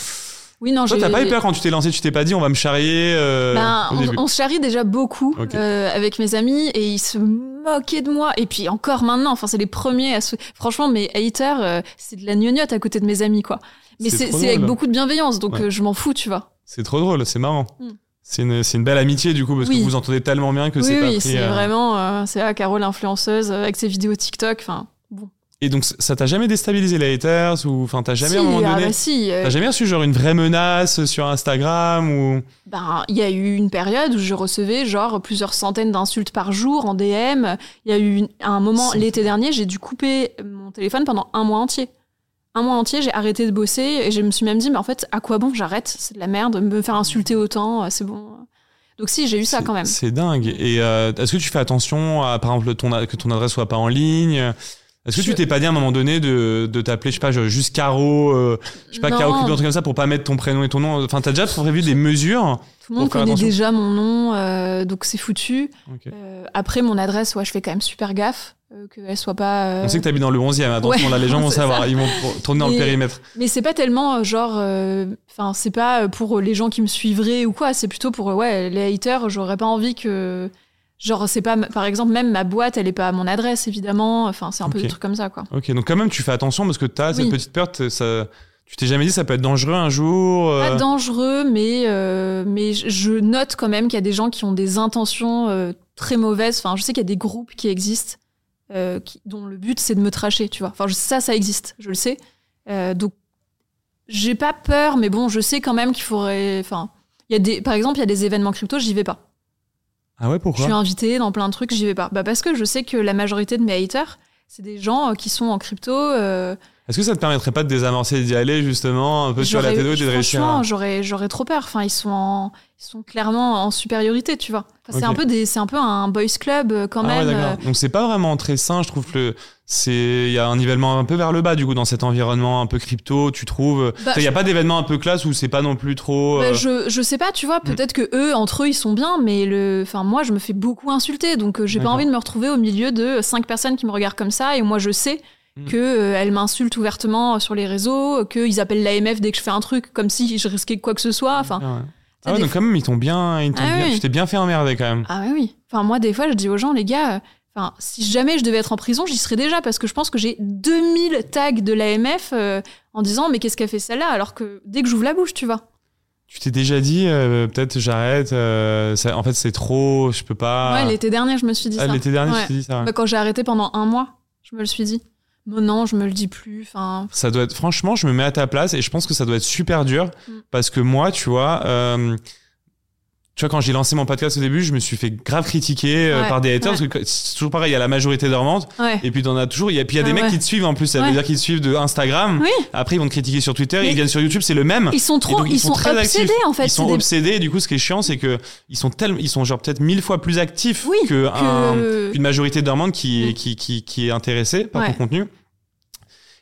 S2: Oui, non,
S1: Toi, t'as pas eu peur quand tu t'es lancé, tu t'es pas dit on va me charrier euh,
S2: Ben, on, on se charrie déjà beaucoup euh, avec mes amis et ils se moquaient de moi. Et puis encore maintenant, enfin, c'est les premiers à se. Franchement, mes haters, euh, c'est de la gnognotte à côté de mes amis, quoi. Mais
S1: C'est
S2: avec beaucoup de bienveillance, donc
S1: Ouais.
S2: euh, je m'en fous, tu vois.
S1: C'est trop drôle, c'est marrant.
S2: Mm.
S1: C'est une, une belle amitié du coup, parce
S2: Oui.
S1: que vous vous entendez tellement bien que
S2: oui,
S1: c'est pas
S2: oui, c'est
S1: euh,
S2: vraiment. c'est là, Carole, l'influenceuse, euh, avec ses vidéos TikTok. Enfin.
S1: Et donc, ça t'a jamais déstabilisé les haters ou enfin t'as jamais
S2: si,
S1: à un moment
S2: ah
S1: donné,
S2: bah si, euh,
S1: t'as jamais reçu genre une vraie menace sur Instagram ou?
S2: Ben, il y a eu une période où je recevais genre plusieurs centaines d'insultes par jour en DM. Il y a eu une- un moment l'été dernier, j'ai dû couper mon téléphone pendant un mois entier. Un mois entier, j'ai arrêté de bosser et je me suis même dit, mais en fait, à quoi bon j'arrête? C'est de la merde, me faire insulter autant, euh, c'est bon. Donc si, j'ai eu ça quand même.
S1: C'est dingue. Et euh, est-ce que tu fais attention à, par exemple, ton, que ton adresse soit pas en ligne? Est-ce que
S2: Je-
S1: tu t'es pas dit à un moment donné de, de t'appeler, je sais pas, juste Caro, euh, je sais pas,
S2: Non.
S1: Caro Cube, un truc comme ça pour pas mettre ton prénom et ton nom Enfin, t'as déjà prévu des mesures
S2: Tout le monde connaît déjà mon nom, euh, donc c'est foutu. Euh, après, mon adresse, ouais, je fais quand même super gaffe qu'elle soit pas.
S1: On sait que t'habites dans le 11e, attention,
S2: Ouais,
S1: là les gens vont savoir,
S2: ça.
S1: ils vont tourner dans le périmètre.
S2: Mais c'est pas tellement genre, enfin c'est pas pour les gens qui me suivraient ou quoi. C'est plutôt pour ouais les haters. J'aurais pas envie que genre c'est pas par exemple même ma boîte elle est pas à mon adresse évidemment. Enfin c'est un peu des trucs comme ça quoi.
S1: Ok, donc quand même tu fais attention parce que t'as cette
S2: Oui.
S1: petite peur, t'es- ça, tu t'es jamais dit ça peut être dangereux un jour euh,
S2: Pas dangereux mais euh, mais je- note quand même qu'il y a des gens qui ont des intentions euh, très mauvaises. Enfin je sais qu'il y a des groupes qui existent qui- dont le but c'est de me tracher. Tu vois. Enfin ça ça existe. Je le sais. Donc j'ai pas peur mais bon je sais quand même qu'il faudrait. Enfin il y a des par exemple il y a des événements crypto j'y vais pas.
S1: Ah ouais,
S2: Je
S1: pourquoi
S2: suis invitée dans plein de trucs, j'y vais pas. Bah parce que je sais que la majorité de mes haters, c'est des gens euh, qui sont en crypto. euh,
S1: Est-ce que ça te permettrait pas de désamorcer d'y aller justement un peu sur la tête et de réussir
S2: Franchement, j'aurais, j'aurais trop peur. Enfin, ils sont, en- ils sont clairement en supériorité, tu vois. Enfin, C'est un peu des, c'est un peu un boys club euh, quand
S1: Ah ouais,
S2: même.
S1: d'accord. Donc c'est pas vraiment très sain, je trouve le- c'est il y a un nivellement un peu vers le bas du coup dans cet environnement un peu crypto, tu trouves
S2: Bah,
S1: il y a pas d'événement un peu classe où c'est pas non plus trop
S2: Bah,
S1: euh,
S2: je, je sais pas, tu vois, peut-être que eux, entre eux, ils sont bien, mais le, enfin, moi, je me fais beaucoup insulter, donc euh, j'ai pas envie de me retrouver au milieu de cinq personnes qui me regardent comme ça, et moi, je sais
S1: Mm.
S2: que euh, elles m'insultent ouvertement sur les réseaux, qu'ils appellent l'AMF dès que je fais un truc, comme si je risquais quoi que ce soit. Enfin,
S1: Ah ouais. Ah ouais, donc quand même ils t'ont bien, ils t'ont
S2: Ah
S1: bien-
S2: oui.
S1: tu t'es bien fait emmerder quand même.
S2: Ah oui, oui. Enfin, moi, des fois, je dis aux gens, les gars, euh, enfin, si jamais je devais être en prison, j'y serais déjà parce que je pense que j'ai 2000 tags de l'AMF euh, en disant, mais qu'est-ce qu'a fait celle-là Alors que dès que j'ouvre la bouche, tu vois.
S1: Tu t'es déjà dit euh, peut-être j'arrête, euh, en fait c'est trop, je peux pas.
S2: Ouais, l'été dernier, je me suis dit
S1: Ah,
S2: ça.
S1: l'été dernier
S2: Ouais.
S1: tu t'es dit ça. ouais.
S2: Bah, quand j'ai arrêté pendant un mois, je me le suis dit. Mais non, je me le dis plus. Enfin,
S1: Ça doit être, franchement, je me mets à ta place et je pense que ça doit être super dur
S2: Mm.
S1: parce que moi, tu vois, euh, tu vois, quand j'ai lancé mon podcast au début, je me suis fait grave critiquer euh,
S2: Ouais,
S1: par des haters
S2: ouais.
S1: parce que c'est toujours pareil, il y a la majorité dormante
S2: ouais.
S1: et puis t'en as toujours, il y a, puis il y a des
S2: Ah
S1: mecs qui te suivent en plus, ça veut dire qu'ils te suivent de Instagram.
S2: Oui.
S1: Après, ils vont te critiquer sur Twitter,
S2: Mais-
S1: ils viennent sur YouTube, c'est le même.
S2: Ils sont trop,
S1: donc,
S2: ils, sont,
S1: très actifs.
S2: obsédés en fait.
S1: ils sont
S2: des-
S1: obsédés et du coup, ce qui est chiant, c'est que ils sont tellement, ils sont genre peut-être mille fois plus actifs
S2: Oui,
S1: que, un- majorité dormante qui,
S2: Mm.
S1: qui, qui, qui est intéressée par ton contenu.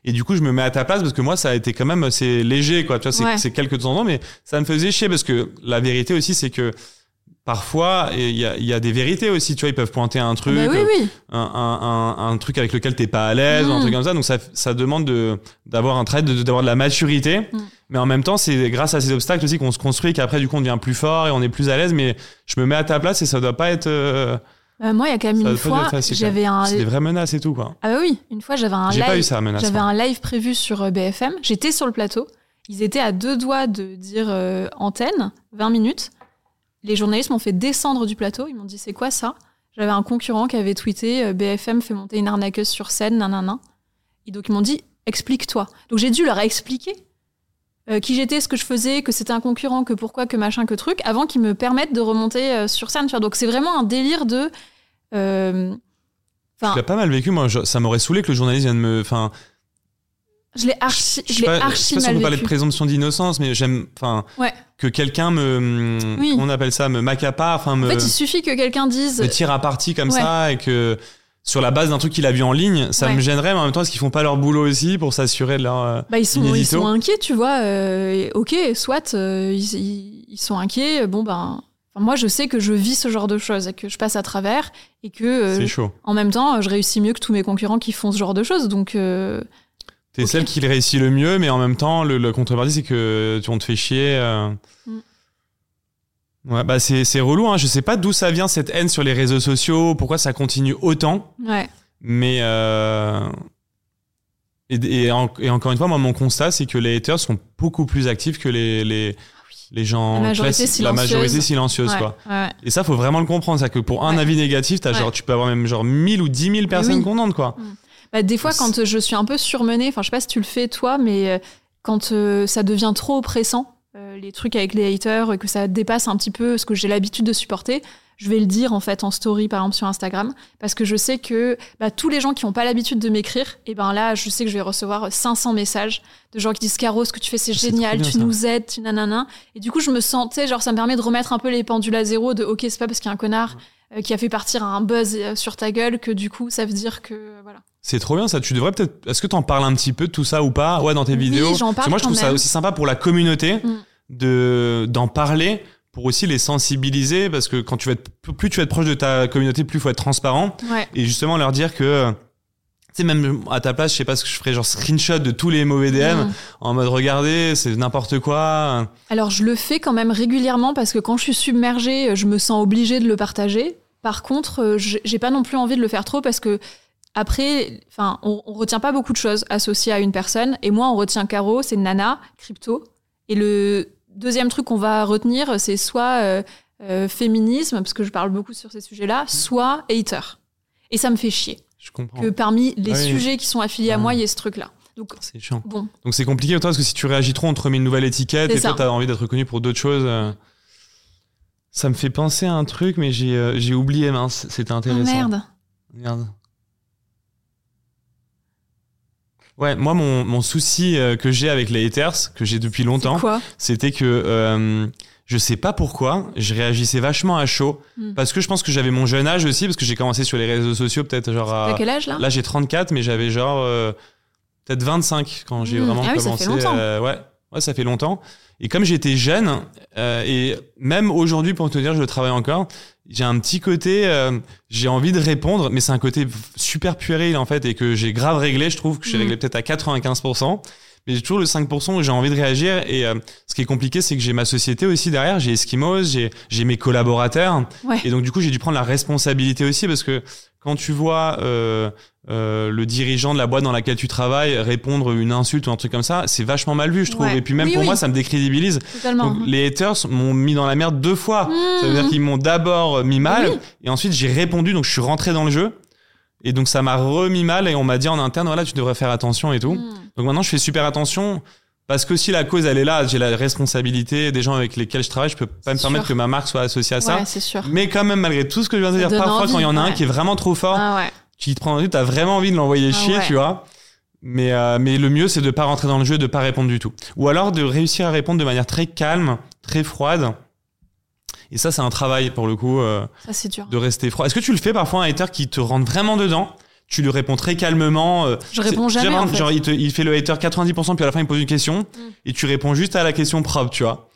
S1: Et du coup, je me mets à ta place parce que moi, ça a été quand même, c'est léger, quoi. Tu vois, c'est,
S2: Ouais.
S1: c'est quelques temps, en mais ça me faisait chier parce que la vérité aussi, c'est que parfois, il y a, il y a des vérités aussi. Tu vois, ils peuvent pointer un truc,
S2: bah oui, oui.
S1: un, un, un, un truc avec lequel t'es pas à l'aise, un
S2: Mm.
S1: truc comme ça. Donc, ça, ça demande de, d'avoir un trait, d'avoir de la maturité.
S2: Mm.
S1: Mais en même temps, c'est grâce à ces obstacles aussi qu'on se construit, qu'après, du coup, on devient plus fort et on est plus à l'aise. Mais je me mets à ta place et ça doit pas être, euh,
S2: Euh, moi, il y a quand même
S1: Ça
S2: une fois, j'avais un.
S1: c'est des vraies menaces et tout, quoi.
S2: Ah bah oui, une fois, j'avais un
S1: J'ai
S2: live.
S1: pas eu ça, menace.
S2: J'avais un live prévu sur euh, BFM. J'étais sur le plateau. Ils étaient à deux doigts de dire euh, antenne, 20 minutes. Les journalistes m'ont fait descendre du plateau. Ils m'ont dit c'est quoi ça? J'avais un concurrent qui avait tweeté euh, BFM fait monter une arnaqueuse sur scène, nanana. Et donc ils m'ont dit explique-toi. Donc j'ai dû leur expliquer euh, qui j'étais, ce que je faisais, que c'était un concurrent, que pourquoi, que machin, que truc, avant qu'ils me permettent de remonter euh, sur scène. tu vois. Donc c'est vraiment un délire de. Euh, Enfin,
S1: l'ai pas mal vécu, moi. je- ça m'aurait saoulé que le journaliste vienne me. Enfin,
S2: je l'ai archi,
S1: je
S2: l'ai
S1: pas, je sais
S2: archi
S1: pas si on peut parler de présomption d'innocence, mais j'aime. Enfin,
S2: Ouais.
S1: que quelqu'un me.
S2: Oui.
S1: On appelle ça Me m'accapare, enfin, me,
S2: En fait, il suffit que quelqu'un dise.
S1: me tire à partie comme
S2: Ouais.
S1: ça et que. Sur la base d'un truc qu'il a vu en ligne, ça
S2: Ouais.
S1: me gênerait, mais en même temps, est-ce qu'ils font pas leur boulot aussi pour s'assurer de leur. euh,
S2: Bah, ils, sont, ils sont inquiets, tu vois. euh, ok, soit euh, ils, ils- ils sont inquiets. Bon, ben. Enfin, moi, je sais que je vis ce genre de choses et que je passe à travers et que, euh,
S1: C'est chaud.
S2: en même temps, je réussis mieux que tous mes concurrents qui font ce genre de choses. Donc, euh,
S1: T'es celle qui le réussit le mieux, mais en même temps, le, le contrepartie, c'est que tu on te fait chier. euh.
S2: Mm.
S1: Ouais, bah c'est c'est relou. Hein. Je sais pas d'où ça vient cette haine sur les réseaux sociaux, pourquoi ça continue autant,
S2: Ouais.
S1: mais euh, et, et, en- et encore une fois, moi, mon constat, c'est que les haters sont beaucoup plus actifs que les les, les gens
S2: La majorité
S1: la
S2: silencieuse.
S1: majorité silencieuse,
S2: ouais.
S1: quoi.
S2: ouais.
S1: Et ça, faut vraiment le comprendre, c'est que pour un
S2: Ouais.
S1: avis négatif,
S2: Ouais.
S1: genre, tu peux avoir même genre 1000 ou 10 000 personnes
S2: oui.
S1: contentes, quoi.
S2: Bah, des fois, quand je suis un peu surmenée, enfin, je sais pas si tu le fais toi, mais euh, quand euh, ça devient trop oppressant, euh, les trucs avec les haters, euh, que ça dépasse un petit peu ce que j'ai l'habitude de supporter, je vais le dire en fait en story, par exemple sur Instagram, parce que je sais que bah, tous les gens qui n'ont pas l'habitude de m'écrire, et ben là, je sais que je vais recevoir 500 messages de gens qui disent Caro, ce que tu fais, c'est génial,
S1: bien,
S2: tu
S1: ça.
S2: nous aides, tu nanana. Et du coup, je me sentais, genre, ça me permet de remettre un peu les pendules à zéro de ok, c'est pas parce qu'il y a un connard euh, qui a fait partir un buzz euh, sur ta gueule que du coup, ça veut dire que voilà.
S1: C'est trop bien ça. Tu devrais peut-être. Est-ce que t'en parles un petit peu de tout ça ou pas? Ouais, dans tes
S2: Oui,
S1: vidéos.
S2: j'en
S1: Parce que
S2: parle
S1: moi, je trouve ça aussi sympa pour la communauté
S2: Mm.
S1: de d'en parler pour aussi les sensibiliser parce que quand tu vas être plus tu vas être proche de ta communauté, plus il faut être transparent
S2: Ouais.
S1: et justement leur dire que. Tu sais, même à ta place, je sais pas ce que je ferais, genre screenshot de tous les mauvais DM
S2: Mm.
S1: en mode regardez, c'est n'importe quoi.
S2: Alors je le fais quand même régulièrement parce que quand je suis submergée, je me sens obligée de le partager. Par contre, euh, j'ai j'ai pas non plus envie de le faire trop parce que après, enfin, on, on retient pas beaucoup de choses associées à une personne. Et moi, on retient Caro, c'est Nana, crypto. Et le deuxième truc qu'on va retenir, c'est soit euh, euh, féminisme, parce que je parle beaucoup sur ces sujets-là, soit hater. Et ça me fait chier
S1: Je comprends.
S2: que parmi les
S1: Ah oui.
S2: sujets qui sont affiliés à moi, il y ait ce truc-là. Donc
S1: C'est chiant.
S2: bon,
S1: Donc c'est compliqué toi parce que si tu réagis trop, on te remet une nouvelle étiquette et toi
S2: ça.
S1: t'as envie d'être reconnu pour d'autres choses. euh. Ça me fait penser à un truc, mais j'ai euh, j'ai oublié, mince, c'était
S2: oh,
S1: intéressant.
S2: merde.
S1: Merde. Ouais, moi mon, mon souci euh, que j'ai avec les haters, que j'ai depuis longtemps, c'était que euh, je sais pas pourquoi, je réagissais vachement à chaud.
S2: Hmm.
S1: Parce que je pense que j'avais mon jeune âge aussi, parce que j'ai commencé sur les réseaux sociaux peut-être genre
S2: T'as
S1: à...
S2: quel âge là?
S1: Là, j'ai 34, mais j'avais genre euh, peut-être 25 quand j'ai
S2: Mmh.
S1: vraiment
S2: Ah oui, ça
S1: commencé.
S2: fait longtemps.
S1: euh, ouais, ouais, ça fait longtemps. Et comme j'étais jeune, euh, et même aujourd'hui, pour te dire, je travaille encore, j'ai un petit côté, euh, j'ai envie de répondre, mais c'est un côté super puéril en fait, et que j'ai grave réglé. Je trouve que j'ai
S2: Mmh.
S1: réglé peut-être à 95%. Mais j'ai toujours le 5% où j'ai envie de réagir. Et euh, ce qui est compliqué, c'est que j'ai ma société aussi derrière. J'ai Eskimos, j'ai j'ai mes collaborateurs.
S2: Ouais.
S1: Et donc, du coup, j'ai dû prendre la responsabilité aussi parce que quand tu vois euh, euh, le dirigeant de la boîte dans laquelle tu travailles répondre une insulte ou un truc comme ça, c'est vachement mal vu, je trouve.
S2: Ouais.
S1: Et puis même
S2: Oui,
S1: pour
S2: oui.
S1: moi, ça me décrédibilise.
S2: Totalement.
S1: Donc, les haters m'ont mis dans la merde deux fois. Ça veut dire
S2: Mmh.
S1: qu'ils m'ont d'abord mis mal
S2: Oui.
S1: et ensuite j'ai répondu, donc je suis rentré dans le jeu. Et donc ça m'a remis mal et on m'a dit en interne, voilà, tu devrais faire attention et tout.
S2: Mmh.
S1: Donc maintenant, je fais super attention parce que si la cause elle est là, j'ai la responsabilité des gens avec lesquels je travaille, je peux pas me permettre que ma marque soit associée à ça.
S2: Ouais, c'est sûr.
S1: Mais quand même, malgré tout ce que je viens de dire, parfois
S2: envie,
S1: quand il y en a un qui est vraiment trop fort,
S2: Ah ouais.
S1: Qui te prend tu as vraiment envie de l'envoyer
S2: Ah
S1: chier,
S2: ouais.
S1: tu vois. Mais, euh, mais le mieux, c'est de pas rentrer dans le jeu, de pas répondre du tout. Ou alors de réussir à répondre de manière très calme, très froide. Et ça, c'est un travail pour le coup, euh,
S2: Ça, c'est dur.
S1: de rester froid. Est-ce que tu le fais parfois un hater qui te rentre vraiment dedans? Tu lui réponds très calmement. euh,
S2: Je réponds jamais,
S1: genre,
S2: en fait.
S1: genre, il, te- il fait le hater 90%, puis à la fin, il pose une question.
S2: Mm.
S1: Et tu réponds juste à la question propre, tu vois.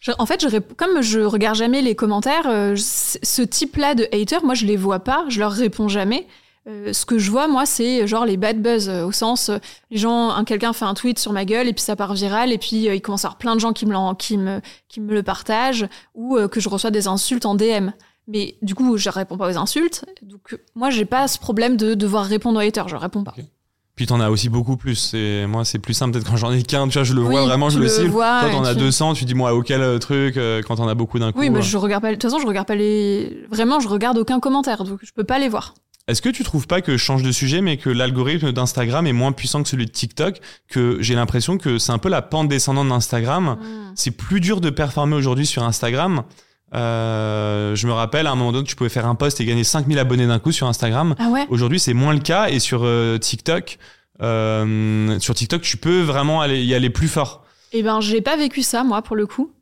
S2: Je- en fait, je comme je regarde jamais les commentaires, euh, ce type-là de haters, moi, je les vois pas, je leur réponds jamais. Euh, ce que je vois, moi, c'est genre les bad buzz, euh, au sens, euh, les gens, un- quelqu'un fait un tweet sur ma gueule et puis ça part viral et puis il commence à avoir plein de gens qui me, qui me, qui me le partagent ou que je reçois des insultes en DM. Mais du coup, je réponds pas aux insultes. Donc, moi, j'ai pas ce problème de devoir répondre aux haters, je réponds pas.
S1: Puis t'en as aussi beaucoup plus. C'est moi, c'est plus simple peut-être quand j'en ai qu'un. Tu vois, je le
S2: Oui,
S1: vois vraiment, je le
S2: le
S1: cible.
S2: vois
S1: Toi,
S2: et
S1: t'en as
S2: tu-
S1: 200. Tu dis moi, auquel truc quand t'en as beaucoup d'un coup.
S2: Oui, mais je regarde pas. De toute façon, je regarde pas les. Vraiment, je regarde aucun commentaire, donc je peux pas les voir.
S1: Est-ce que tu trouves pas que je change de sujet, mais que l'algorithme d'Instagram est moins puissant que celui de TikTok Que j'ai l'impression que c'est un peu la pente descendante d'Instagram. C'est plus dur de performer aujourd'hui sur Instagram. Euh, je me rappelle, à un moment donné, tu pouvais faire un post et gagner 5000 abonnés d'un coup sur Instagram.
S2: Ah ouais?
S1: Aujourd'hui, c'est moins le cas. Et sur euh, TikTok, euh, sur TikTok, tu peux vraiment aller, y aller plus fort.
S2: Eh ben, j'ai pas vécu ça, moi, pour le coup.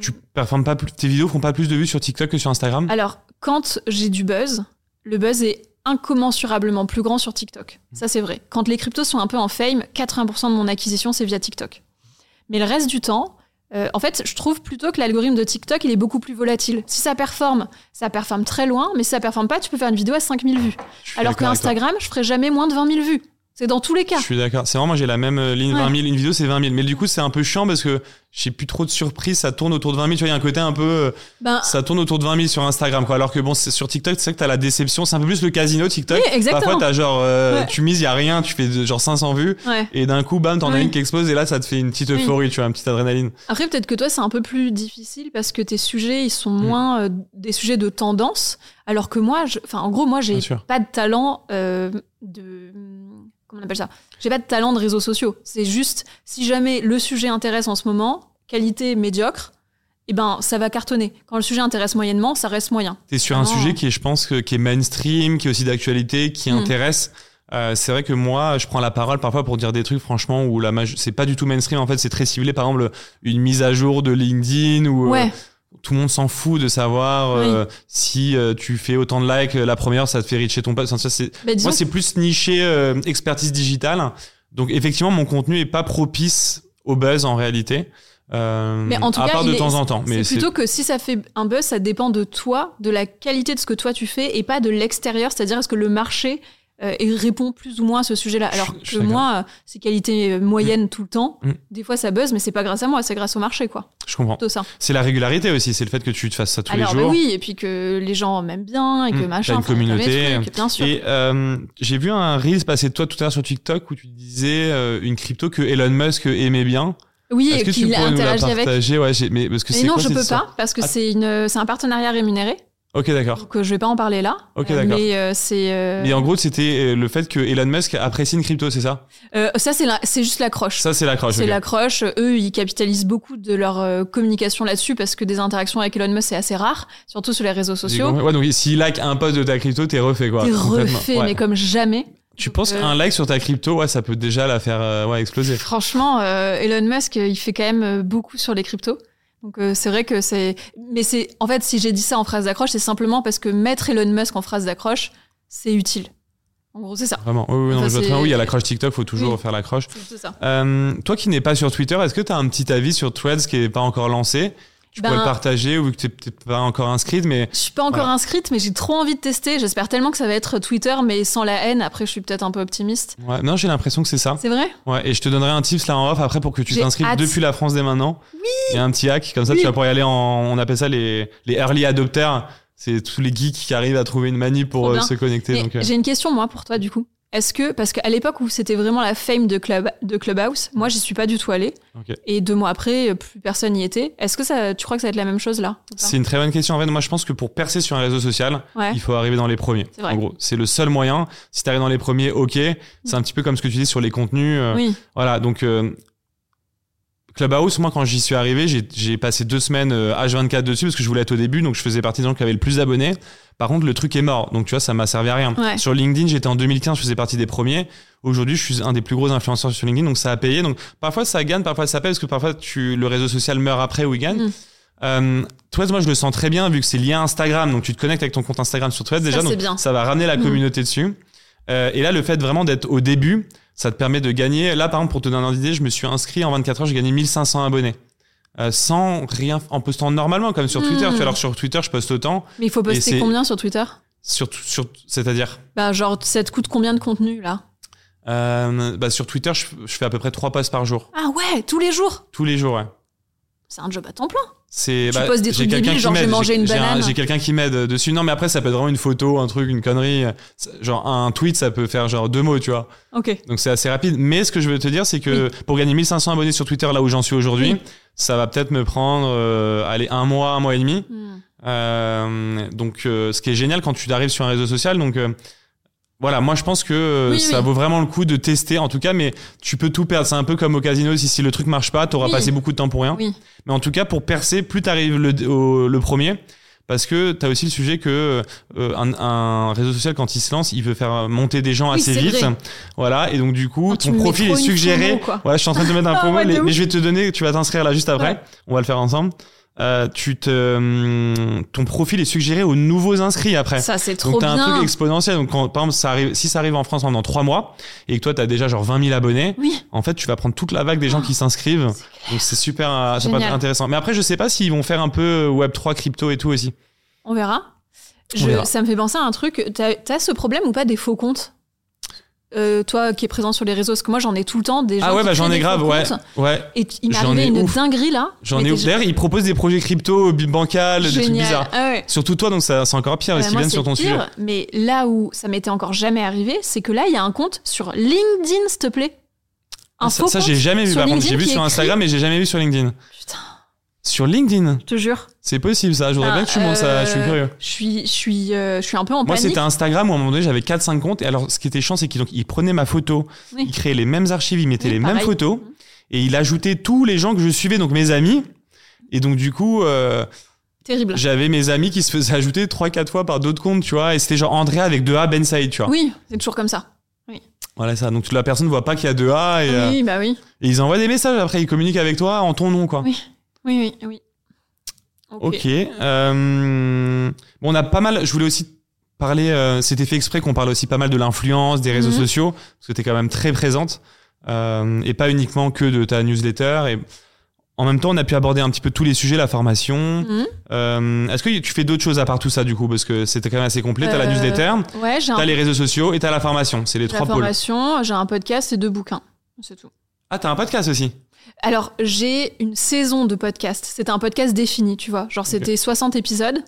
S1: Tu performes pas plus, tes vidéos font pas plus de vues sur TikTok que sur Instagram?
S2: Alors, quand j'ai du buzz, le buzz est incommensurablement plus grand sur TikTok. Ça, c'est vrai. Quand les cryptos sont un peu en fame, 80% de mon acquisition, c'est via TikTok. Mais le reste du temps, euh, en fait, je trouve plutôt que l'algorithme de TikTok, il est beaucoup plus volatile. Si ça performe, ça performe très loin, mais si ça performe pas, tu peux faire une vidéo à 5000 vues. Alors que. Instagram, je ferai jamais moins de 20 000 vues. C'est dans tous les cas.
S1: Je suis d'accord. C'est vraiment, moi j'ai la même euh, ligne
S2: Ouais.
S1: 20 000. Une vidéo, c'est 20 000. Mais du coup, c'est un peu chiant parce que j'ai plus trop de surprises. Ça tourne autour de 20 000. Tu vois, il y a un côté un peu. euh,
S2: Ben,
S1: Ça tourne autour de 20 000 sur Instagram, quoi. Alors que bon, c'est- sur TikTok, c'est vrai que t'as la déception. C'est un peu plus le casino TikTok.
S2: oui, exactement.
S1: Parfois, t'as genre, euh,
S2: Ouais.
S1: tu mises, y a rien, tu fais genre 500 vues.
S2: Ouais.
S1: Et d'un coup, bam, t'en as une qui explose. Et là, ça te fait une petite
S2: Oui.
S1: euphorie, tu vois, une petite adrénaline.
S2: Après, peut-être que toi, c'est un peu plus difficile parce que tes sujets, ils sont
S1: Mm.
S2: moins euh, des sujets de tendance. Alors que moi, je- enfin, en gros, moi, j'ai pas de talent euh, de. Comment on appelle ça? J'ai pas de talent de réseaux sociaux. C'est juste, si jamais le sujet intéresse en ce moment, qualité médiocre, eh ben, ça va cartonner. Quand le sujet intéresse moyennement, ça reste moyen.
S1: T'es sur un sujet qui est, je pense, qui est mainstream, qui est aussi d'actualité, qui
S2: Mm.
S1: intéresse. Euh, c'est vrai que moi, je prends la parole parfois pour dire des trucs, franchement, où la c'est pas du tout mainstream. En fait, c'est très ciblé. Par exemple, une mise à jour de LinkedIn ou euh,
S2: Ouais,
S1: tout le monde s'en fout de savoir euh, si euh, tu fais autant de likes la première, ça te fait richer ton poste. Enfin, ça, c'est
S2: bah,
S1: moi, c'est plus niché euh, expertise digitale. Donc, effectivement, mon contenu est pas propice au buzz en réalité. Euh,
S2: Mais en tout
S1: à
S2: cas,
S1: part de
S2: est-
S1: temps en temps. Mais
S2: c'est plutôt que si ça fait un buzz, ça dépend de toi, de la qualité de ce que toi tu fais et pas de l'extérieur. C'est-à-dire, est-ce que le marché euh, et répond plus ou moins à ce sujet-là
S1: Je
S2: Alors
S1: je
S2: que moi, euh, c'est qualité euh, moyenne tout le temps.
S1: Mm.
S2: Des fois, ça buzz, mais c'est pas grâce à moi, c'est grâce au marché, quoi.
S1: je comprends.
S2: Tout ça.
S1: C'est la régularité aussi. C'est le fait que tu te fasses ça tous
S2: Alors,
S1: les
S2: bah
S1: jours.
S2: oui, et puis que les gens m'aiment bien et que
S1: Mm,
S2: machin.
S1: t'as une communauté.
S2: trucs, bien sûr.
S1: Et euh, j'ai vu un reel passer de toi tout à l'heure sur TikTok où tu disais euh, une crypto que Elon Musk aimait bien.
S2: oui, et qu'il a interagi avec.
S1: Ouais, mais parce que
S2: Mais non,
S1: quoi
S2: je peux pas parce que
S1: Ah.
S2: c'est une, c'est un partenariat rémunéré,
S1: Ok, d'accord.
S2: donc euh, je vais pas en parler là.
S1: Ok,
S2: Euh,
S1: d'accord.
S2: Mais euh, c'est. euh,
S1: Mais en gros, c'était le fait que Elon Musk apprécie une crypto, c'est ça?
S2: Euh, ça, c'est la- c'est juste l'accroche.
S1: Ça, c'est l'accroche.
S2: C'est
S1: ok.
S2: l'accroche. Eux, ils capitalisent beaucoup de leur communication là-dessus parce que des interactions avec Elon Musk, c'est assez rare, surtout sur les réseaux sociaux.
S1: Ouais, donc s'il like un post de ta crypto, t'es refait quoi.
S2: T'es refait,
S1: Ouais.
S2: mais comme jamais.
S1: Tu penses qu'un like sur ta crypto, ouais, ça peut déjà la faire euh, ouais, exploser?
S2: Franchement, euh, Elon Musk, il fait quand même beaucoup sur les cryptos. Donc euh, c'est vrai que c'est. Mais c'est. En fait, si j'ai dit ça en phrase d'accroche, c'est simplement parce que mettre Elon Musk en phrase d'accroche, c'est utile. En gros, c'est ça.
S1: Vraiment. Oui, oui, non,
S2: Enfin,
S1: je vois très
S2: c'est-
S1: bien. Oui, il y a l'accroche TikTok, faut toujours
S2: Oui.
S1: faire l'accroche.
S2: C'est ça.
S1: Euh, toi qui n'es pas sur Twitter, est-ce que tu as un petit avis sur Threads qui n'est pas encore lancé? Tu
S2: Ben-
S1: pourrais le partager ou que tu n'es pas encore inscrite, mais
S2: Je suis pas encore
S1: Voilà.
S2: inscrite, mais j'ai trop envie de tester. J'espère tellement que ça va être Twitter, mais sans la haine. Après, je suis peut-être un peu optimiste.
S1: ouais, non, j'ai l'impression que c'est ça.
S2: C'est vrai?
S1: Ouais, et je te donnerai un tips là en off après pour que tu t'inscrives depuis la France dès maintenant. Oui. A un petit hack, comme ça
S2: Oui.
S1: tu vas pouvoir y aller en. On appelle ça les, les early adopters. C'est tous les geeks qui arrivent à trouver une manip pour euh, se connecter. Donc, euh,
S2: J'ai une question, moi, pour toi, du coup. Est-ce que, parce qu'à l'époque où c'était vraiment la fame de, Club, de Clubhouse, moi, j'y suis pas du tout allée.
S1: ok.
S2: Et deux mois après, plus personne n'y était. Est-ce que ça, tu crois que ça va être la même chose là
S1: C'est une très bonne question. En fait, moi je pense que pour percer sur un réseau social,
S2: Ouais.
S1: il faut arriver dans les premiers. En gros, c'est le seul moyen. Si tu arrives dans les premiers, ok. C'est un petit peu comme ce que tu dis sur les contenus. euh,
S2: Oui.
S1: Voilà, donc euh, Clubhouse, moi quand j'y suis arrivé, j'ai- passé deux semaines euh, H24 dessus parce que je voulais être au début, donc je faisais partie des gens qui avaient le plus d'abonnés. Par contre, le truc est mort, donc tu vois, ça m'a servi à rien.
S2: Ouais.
S1: Sur LinkedIn, j'étais en 2015, je faisais partie des premiers. Aujourd'hui, je suis un des plus gros influenceurs sur LinkedIn, donc ça a payé. Donc parfois ça gagne, parfois ça paye, parce que parfois tu, le réseau social meurt après ou il gagne.
S2: Mm.
S1: Euh, Threads, moi je le sens très bien vu que c'est lié à Instagram, donc tu te connectes avec ton compte Instagram sur Threads déjà, donc
S2: bien.
S1: ça va ramener la
S2: Mm.
S1: communauté dessus. Euh, et là, le fait vraiment d'être au début, ça te permet de gagner. Là, par exemple, pour te donner un ordre d'idée, je me suis inscrit en 24 heures, j'ai gagné 1500 abonnés. Euh, sans rien, en postant normalement, comme sur. Twitter. Tu vois, alors sur Twitter, je poste autant.
S2: Mais il faut poster combien sur Twitter?
S1: Sur, sur, c'est-à-dire,
S2: Bah, genre, ça te coûte combien de contenu là?
S1: Euh, bah, sur Twitter, je, je fais à peu près trois posts par jour,
S2: Ah ouais, tous les jours?
S1: Tous les jours. Ouais.
S2: C'est un job à temps plein.
S1: C'est,
S2: postes des
S1: j'ai
S2: trucs
S1: quelqu'un
S2: débiles,
S1: qui
S2: genre, j'ai mangé une
S1: un-
S2: banane.
S1: J'ai quelqu'un qui m'aide dessus. Non, mais après, ça peut être vraiment une photo, un truc, une connerie. Genre, un tweet, ça peut faire genre deux mots, tu vois.
S2: Ok.
S1: Donc c'est assez rapide. Mais ce que je veux te dire, c'est que pour gagner 1500 abonnés sur Twitter, là où j'en suis aujourd'hui,
S2: Oui.
S1: ça va peut-être me prendre euh, allez, un mois, un mois et demi.
S2: Hmm.
S1: Euh, donc euh, ce qui est génial quand tu arrives sur un réseau social. Donc euh, voilà, moi je pense que euh,
S2: Oui,
S1: ça
S2: oui.
S1: vaut vraiment le coup de tester en tout cas, mais tu peux tout perdre. C'est un peu comme au casino, si, si le truc marche pas, t'auras
S2: Oui.
S1: passé beaucoup de temps pour rien.
S2: Oui.
S1: Mais en tout cas, pour percer, plus t'arrives le, au- le premier. Parce que tu as aussi le sujet que euh, un, un réseau social, quand il se lance, il veut faire monter des gens assez vite.
S2: vrai.
S1: Voilà, et donc du coup, ton profil est suggéré.
S2: promo.
S1: Voilà, je suis en train de te mettre un
S2: Ah
S1: promo,
S2: ouais,
S1: les- mais je vais te donner, tu vas t'inscrire là juste après.
S2: Ouais.
S1: On va le faire ensemble. Euh, tu te, hum, ton profil est suggéré aux nouveaux inscrits après.
S2: Ça, c'est trop
S1: Donc t'as un
S2: bien.
S1: truc exponentiel. Donc quand, par exemple, ça arrive, si ça arrive en France pendant trois mois et que toi t'as déjà genre 20 000 abonnés,
S2: Oui.
S1: en fait tu vas prendre toute la vague des gens qui s'inscrivent. Donc c'est super, euh, intéressant. Mais après je sais pas s'ils vont faire un peu Web 3 crypto et tout aussi.
S2: On verra.
S1: On
S2: Je-
S1: verra.
S2: Ça me fait penser à un truc. T'as as ce problème ou pas des faux comptes? Euh, toi qui es présent sur les réseaux, parce que moi j'en ai tout le temps des gens
S1: Ah ouais, bah j'en ai grave, ouais. Ouais.
S2: Et il m'est arrivé une
S1: ouf.
S2: dinguerie là.
S1: J'en ai ouf. D'ailleurs, ils proposent des projets crypto, bancal, des trucs bizarres.
S2: Ah ouais.
S1: Surtout toi, donc ça- c'est encore pire, parce qu'ils
S2: moi,
S1: viennent sur ton
S2: pire,
S1: sujet.
S2: Mais là où ça m'était encore jamais arrivé, c'est que là, il y a un compte sur LinkedIn, s'il te plaît. Un
S1: Ah, ça,
S2: faux
S1: ça, j'ai jamais vu par contre. J'ai vu sur Instagram, mais j'ai jamais vu sur LinkedIn.
S2: Putain,
S1: Sur LinkedIn
S2: je te jure.
S1: C'est possible ça, je voudrais bien que tu montres ça, je suis
S2: Euh,
S1: curieux.
S2: Je suis, je suis, euh, je suis un peu en
S1: Moi,
S2: panique.
S1: c'était Instagram où à un moment donné, j'avais 4-5 comptes. Et alors, ce qui était chiant, c'est qu'il donc, il prenait ma photo,
S2: Oui.
S1: il créait les mêmes archives, il mettait
S2: Oui,
S1: les mêmes photos, et il ajoutait tous les gens que je suivais, donc mes amis. Et donc, du coup, euh,
S2: Terrible.
S1: j'avais mes amis qui se faisaient ajouter 3-4 fois par d'autres comptes, tu vois. Et c'était genre Andrea avec 2A, Ben Saïd, tu vois.
S2: Oui, c'est toujours comme ça.
S1: Voilà ça. Donc, la personne ne voit pas qu'il y a 2A et, euh,
S2: Oui, bah oui.
S1: et ils envoient des messages après, ils communiquent avec toi en ton nom, quoi.
S2: Oui. Oui, oui, oui.
S1: Ok. Euh, bon, on a pas mal. Je voulais aussi parler. euh, C'était fait exprès qu'on parle aussi pas mal de l'influence des réseaux
S2: Mhm.
S1: sociaux parce que t'es quand même très présente euh, et pas uniquement que de ta newsletter. Et en même temps, on a pu aborder un petit peu tous les sujets, la formation.
S2: Mhm.
S1: Euh, Est-ce que tu fais d'autres choses à part tout ça du coup? Parce que c'était quand même assez complet. T'as la newsletter,
S2: Ouais, un
S1: t'as les réseaux sociaux et t'as la formation. C'est les
S2: la
S1: trois pôles.
S2: formation, j'ai un podcast et deux bouquins. C'est tout.
S1: Ah, t'as un podcast aussi?
S2: Alors, j'ai une saison de podcast. C'était un podcast défini, tu vois. Genre, c'était 60 épisodes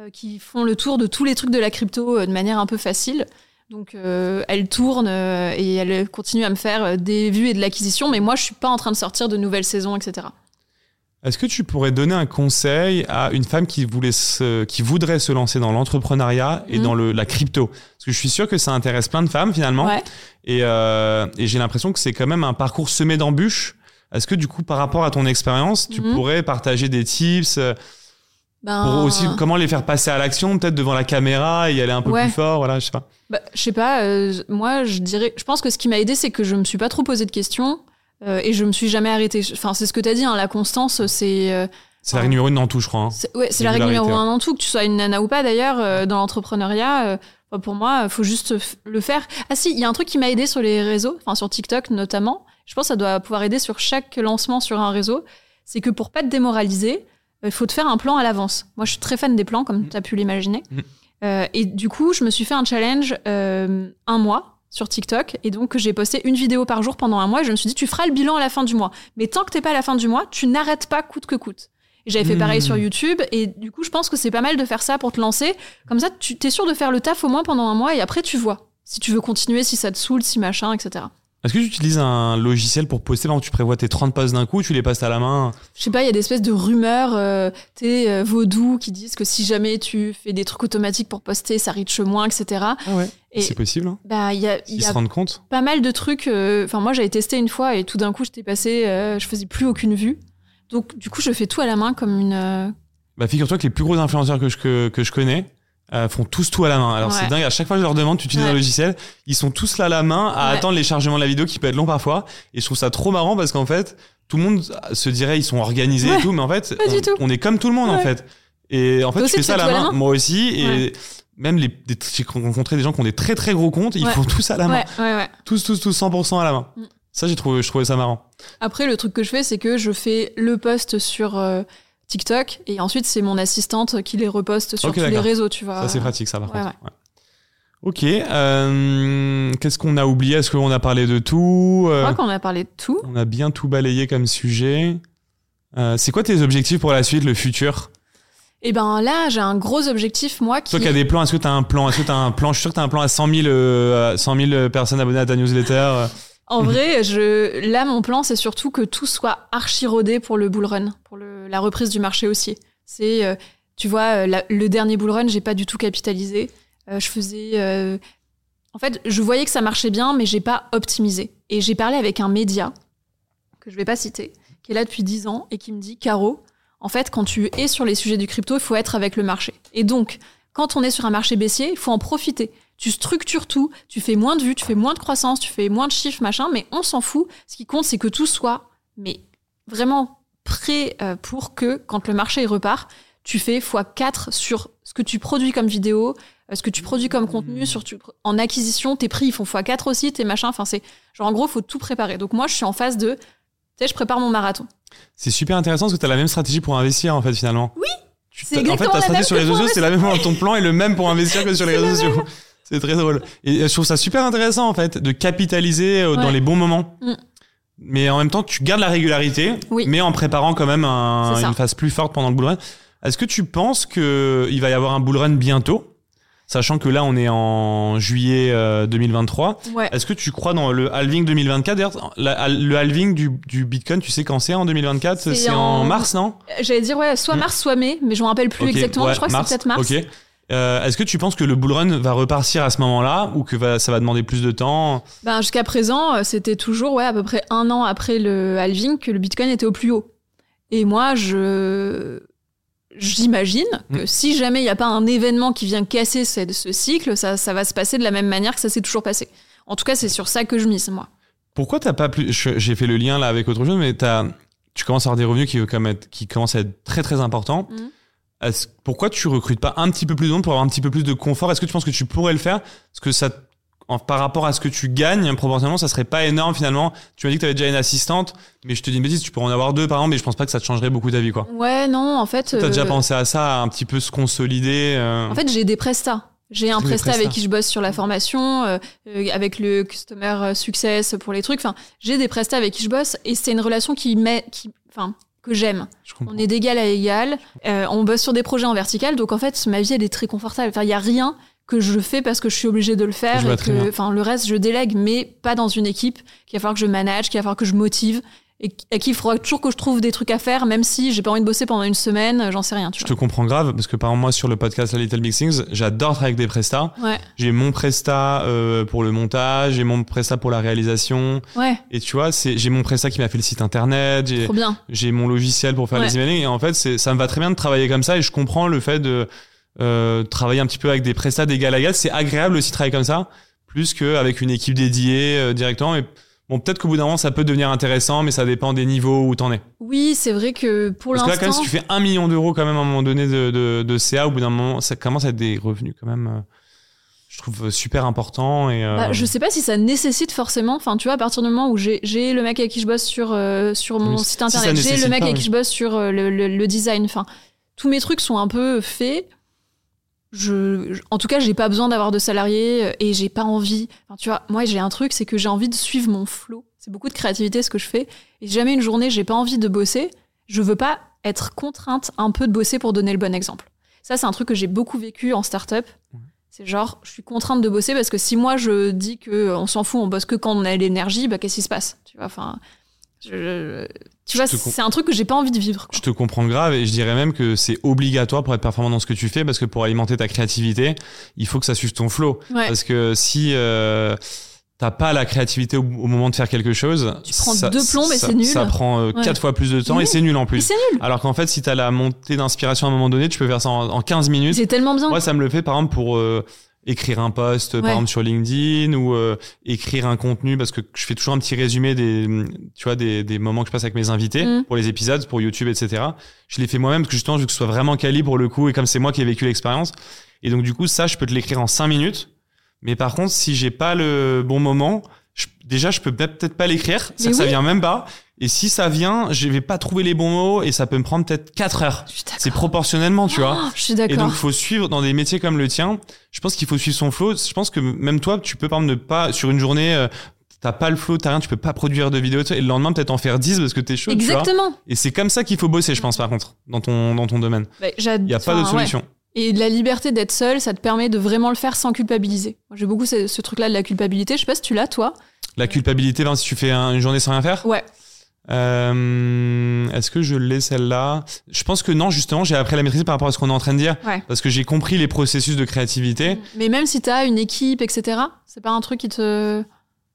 S2: euh, qui font le tour de tous les trucs de la crypto euh, de manière un peu facile. Donc, euh, elle tourne euh, et elle continue à me faire des vues et de l'acquisition, mais moi, je suis pas en train de sortir de nouvelles saisons, etc.
S1: Est-ce que tu pourrais donner un conseil à une femme qui, voulait se- qui voudrait se lancer dans l'entrepreneuriat et
S2: Mhm.
S1: dans le, la crypto? Parce que je suis sûr que ça intéresse plein de femmes finalement.
S2: Ouais.
S1: Et, euh, et j'ai l'impression que c'est quand même un parcours semé d'embûches. Est-ce que du coup, par rapport à ton expérience, tu
S2: Mhm.
S1: pourrais partager des tips euh,
S2: Ben,
S1: pour aussi comment les faire passer à l'action, peut-être devant la caméra et y aller un peu
S2: Ouais.
S1: plus fort Voilà, je sais pas.
S2: Bah, je sais pas, euh, moi je dirais, je pense que ce qui m'a aidé, c'est que je me suis pas trop posé de questions euh, et je me suis jamais arrêtée. Enfin, c'est ce que tu as dit, hein, la constance, c'est euh,
S1: C'est la règle numéro une dans tout, je crois. hein.
S2: c'est ouais, c'est la règle numéro un dans tout, que tu sois une nana ou pas d'ailleurs, dans l'entrepreneuriat. pour moi, il faut juste le faire. Ah si, il y a un truc qui m'a aidé sur les réseaux, enfin sur TikTok notamment. Je pense que ça doit pouvoir aider sur chaque lancement sur un réseau. C'est que pour pas te démoraliser, il faut te faire un plan à l'avance. Moi, je suis très fan des plans, comme tu as pu l'imaginer.
S1: Mhm.
S2: Euh, et du coup, je me suis fait un challenge euh, un mois sur TikTok. Et donc, j'ai posté une vidéo par jour pendant un mois. Et je me suis dit, tu feras le bilan à la fin du mois. Mais tant que t'es pas à la fin du mois, tu n'arrêtes pas coûte que coûte. J'avais fait pareil sur YouTube. Et du coup, je pense que c'est pas mal de faire ça pour te lancer. Comme ça, tu t'es sûr de faire le taf au moins pendant un mois. Et après, tu vois. Si tu veux continuer, si ça te saoule, si machin, etc.
S1: Est-ce que tu utilises un logiciel pour poster Par exemple, tu prévois tes 30 posts d'un coup, tu les passes à la main
S2: Je sais pas, il y a des espèces de rumeurs, euh, t'es euh, vaudou, qui disent que si jamais tu fais des trucs automatiques pour poster, ça reach moins, etc.
S1: Ah ouais.
S2: Et
S1: C'est possible. Hein
S2: bah, il y a,
S1: Ils
S2: y
S1: se
S2: a
S1: rendent compte
S2: pas mal de trucs. euh, Enfin, moi, j'avais testé une fois et tout d'un coup, j'étais passé, euh, je faisais plus aucune vue. Donc, du coup, je fais tout à la main comme une.
S1: Bah, figure-toi que les plus gros influenceurs que je, que, que je connais euh, font tous tout à la main. Alors
S2: Ouais.
S1: c'est dingue, à chaque fois que je leur demande, tu utilises un logiciel, ils sont tous là à la main à
S2: Ouais.
S1: attendre les chargements de la vidéo qui peut être long parfois. Et je trouve ça trop marrant parce qu'en fait, tout le monde se dirait ils sont organisés et tout, mais en fait, on, est comme tout le monde en fait. Et en fait,
S2: Toi aussi,
S1: fais ça à la main, moi aussi. Et même les, des- j'ai rencontré des gens qui ont des très très gros comptes, ils font tous à la main.
S2: Ouais, ouais, ouais.
S1: Tous, tous, tous 100% à la main.
S2: Mm.
S1: Ça, j'ai trouvé, je trouvais ça marrant.
S2: Après, le truc que je fais, c'est que je fais le post sur euh, TikTok et ensuite, c'est mon assistante qui les reposte sur tous les réseaux, tu vois.
S1: Ça, c'est pratique, ça, par
S2: ouais,
S1: contre. Ouais. Ok. euh, Qu'est-ce qu'on a oublié? Est-ce qu'on a parlé de tout?
S2: Je
S1: Euh,
S2: crois qu'on a parlé de tout.
S1: On a bien tout balayé comme sujet. Euh, c'est quoi tes objectifs pour la suite, le futur?
S2: Et ben là, j'ai un gros objectif, moi, qui.
S1: Toi qui as des plans, est-ce que tu as un plan? Est-ce que tu as un plan? Je suis sûr que tu as un plan à 100 000, euh, à 100 000 personnes abonnées à ta newsletter.
S2: En vrai, je... là, mon plan, c'est surtout que tout soit archi-rodé pour le bull run, pour le- la reprise du marché haussier. C'est, euh, tu vois, euh, la- le dernier bull run, j'ai pas du tout capitalisé. Euh, je faisais. euh, En fait, je voyais que ça marchait bien, mais j'ai pas optimisé. Et j'ai parlé avec un média, que je vais pas citer, qui est là depuis 10 ans et qui me dit Caro, en fait, quand tu es sur les sujets du crypto, il faut être avec le marché. Et donc, quand on est sur un marché baissier, il faut en profiter. Tu structures tout, tu fais moins de vues, tu fais moins de croissance, tu fais moins de chiffres, machin, mais on s'en fout. Ce qui compte, c'est que tout soit, mais vraiment prêt euh, pour que, quand le marché repart, tu fais x4 sur ce que tu produis comme vidéo, euh, ce que tu produis comme contenu, sur tu- en acquisition, tes prix ils font x4 aussi, tes machins, enfin c'est genre en gros, faut tout préparer. Donc moi, je suis en phase de, tu sais, je prépare mon marathon.
S1: C'est super intéressant parce que tu as la même stratégie pour investir, en fait, finalement. Oui
S2: c'est
S1: En fait, ta stratégie sur les réseaux sociaux, c'est la même. Ton plan est le même pour investir que sur les réseaux sociaux. C'est très drôle. Et je trouve ça super intéressant, en fait, de capitaliser euh, dans les bons moments.
S2: Mm.
S1: Mais en même temps, tu gardes la régularité,
S2: Oui.
S1: mais en préparant quand même un- une phase plus forte pendant le bull run. Est-ce que tu penses qu'il va y avoir un bull run bientôt? Sachant que là, on est en juillet euh, 2023.
S2: Ouais.
S1: Est-ce que tu crois dans le halving 2024 D'ailleurs, la- le halving du, du Bitcoin, tu sais quand c'est en 2024
S2: C'est
S1: en...
S2: en-
S1: mars, non?
S2: J'allais dire, ouais, soit
S1: Mm.
S2: mars, soit mai, mais je me rappelle plus exactement.
S1: ouais,
S2: je crois que c'est peut-être mars.
S1: Euh, Est-ce que tu penses que le bull run va repartir à ce moment-là ou que va- ça va demander plus de temps?
S2: Ben, jusqu'à présent, euh, c'était toujours ouais, à peu près un an après le halving que le Bitcoin était au plus haut. Et moi, je j'imagine que
S1: Mm.
S2: si jamais il n'y a pas un événement qui vient casser ce, ce cycle, ça, ça va se passer de la même manière que ça s'est toujours passé. En tout cas, c'est sur ça que je mise, moi.
S1: Pourquoi t'as pas plus J'ai fait le lien là avec autre chose, mais tu commences à avoir des revenus qui, quand même être- qui commencent à être très très importants.
S2: Mhm.
S1: Pourquoi tu recrutes pas un petit peu plus de monde pour avoir un petit peu plus de confort? Est-ce que tu penses que tu pourrais le faire? Parce que ça, en- par rapport à ce que tu gagnes, proportionnellement, ça serait pas énorme finalement. Tu m'as dit que tu avais déjà une assistante, mais je te dis une bêtise, tu pourrais en avoir deux par exemple, mais je pense pas que ça te changerait beaucoup ta vie quoi.
S2: Ouais, non, en fait.
S1: T'as déjà
S2: euh,
S1: pensé à ça, à un petit peu se consolider euh,
S2: En fait, j'ai des prestats. J'ai un prestat avec qui je bosse sur la formation, euh, euh, avec le customer success pour les trucs. Enfin, j'ai des prestats avec qui je bosse et c'est une relation qui met, qui, enfin, que j'aime. On est d'égal à égal. Euh, on bosse sur des projets en vertical, donc en fait, ma vie elle est très confortable. Enfin, il y a rien que je fais parce que je suis obligée de le faire. Enfin, le reste, je délègue, mais pas dans une équipe qu'il va falloir que je manage, qu'il va falloir que je motive. Et à qui il faudra toujours que je trouve des trucs à faire, même si j'ai pas envie de bosser pendant une semaine, j'en sais rien. Tu
S1: Je te comprends grave parce que par exemple moi sur le podcast La Little Big Things, j'adore travailler avec des prestats.
S2: Ouais,
S1: J'ai mon prestat euh, pour le montage, j'ai mon prestat pour la réalisation.
S2: ouais,
S1: Et tu vois, j'ai mon prestat qui m'a fait le site internet, j'ai
S2: trop bien.
S1: j'ai mon logiciel pour faire
S2: Ouais.
S1: les emailing. Et en fait, ça me va très bien de travailler comme ça. Et je comprends le fait de euh, travailler un petit peu avec des prestats d'égal à égal. C'est agréable aussi de travailler comme ça, plus qu'avec une équipe dédiée euh, directement. Et bon, peut-être qu'au bout d'un moment, ça peut devenir intéressant, mais ça dépend des niveaux où t'en es.
S2: Oui, c'est vrai que pour
S1: Parce que là, quand même,
S2: l'instant.
S1: si tu fais un million d'euros quand même à un moment donné de, de, de CA, au bout d'un moment, ça commence à être des revenus quand même. euh, je trouve super important et euh,
S2: Bah, je sais pas si ça nécessite forcément. Enfin, tu vois, à partir du moment où j'ai le mec avec qui je bosse sur, euh, sur mon site
S1: si
S2: internet, j'ai le mec
S1: pas,
S2: avec
S1: oui.
S2: qui je bosse sur euh, le, le- le design, enfin, tous mes trucs sont un peu faits. Je, je- en tout cas, j'ai pas besoin d'avoir de salariés euh, et j'ai pas envie. Enfin, tu vois, moi, j'ai un truc, c'est que j'ai envie de suivre mon flow. C'est beaucoup de créativité ce que je fais. Et jamais une journée, j'ai pas envie de bosser, je veux pas être contrainte un peu de bosser pour donner le bon exemple. Ça, c'est un truc que j'ai beaucoup vécu en start-up. C'est genre, je suis contrainte de bosser parce que si moi je dis que euh, on s'en fout, on bosse que quand on a l'énergie, bah qu'est-ce qui se passe? Tu vois, enfin, je- tu vois, c'est un truc que j'ai pas envie de vivre. quoi.
S1: Je te comprends grave et je dirais même que c'est obligatoire pour être performant dans ce que tu fais parce que pour alimenter ta créativité, il faut que ça suive ton flow.
S2: Ouais.
S1: Parce que si euh, t'as pas la créativité au, au moment de faire quelque chose,
S2: Tu prends
S1: ça-
S2: deux plombes et c'est nul.
S1: Ça prend euh,
S2: Ouais.
S1: quatre fois plus de temps et c'est nul en plus.
S2: c'est nul.
S1: Alors qu'en fait, si t'as la montée d'inspiration à un moment donné, tu peux faire ça en, en 15 minutes.
S2: C'est tellement bien.
S1: Moi, ça me le fait par exemple pour euh, écrire un post, par exemple sur LinkedIn ou euh, écrire un contenu parce que je fais toujours un petit résumé des, tu vois, des, des moments que je passe avec mes invités
S2: Mm.
S1: pour les épisodes, pour YouTube, etc. Je les fais moi-même parce que justement, je veux que ce soit vraiment quali pour le coup et comme c'est moi qui ai vécu l'expérience. Et donc du coup, ça, je peux te l'écrire en 5 minutes. Mais par contre, si j'ai pas le bon moment, je- déjà, je peux peut-être pas l'écrire, ça,
S2: Mais
S1: ça
S2: oui.
S1: vient même pas. Et si ça vient, je vais pas trouver les bons mots et ça peut me prendre peut-être 4 heures.
S2: Je suis d'accord.
S1: C'est proportionnellement, tu vois.
S2: Oh, je suis
S1: Et donc,
S2: d'accord.
S1: il faut suivre dans des métiers comme le tien. Je pense qu'il faut suivre son flow. Je pense que même toi, tu peux par exemple ne pas sur une journée. euh, T'as pas le flow, t'as rien, tu peux pas produire de vidéos et le lendemain peut-être en faire 10 parce que t'es chaud, tu vois.
S2: Exactement.
S1: Et c'est comme ça qu'il faut bosser, je pense, par contre, dans ton, dans ton domaine.
S2: Bah,
S1: Il y a pas d'autre
S2: ouais.
S1: solution.
S2: Et de la liberté d'être seul, ça te permet de vraiment le faire sans culpabiliser. J'ai beaucoup ce, ce truc-là de la culpabilité. Je sais pas si tu l'as, toi.
S1: La culpabilité, ben, si tu fais un- une journée sans rien faire?
S2: Ouais.
S1: Euh, Est-ce que je l'ai celle-là? Je pense que non, justement, j'ai appris à la maîtriser par rapport à ce qu'on est en train de dire.
S2: Ouais.
S1: Parce que j'ai compris les processus de créativité.
S2: Mais même si t'as une équipe, etc., c'est pas un truc qui te.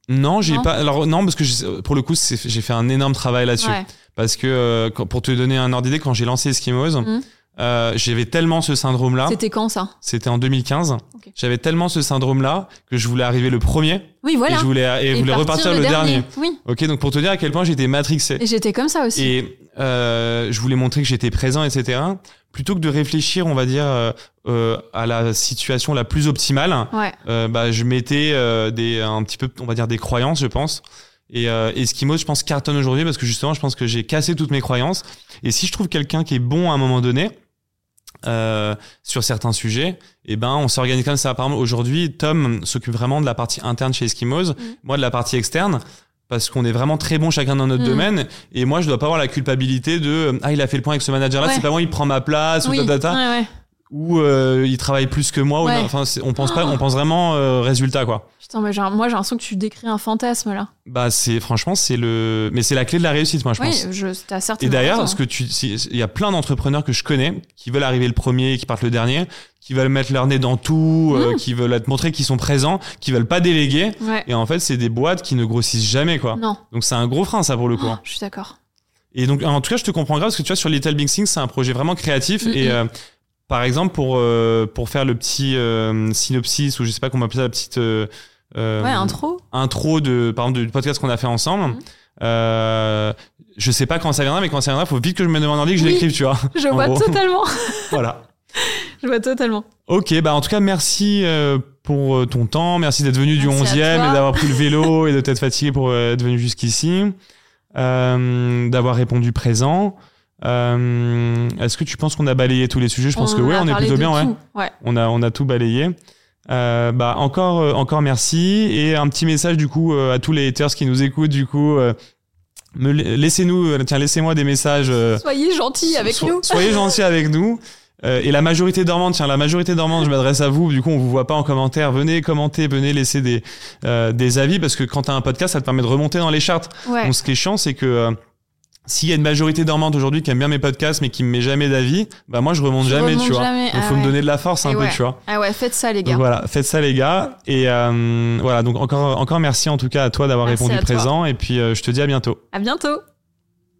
S1: Non, j'ai pas. Alors non, parce que pour le coup, j'ai fait un énorme travail là-dessus.
S2: Ouais.
S1: Parce que euh, pour te donner un ordre d'idée, quand j'ai lancé Eskimos,
S2: Mhm.
S1: Euh, j'avais tellement ce syndrome-là.
S2: C'était quand ça?
S1: C'était en 2015.
S2: Ok.
S1: J'avais tellement ce syndrome-là que je voulais arriver le premier
S2: Oui, voilà.
S1: et je voulais et, voulais
S2: partir
S1: repartir le dernier.
S2: Oui.
S1: Ok, donc pour te dire à quel point j'étais matrixé.
S2: Et j'étais comme ça aussi.
S1: Et euh, je voulais montrer que j'étais présent, etc. Plutôt que de réfléchir, on va dire, euh, euh, à la situation la plus optimale,
S2: Ouais.
S1: euh, bah, je mettais euh, des, un petit peu, on va dire, des croyances, je pense. Et euh, Eskimo, je pense, cartonne aujourd'hui parce que justement, je pense que j'ai cassé toutes mes croyances. Et si je trouve quelqu'un qui est bon à un moment donné, euh, sur certains sujets, et ben on s'organise comme ça. Par exemple, aujourd'hui, Tom s'occupe vraiment de la partie interne chez Eskimos, moi de la partie externe. Parce qu'on est vraiment très bon chacun dans notre
S2: Mm.
S1: domaine et moi je dois pas avoir la culpabilité de ah il a fait le point avec ce manager là
S2: Ouais.
S1: c'est pas moi il prend ma place
S2: Oui,
S1: ou ta, ta, ta
S2: ouais, ouais.
S1: Ou euh, il travaille plus que moi ou
S2: Ouais.
S1: enfin on pense pas on pense vraiment euh, résultat quoi
S2: Putain, mais genre, moi j'ai l'impression que tu décris un fantasme là.
S1: bah c'est franchement c'est le mais c'est la clé de la réussite moi je
S2: oui,
S1: pense
S2: je, t'as
S1: et d'ailleurs ce que tu il y a plein d'entrepreneurs que je connais qui veulent arriver le premier qui partent le dernier qui veulent mettre leur nez dans tout euh,
S2: Mm.
S1: qui veulent te montrer qu'ils sont présents qui veulent pas déléguer
S2: Ouais.
S1: et en fait c'est des boîtes qui ne grossissent jamais quoi
S2: Non,
S1: donc c'est un gros frein ça pour le coup
S2: Oh,
S1: hein.
S2: je suis d'accord.
S1: Et donc, en tout cas, je te comprends grave parce que tu vois, sur Little Big Things, c'est un projet vraiment créatif.
S2: Mm,
S1: Et
S2: mm.
S1: euh, par exemple, pour, euh, pour faire le petit euh, synopsis, ou je sais pas comment appeler ça, la petite euh,
S2: Ouais, intro.
S1: intro de, par exemple, du podcast qu'on a fait ensemble.
S2: Mm.
S1: Euh, je sais pas quand ça viendra, mais quand ça viendra, faut vite que je me demande en ligne que je
S2: Oui.
S1: l'écrive, tu vois.
S2: Je vois
S1: gros.
S2: totalement.
S1: voilà.
S2: je vois totalement.
S1: Ok, bah en tout cas, merci euh, pour ton temps. Merci d'être venu du
S2: Merci à
S1: 11e
S2: toi.
S1: et d'avoir pris le vélo et de t'être fatigué pour être venu jusqu'ici. Euh, d'avoir répondu présent. Euh, Est-ce que tu penses qu'on a balayé tous les sujets? Je pense que oui, on est plutôt bien, ouais. On a, on a tout balayé. Euh, bah encore, euh, encore merci et un petit message du coup euh, à tous les haters qui nous écoutent du coup. euh, laissez-nous, tiens, laissez-moi des messages.
S2: Soyez gentils avec
S1: So-
S2: nous.
S1: Soyez gentils avec nous. Euh, et la majorité dormante, tiens, la majorité dormante, je m'adresse à vous. Du coup, on vous voit pas en commentaire. Venez commenter, venez laisser des, euh, des avis parce que quand t'as un podcast, ça te permet de remonter dans les charts.
S2: Ouais.
S1: Donc, ce qui est chiant, c'est que euh, s'il y a une majorité dormante aujourd'hui qui aime bien mes podcasts mais qui me met jamais d'avis, bah moi je remonte jamais, tu vois.
S2: jamais.
S1: Donc,
S2: Ah
S1: faut me donner de la force un
S2: Et
S1: peu,
S2: ouais.
S1: tu vois.
S2: Ah ouais, faites ça les gars.
S1: Donc voilà, faites ça les gars. Et euh, voilà, donc encore, encore merci en tout cas à toi d'avoir répondu présent. Et puis euh, je te dis à bientôt.
S2: À bientôt.